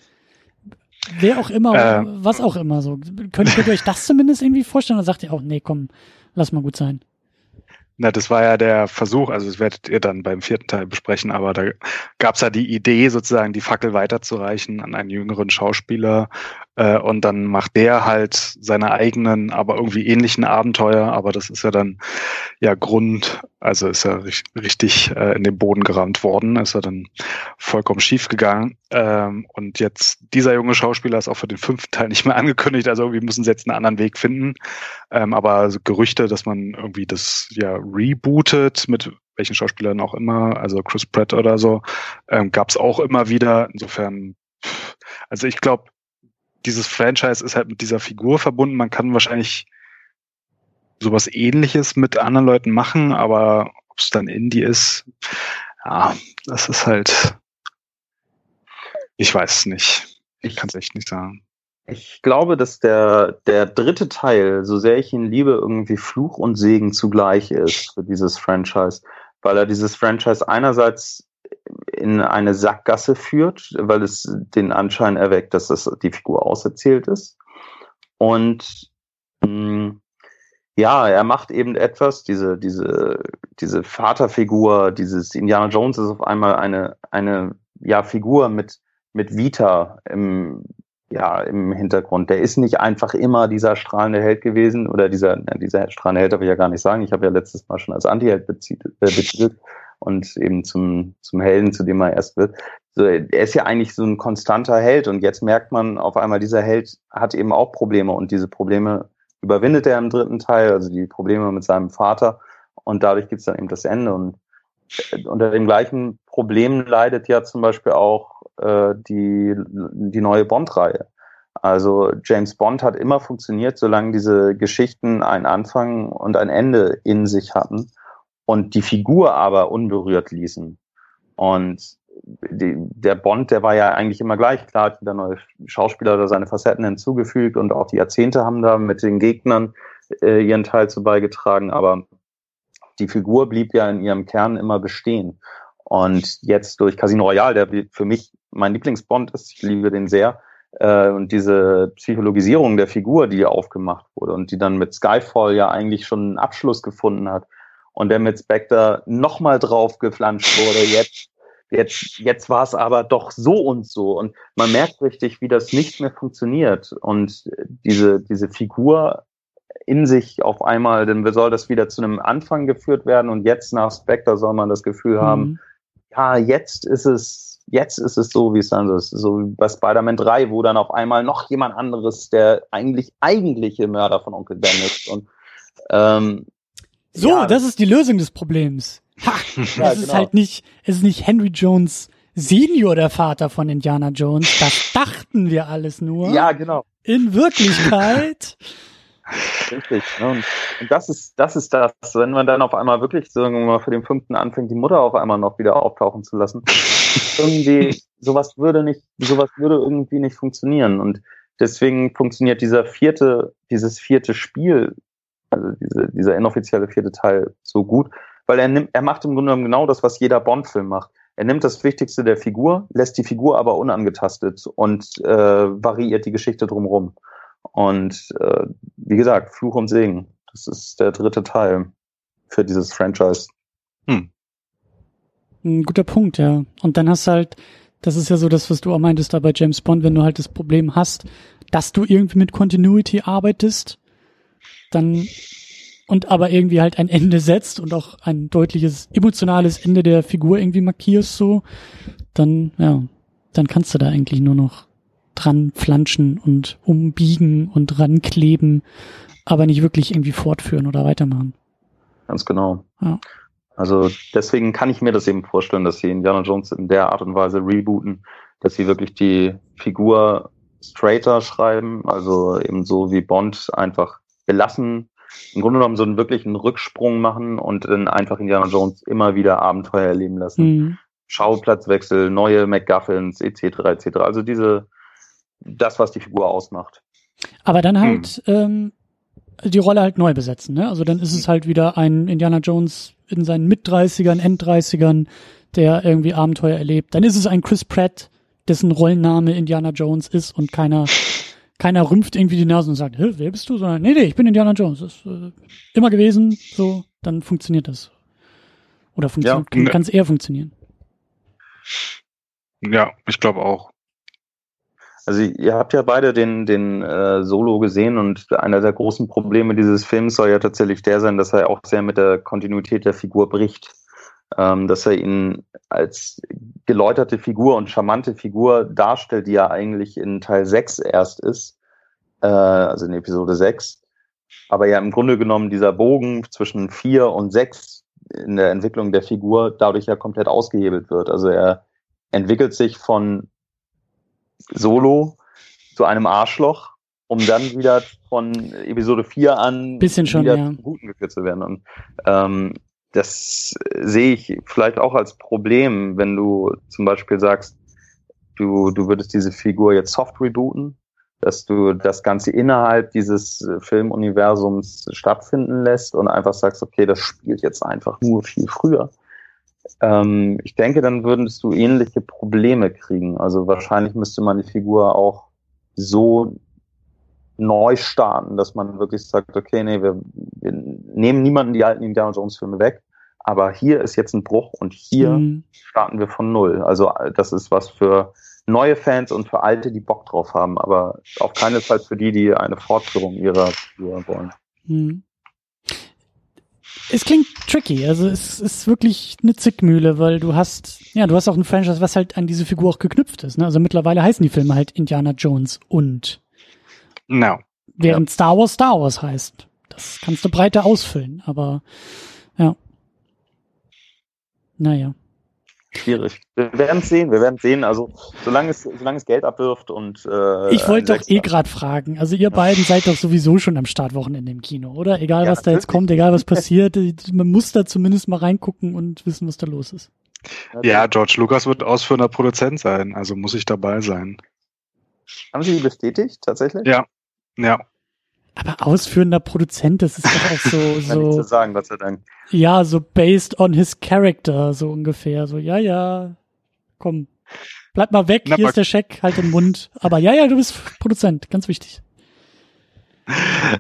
Wer auch immer, Äh. was auch immer so. Könnt, könnt ihr euch das zumindest irgendwie vorstellen oder sagt ihr auch, nee, komm, lass mal gut sein? Na, das war ja der Versuch, also das werdet ihr dann beim vierten Teil besprechen, aber da gab es ja die Idee, sozusagen die Fackel weiterzureichen an einen jüngeren Schauspieler äh, und dann macht der halt seine eigenen, aber irgendwie ähnlichen Abenteuer, aber das ist ja dann ja Grund, also ist ja rich- richtig äh, in den Boden gerammt worden, ist ja dann vollkommen schief gegangen ähm, und jetzt dieser junge Schauspieler ist auch für den fünften Teil nicht mehr angekündigt, also irgendwie müssen sie jetzt einen anderen Weg finden, ähm, aber so Gerüchte, dass man irgendwie das ja rebootet mit welchen Schauspielern auch immer, also Chris Pratt oder so, ähm, gab es auch immer wieder. Insofern, also ich glaube, dieses Franchise ist halt mit dieser Figur verbunden. Man kann wahrscheinlich sowas ähnliches mit anderen Leuten machen, aber ob es dann Indie ist, ja, das ist halt, ich weiß es nicht. Ich kann es echt nicht sagen. Ich glaube, dass der, der dritte Teil, so sehr ich ihn liebe, irgendwie Fluch und Segen zugleich ist für dieses Franchise, weil er dieses Franchise einerseits in eine Sackgasse führt, weil es den Anschein erweckt, dass das die Figur auserzählt ist. Und mh, ja, er macht eben etwas, diese, diese, diese Vaterfigur, dieses Indiana Jones ist auf einmal eine, eine ja, Figur mit, mit Vita im, ja, im Hintergrund. Der ist nicht einfach immer dieser strahlende Held gewesen oder dieser, dieser strahlende Held darf ich ja gar nicht sagen. Ich habe ja letztes Mal schon als Anti-Held äh, betitelt und eben zum, zum Helden, zu dem er erst wird. So, er ist ja eigentlich so ein konstanter Held und jetzt merkt man auf einmal, dieser Held hat eben auch Probleme und diese Probleme überwindet er im dritten Teil, also die Probleme mit seinem Vater und dadurch gibt es dann eben das Ende und unter dem gleichen Problem leidet ja zum Beispiel auch äh, die, die neue Bond-Reihe. Also James Bond hat immer funktioniert, solange diese Geschichten einen Anfang und ein Ende in sich hatten und die Figur aber unberührt ließen. Und die, der Bond, der war ja eigentlich immer gleich. Klar hat der neue Schauspieler da seine Facetten hinzugefügt und auch die Jahrzehnte haben da mit den Gegnern äh, ihren Teil zu beigetragen, aber die Figur blieb ja in ihrem Kern immer bestehen. Und jetzt durch Casino Royale, der für mich mein Lieblingsbond ist, ich liebe den sehr, äh, und diese Psychologisierung der Figur, die aufgemacht wurde und die dann mit Skyfall ja eigentlich schon einen Abschluss gefunden hat und der mit Spectre nochmal drauf geflanscht wurde, jetzt, jetzt, jetzt war es aber doch so und so und man merkt richtig, wie das nicht mehr funktioniert und diese, diese Figur in sich auf einmal, dann soll das wieder zu einem Anfang geführt werden und jetzt nach Spectre soll man das Gefühl haben, Mhm. ja, jetzt ist es, jetzt ist es so, wie es soll. Es ist So wie bei Spider-Man 3, wo dann auf einmal noch jemand anderes der eigentlich eigentliche Mörder von Onkel Ben ist. Und ähm, So, ja, das ist die Lösung des Problems. Ha, Ja, es ist genau. halt nicht, es ist nicht Henry Jones Senior der Vater von Indiana Jones. Das dachten wir alles nur. ja, genau. In Wirklichkeit. Richtig. Ne? Und, und das ist, das ist das, wenn man dann auf einmal wirklich, wir mal, für den fünften anfängt, die Mutter auf einmal noch wieder auftauchen zu lassen. irgendwie, sowas würde nicht, sowas würde irgendwie nicht funktionieren. Und deswegen funktioniert dieser vierte, dieses vierte Spiel, also diese, dieser inoffizielle vierte Teil so gut, weil er nimmt, er macht im Grunde genommen genau das, was jeder Bond-Film macht. Er nimmt das Wichtigste der Figur, lässt die Figur aber unangetastet und äh, variiert die Geschichte drumherum. Und äh, wie gesagt, Fluch und Segen. Das ist der dritte Teil für dieses Franchise. Ein guter Punkt, ja. Und dann hast du halt, das ist ja so das, was du auch meintest da bei James Bond, wenn du halt das Problem hast, dass du irgendwie mit Continuity arbeitest, dann und aber irgendwie halt ein Ende setzt und auch ein deutliches emotionales Ende der Figur irgendwie markierst, so, dann, ja, dann kannst du da eigentlich nur noch dran flanschen und umbiegen und dran kleben, aber nicht wirklich irgendwie fortführen oder weitermachen. Ganz genau. Ja. Also deswegen kann ich mir das eben vorstellen, dass sie Indiana Jones in der Art und Weise rebooten, dass sie wirklich die Figur straighter schreiben, also eben so wie Bond einfach belassen, im Grunde genommen so einen wirklichen Rücksprung machen und dann einfach Indiana Jones immer wieder Abenteuer erleben lassen. Mhm. Schauplatzwechsel, neue MacGuffins etc. etc. Also diese das, was die Figur ausmacht. Aber dann halt hm. ähm, die Rolle halt neu besetzen, ne? Also dann ist es halt wieder ein Indiana Jones in seinen Mit-30ern, End-30ern, der irgendwie Abenteuer erlebt. Dann ist es ein Chris Pratt, dessen Rollenname Indiana Jones ist und keiner, keiner rümpft irgendwie die Nase und sagt, Hä, wer bist du? Sondern, nee, nee, ich bin Indiana Jones. Das ist äh, immer gewesen, so, dann funktioniert das. Oder funktioniert, ja, kann es eher funktionieren. Ja, ich glaube auch. Also ihr habt ja beide den, den äh, Solo gesehen und einer der großen Probleme dieses Films soll ja tatsächlich der sein, dass er auch sehr mit der Kontinuität der Figur bricht. Ähm, dass er ihn als geläuterte Figur und charmante Figur darstellt, die ja eigentlich in Teil 6 erst ist, äh, also in Episode 6. Aber ja im Grunde genommen dieser Bogen zwischen 4 und 6 in der Entwicklung der Figur dadurch ja komplett ausgehebelt wird. Also er entwickelt sich von Solo zu einem Arschloch, um dann wieder von Episode 4 an Bisschen schon, wieder ja. zum Guten geführt zu werden. Und ähm, das sehe ich vielleicht auch als Problem, wenn du zum Beispiel sagst, du, du würdest diese Figur jetzt soft rebooten, dass du das Ganze innerhalb dieses Filmuniversums stattfinden lässt und einfach sagst, okay, das spielt jetzt einfach nur viel früher. Ähm, ich denke, dann würdest du ähnliche Probleme kriegen. Also wahrscheinlich müsste man die Figur auch so neu starten, dass man wirklich sagt, okay, nee, wir, wir nehmen niemanden die alten Indiana Jones Filme weg, aber hier ist jetzt ein Bruch und hier mhm. starten wir von null. Also das ist was für neue Fans und für alte, die Bock drauf haben, aber auf keinen Fall für die, die eine Fortführung ihrer Figur wollen. Mhm es klingt tricky. Also es ist wirklich eine Zickmühle, weil du hast, ja, du hast auch ein Franchise, was halt an diese Figur auch geknüpft ist. Ne? Also mittlerweile heißen die Filme halt Indiana Jones und. No. Während ja. Star Wars Star Wars heißt. Das kannst du breiter ausfüllen, aber ja. Naja. Schwierig. Wir werden es sehen, wir werden es sehen. Also solange es, solange es Geld abwirft und äh, Ich wollte doch eh gerade fragen. Also ihr beiden seid doch sowieso schon am Startwochenende im Kino, oder? Egal ja, was da jetzt kommt, egal was passiert, man muss da zumindest mal reingucken und wissen, was da los ist. Ja, George Lucas wird ausführender Produzent sein, also muss ich dabei sein. Haben Sie die bestätigt, tatsächlich? Ja, ja. Aber ausführender Produzent, das ist doch auch so, so. zu sagen, Gott sei Dank. Ja, so based on his character, so ungefähr. So, ja, ja, komm, bleib mal weg, Na, hier ist der Scheck, halt den Mund. Aber ja, ja, du bist Produzent, ganz wichtig.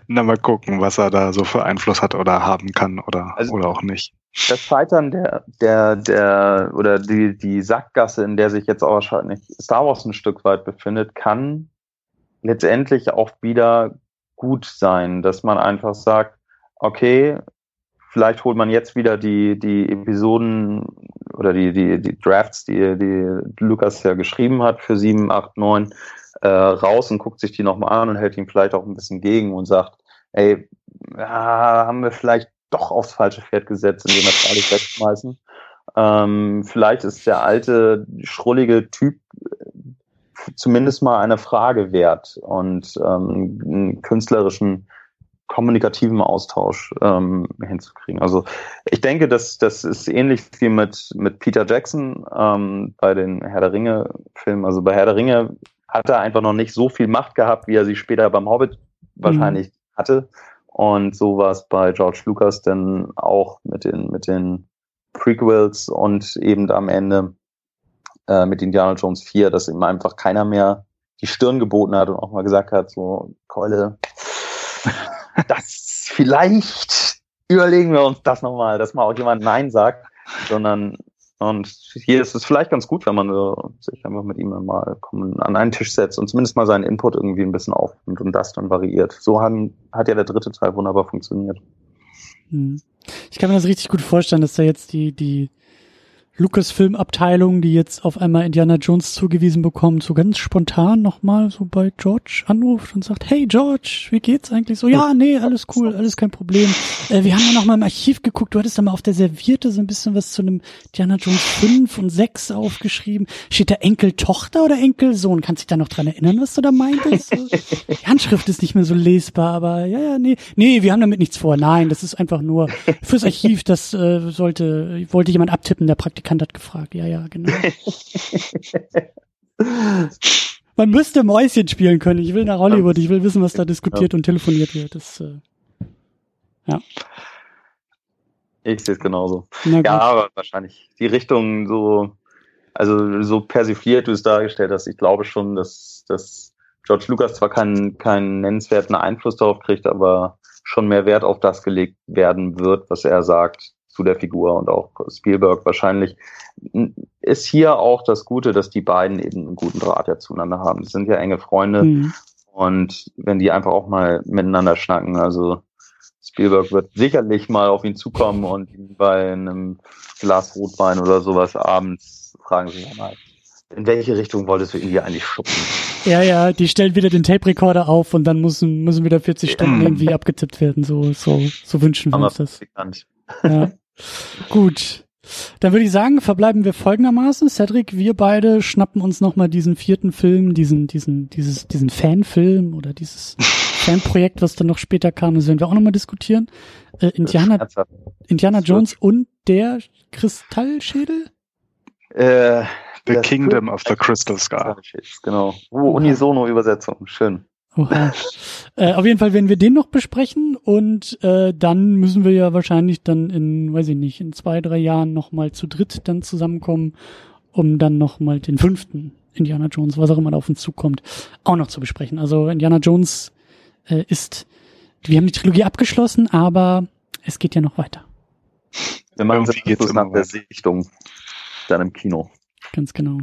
Na, mal gucken, was er da so für Einfluss hat oder haben kann oder, also, oder auch nicht. Das Scheitern der, der, der, oder die, die Sackgasse, in der sich jetzt auch wahrscheinlich Star Wars ein Stück weit befindet, kann letztendlich auch wieder gut sein, dass man einfach sagt, okay, vielleicht holt man jetzt wieder die, die Episoden oder die, die, die Drafts, die, die Lukas ja geschrieben hat für 7, 8, 9, äh, raus und guckt sich die nochmal an und hält ihm vielleicht auch ein bisschen gegen und sagt, ey, ja, haben wir vielleicht doch aufs falsche Pferd gesetzt, indem wir das alles wegschmeißen. Ähm, vielleicht ist der alte, schrullige Typ zumindest mal eine Frage wert und ähm, einen künstlerischen, kommunikativen Austausch ähm, hinzukriegen. Also ich denke, dass das ist ähnlich wie mit, mit Peter Jackson ähm, bei den Herr der Ringe-Filmen. Also bei Herr der Ringe hat er einfach noch nicht so viel Macht gehabt, wie er sie später beim Hobbit mhm. wahrscheinlich hatte. Und so war es bei George Lucas dann auch mit den, mit den Prequels und eben am Ende äh, mit Indiana Jones 4, dass ihm einfach keiner mehr die Stirn geboten hat und auch mal gesagt hat, so, Keule, das vielleicht überlegen wir uns das nochmal, dass mal auch jemand Nein sagt, sondern und hier ist es vielleicht ganz gut, wenn man sich einfach mit ihm mal an einen Tisch setzt und zumindest mal seinen Input irgendwie ein bisschen aufnimmt und das dann variiert. So haben, hat ja der dritte Teil wunderbar funktioniert. Hm. Ich kann mir das richtig gut vorstellen, dass da jetzt die, die Lucasfilm-Abteilung, die jetzt auf einmal Indiana Jones zugewiesen bekommt, so ganz spontan nochmal so bei George anruft und sagt, hey George, wie geht's eigentlich? So, ja, nee, alles cool, alles kein Problem. Äh, wir haben ja nochmal im Archiv geguckt, du hattest da mal auf der Servierte so ein bisschen was zu einem Indiana Jones 5 und 6 aufgeschrieben. Steht da Enkel-Tochter oder Enkelsohn? Kannst dich da noch dran erinnern, was du da meintest? Die Handschrift ist nicht mehr so lesbar, aber ja, ja, nee. Nee, wir haben damit nichts vor. Nein, das ist einfach nur fürs Archiv, das äh, sollte, wollte jemand abtippen, der Praktikant Praktikant hat gefragt. Ja, ja, genau. Man müsste Mäuschen spielen können. Ich will nach Hollywood. Ich will wissen, was da diskutiert ja. und telefoniert wird. Das, äh, ja. Ich sehe es genauso. Ja, aber wahrscheinlich die Richtung so, also so persifliert du es dargestellt hast. Ich glaube schon, dass, dass George Lucas zwar keinen, keinen nennenswerten Einfluss darauf kriegt, aber schon mehr Wert auf das gelegt werden wird, was er sagt zu der Figur und auch Spielberg wahrscheinlich, ist hier auch das Gute, dass die beiden eben einen guten Draht ja zueinander haben. Das sind ja enge Freunde mhm. und wenn die einfach auch mal miteinander schnacken, also Spielberg wird sicherlich mal auf ihn zukommen und ihn bei einem Glas Rotwein oder sowas abends fragen sie mal, in welche Richtung wolltest du ihn hier eigentlich schubsen? Ja, ja, die stellen wieder den Tape-Recorder auf und dann müssen, müssen wieder 40 Stunden irgendwie abgetippt werden. So, so, so wünschen wir uns das. Bekannt. Ja. Gut. Dann würde ich sagen, verbleiben wir folgendermaßen. Cedric, wir beide schnappen uns nochmal diesen vierten Film, diesen, diesen, dieses, diesen Fanfilm oder dieses Fanprojekt, was dann noch später kam, das werden wir auch nochmal diskutieren. Äh, Indiana, Indiana Jones und der Kristallschädel? Äh, the Kingdom of the Crystal Scar. Genau. Oh, Unisono-Übersetzung. Schön. äh, auf jeden Fall werden wir den noch besprechen und äh, dann müssen wir ja wahrscheinlich dann in, weiß ich nicht, in zwei, drei Jahren nochmal zu dritt dann zusammenkommen, um dann nochmal den fünften Indiana Jones, was auch immer da auf uns zukommt, auch noch zu besprechen. Also Indiana Jones äh, ist, wir haben die Trilogie abgeschlossen, aber es geht ja noch weiter. Wir machen es nach der Sichtung dann im Kino. Ganz genau.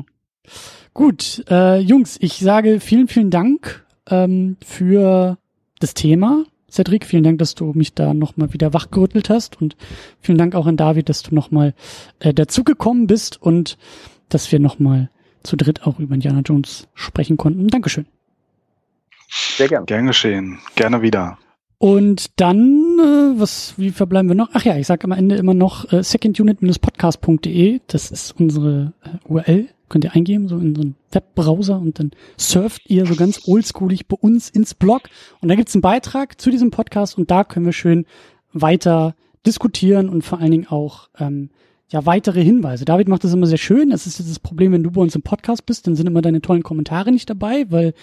Gut, äh, Jungs, ich sage vielen, vielen Dank ähm, für das Thema. Cedric, vielen Dank, dass du mich da nochmal wieder wachgerüttelt hast und vielen Dank auch an David, dass du nochmal äh, dazugekommen bist und dass wir nochmal zu dritt auch über Indiana Jones sprechen konnten. Dankeschön. Sehr gerne. Gern geschehen. Gerne wieder. Und dann, äh, was, wie verbleiben wir noch? Ach ja, ich sage am Ende immer noch äh, secondunit-podcast.de. Das ist unsere äh, URL könnt ihr eingeben, so in so einen Webbrowser und dann surft ihr so ganz oldschoolig bei uns ins Blog und da gibt's einen Beitrag zu diesem Podcast und da können wir schön weiter diskutieren und vor allen Dingen auch ähm, ja weitere Hinweise. David macht das immer sehr schön. Das ist jetzt das Problem, wenn du bei uns im Podcast bist, dann sind immer deine tollen Kommentare nicht dabei, weil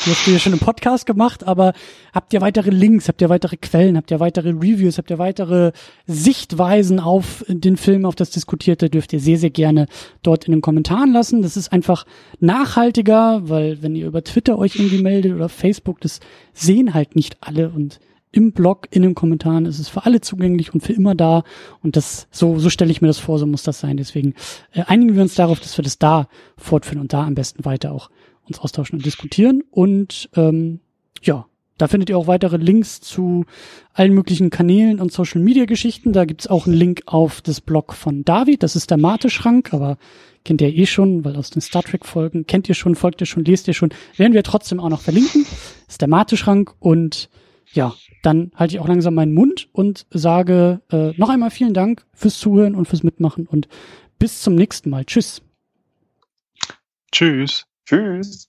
die du ja schon im Podcast gemacht, aber habt ihr weitere Links, habt ihr weitere Quellen, habt ihr weitere Reviews, habt ihr weitere Sichtweisen auf den Film, auf das Diskutierte, dürft ihr sehr, sehr gerne dort in den Kommentaren lassen. Das ist einfach nachhaltiger, weil wenn ihr über Twitter euch irgendwie meldet oder Facebook, das sehen halt nicht alle und im Blog, in den Kommentaren ist es für alle zugänglich und für immer da. Und das, so, so stelle ich mir das vor, so muss das sein. Deswegen äh, einigen wir uns darauf, dass wir das da fortführen und da am besten weiter auch uns austauschen und diskutieren. Und ähm, ja, da findet ihr auch weitere Links zu allen möglichen Kanälen und Social Media Geschichten. Da gibt's auch einen Link auf das Blog von David. Das ist der Mate-Schrank, aber kennt ihr eh schon, weil aus den Star Trek Folgen kennt ihr schon, folgt ihr schon, lest ihr schon. Werden wir trotzdem auch noch verlinken. Das ist der Mate-Schrank und ja, dann halte ich auch langsam meinen Mund und sage äh, noch einmal vielen Dank fürs Zuhören und fürs Mitmachen und bis zum nächsten Mal. Tschüss. Tschüss. Tschüss.